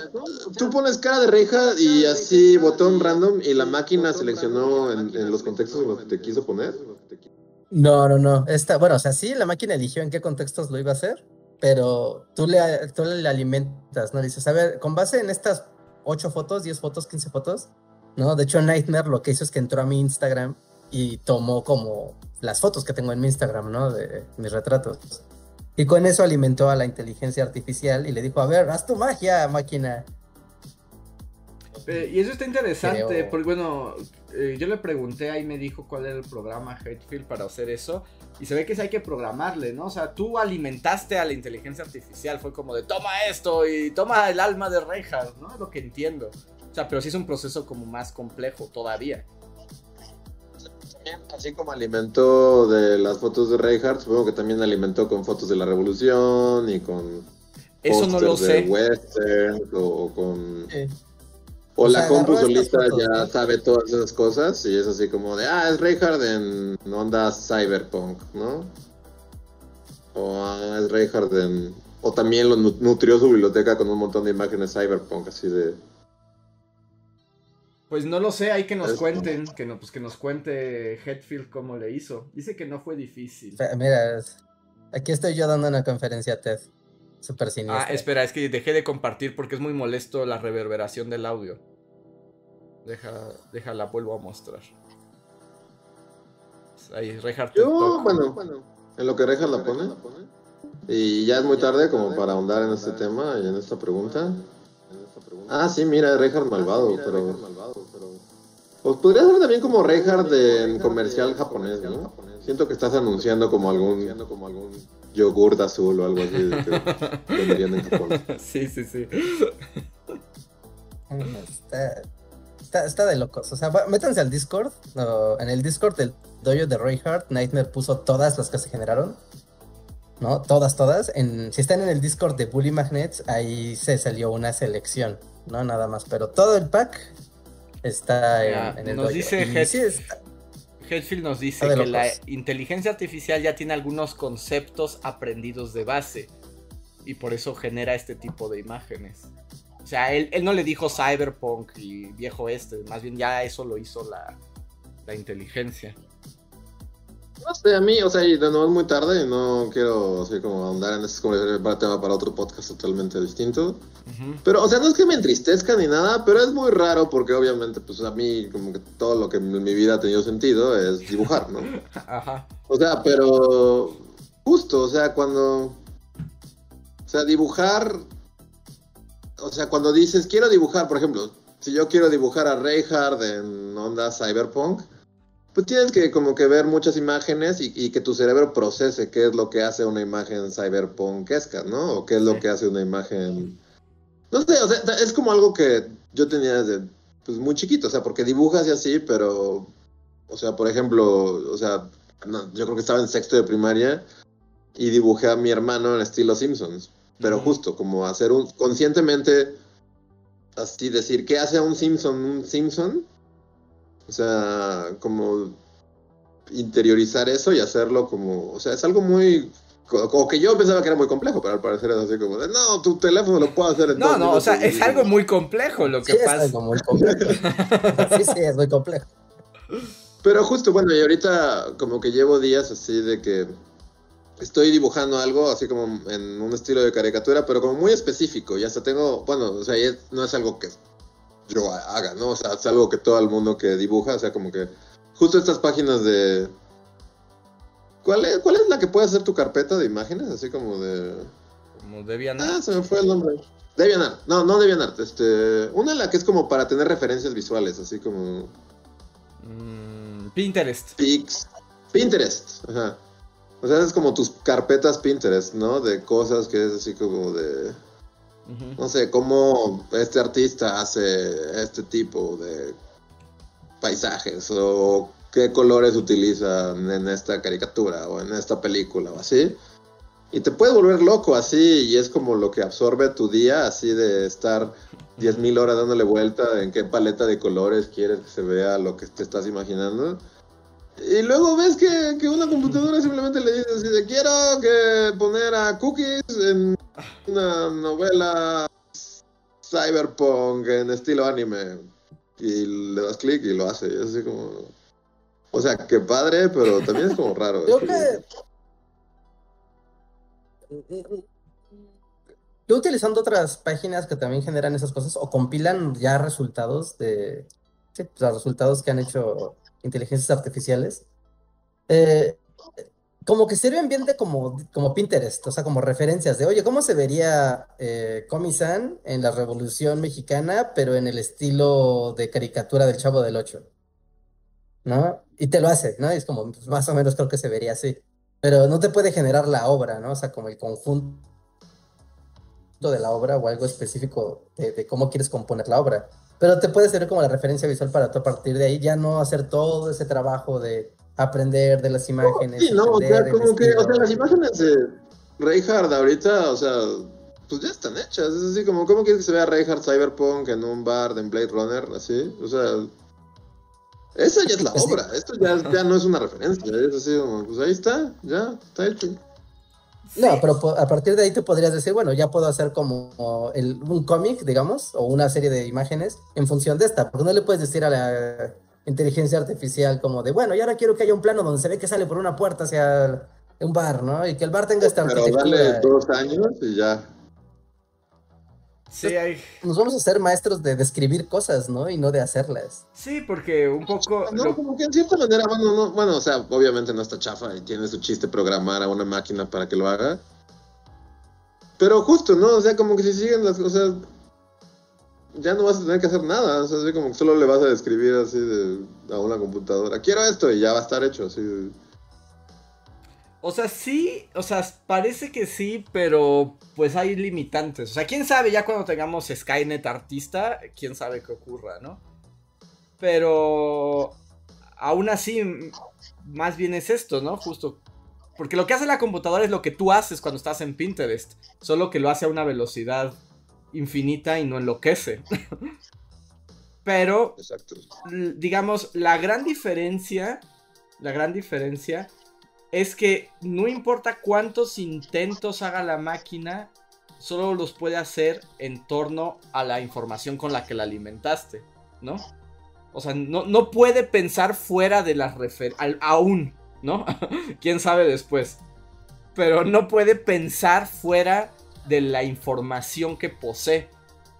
tú pones cara de reja y así botón random y la máquina seleccionó en, en los contextos en los que te quiso poner. No, no, no. Esta, bueno, o sea, sí, la máquina eligió en qué contextos lo iba a hacer, pero tú le, tú le alimentas, ¿no? Dices, a ver, con base en estas 8 fotos, 10 fotos, 15 fotos, ¿no? De hecho, Nightmare lo que hizo es que entró a mi Instagram y tomó como las fotos que tengo en mi Instagram, ¿no? De mis retratos. Y con eso alimentó a la inteligencia artificial y le dijo, a ver, haz tu magia, máquina. Eh, y eso está interesante, porque bueno, eh, yo le pregunté ahí me dijo cuál era el programa Hatefield para hacer eso. Y se ve que sí hay que programarle, ¿no? O sea, tú alimentaste a la inteligencia artificial, fue como de toma esto y toma el alma de Reinhardt, ¿no? Es lo que entiendo. O sea, pero sí es un proceso como más complejo todavía así como alimentó de las fotos de Reinhardt, supongo que también alimentó con fotos de la Revolución y con eso no lo sé. Western o, con o, la compu solista ya sabe todas esas cosas y es así como de ah es Reinhardt en onda cyberpunk, ¿no? O ah, es Reinhardt en o también lo nutrió su biblioteca con un montón de imágenes cyberpunk así de pues no lo sé, hay que nos cuenten, que, no, pues que nos cuente Hetfield cómo le hizo. Dice que no fue difícil. Mira, aquí estoy yo dando una conferencia TED. Super siniestra. Ah, espera, es que dejé de compartir porque es muy molesto la reverberación del audio. Deja, déjala, vuelvo a mostrar. Ahí, Reinhardt. Yo, bueno, bueno, en lo que Reja la pone. Y ya es muy tarde como para ahondar en este tema y en esta pregunta. Ah, sí, mira, Reinhardt malvado, pero... Pues podría ser también como Reinhardt en comercial japonés, ¿no? Siento que estás anunciando como algún, como algún yogurt azul o algo así que venderían en Japón. Sí, sí, sí. Está, está, de locos. O sea, métanse al Discord. en el Discord del dojo de Reinhardt, Nightmare puso todas las que se generaron. ¿No? Todas, todas. En, si están en el Discord de Bully Magnets, ahí se salió una selección. No nada más, pero todo el pack está en, el Nos dice Headfield nos dice que la inteligencia artificial ya tiene algunos conceptos aprendidos de base y por eso genera este tipo de imágenes. O sea, él, no le dijo cyberpunk y viejo este, más bien ya eso lo hizo la, la inteligencia. No sé, a mí, o sea, de nuevo es muy tarde y no quiero así como ahondar en ese tema para otro podcast totalmente distinto. Pero, o sea, no es que me entristezca ni nada, pero es muy raro porque obviamente, pues a mí, como que todo lo que en mi vida ha tenido sentido es dibujar, ¿no? Ajá. O sea, pero justo, o sea, cuando. O sea, dibujar. O sea, cuando dices quiero dibujar, por ejemplo, si yo quiero dibujar a Reinhardt en onda cyberpunk pues tienes que como que ver muchas imágenes y, que tu cerebro procese qué es lo que hace una imagen cyberpunkesca, ¿no? O qué es lo que hace una imagen... No sé, o sea, es como algo que yo tenía desde pues, muy chiquito, o sea, porque dibujas y así, pero, o sea, por ejemplo, o sea, yo creo que estaba en sexto de primaria y dibujé a mi hermano en estilo Simpsons, pero justo como hacer un, conscientemente, así decir, ¿qué hace un Simpson un Simpson? O sea, como interiorizar eso y hacerlo como, o sea, es algo muy como que yo pensaba que era muy complejo, pero al parecer es así como de, no, tu teléfono lo puedo hacer en No, no, o sea, es algo muy complejo lo que sí, pasa. Es algo muy complejo. sí, sí, es muy complejo. Pero justo, bueno, y ahorita como que llevo días así de que estoy dibujando algo así como en un estilo de caricatura, pero como muy específico. Y hasta tengo, bueno, o sea, no es algo que yo haga, ¿no? O sea, es algo que todo el mundo que dibuja, o sea, como que justo estas páginas de... ¿Cuál es, cuál es la que puede hacer tu carpeta de imágenes? Así como de... Como DeviantArt. Ah, se me fue el nombre. DeviantArt. No, no DeviantArt. Este, una la que es como para tener referencias visuales, así como... Mm, Pinterest. Pix. Pinterest, ajá. O sea, es como tus carpetas Pinterest, ¿no? De cosas que es así como de no sé, cómo este artista hace este tipo de paisajes o qué colores utilizan en esta caricatura o en esta película o así. Y te puedes volver loco así y es como lo que absorbe tu día, así de estar 10.000 horas dándole vuelta en qué paleta de colores quieres que se vea lo que te estás imaginando. Y luego ves que, que una computadora simplemente le dice así de quiero que poner a cookies en una novela cyberpunk en estilo anime. Y le das clic y lo hace. Y así como. O sea, qué padre, pero también es como raro. Creo que. Yo utilizando otras páginas que también generan esas cosas o compilan ya resultados de. Sí, pues, resultados que han hecho inteligencias artificiales. Eh, como que sirven bien de como, como Pinterest, o sea, como referencias de, oye, ¿cómo se vería eh, Comisan en la Revolución Mexicana, pero en el estilo de caricatura del Chavo del Ocho? ¿No? Y te lo hace, ¿no? es como, pues, más o menos creo que se vería así. Pero no te puede generar la obra, ¿no? O sea, como el conjunto de la obra o algo específico de, de cómo quieres componer la obra. Pero te puede servir como la referencia visual para tú a partir de ahí ya no hacer todo ese trabajo de aprender de las imágenes. Sí, no, o sea, como que, o sea, las imágenes de Reinhardt ahorita, o sea, pues ya están hechas. Es así como, ¿cómo quieres que se vea Reinhardt Cyberpunk en un bar de Blade Runner? Así, o sea, esa ya es la obra. Esto ya, ya no es una referencia. Es así como, pues ahí está, ya, está hecho. No, pero a partir de ahí te podrías decir, bueno, ya puedo hacer como el, un cómic, digamos, o una serie de imágenes en función de esta, porque no le puedes decir a la inteligencia artificial como de, bueno, y ahora quiero que haya un plano donde se ve que sale por una puerta hacia un bar, ¿no? Y que el bar tenga esta Pero dale dos años y ya. Sí, hay... Nos vamos a ser maestros de describir cosas, ¿no? Y no de hacerlas. Sí, porque un poco... No, como que en cierta manera, bueno, no, bueno, o sea, obviamente no está chafa y tiene su chiste programar a una máquina para que lo haga. Pero justo, ¿no? O sea, como que si siguen las cosas, ya no vas a tener que hacer nada. O sea, así como que solo le vas a describir así de, a una computadora. Quiero esto y ya va a estar hecho así. O sea, sí, o sea, parece que sí, pero pues hay limitantes. O sea, quién sabe ya cuando tengamos Skynet artista, quién sabe qué ocurra, ¿no? Pero aún así, más bien es esto, ¿no? Justo. Porque lo que hace la computadora es lo que tú haces cuando estás en Pinterest, solo que lo hace a una velocidad infinita y no enloquece. Pero, digamos, la gran diferencia, la gran diferencia es que no importa cuántos intentos haga la máquina, solo los puede hacer en torno a la información con la que la alimentaste, ¿no? O sea, no, puede pensar fuera de las referencias, aún, ¿no? Quién sabe después. Pero no puede pensar fuera de la información que posee.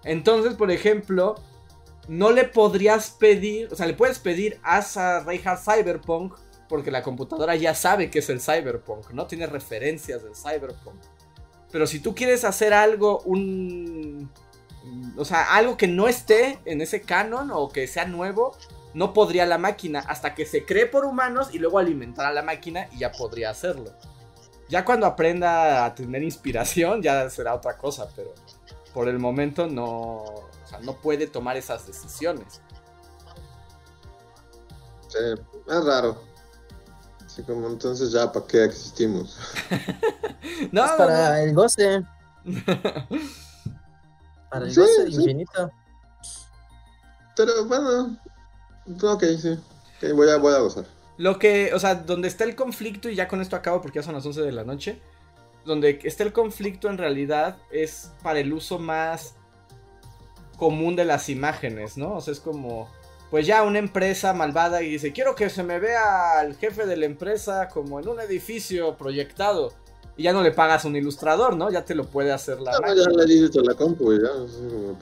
Entonces, por ejemplo, no le podrías pedir, o sea, le puedes pedir a Reinhardt Cyberpunk porque la computadora ya sabe que es el Cyberpunk, ¿no? Tiene referencias del Cyberpunk. Pero si tú quieres hacer algo, un... O sea, algo que no esté en ese canon o que sea nuevo, no podría la máquina hasta que se cree por humanos y luego alimentar a la máquina y ya podría hacerlo. Ya cuando aprenda a tener inspiración ya será otra cosa, pero por el momento no, o sea, no puede tomar esas decisiones. Sí, es raro. Así como entonces ya para qué existimos. no, es para el goce. para el goce infinito. Pero bueno, ok, sí. voy, a, voy a gozar. Lo que, o sea, donde está el conflicto, y ya con esto acabo porque ya son las 11 de la noche, donde está el conflicto en realidad es para el uso más común de las imágenes, ¿no? O sea, es como, pues ya una empresa malvada y dice, quiero que se me vea al jefe de la empresa como en un edificio proyectado. Y ya no le pagas un ilustrador, ¿no? Ya te lo puede hacer la máquina. Ya le dices a la compu, ya,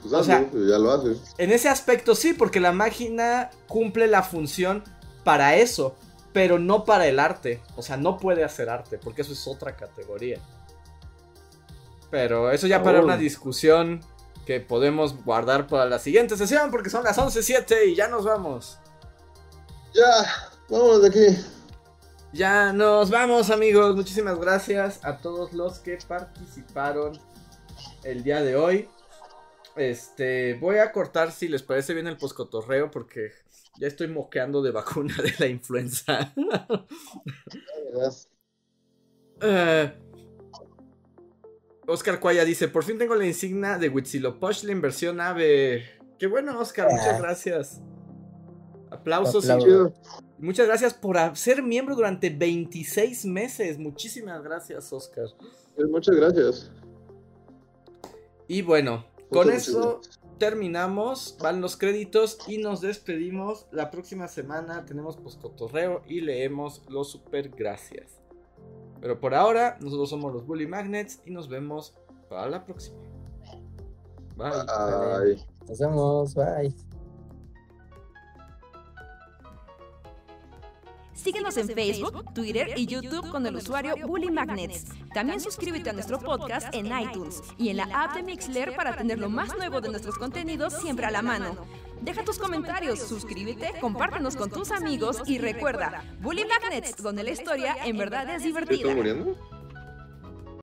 pues, o sea, ya lo haces. En ese aspecto sí, porque la máquina cumple la función para eso, pero no para el arte. O sea, no puede hacer arte, porque eso es otra categoría. Pero eso ya para una discusión que podemos guardar para la siguiente sesión porque son las 11.07 y ya nos vamos. Ya, vamos de aquí. Ya nos vamos amigos, muchísimas gracias a todos los que participaron el día de hoy. Este, voy a cortar si les parece bien el poscotorreo porque ya estoy moqueando de vacuna de la influenza. uh, Oscar Cuaya dice, por fin tengo la insignia de Huitzilopochtli en versión ave. Qué bueno, Oscar, muchas ah. gracias. Aplausos. Y muchas gracias por ser miembro durante 26 meses. Muchísimas gracias, Oscar. Pues muchas gracias. Y bueno, con eso terminamos. Van los créditos y nos despedimos. La próxima semana tenemos postcotorreo y leemos los super gracias. Pero por ahora, nosotros somos los Bully Magnets y nos vemos para la próxima. Bye. bye. Nos vemos. Bye. Síguenos en Facebook, Twitter y YouTube con el usuario Bully Magnets. También suscríbete a nuestro podcast en iTunes y en la app de Mixler para tener lo más nuevo de nuestros contenidos siempre a la mano. Deja tus comentarios, suscríbete, compártenos con tus amigos y recuerda, Bully Magnets, donde la historia en verdad es divertida.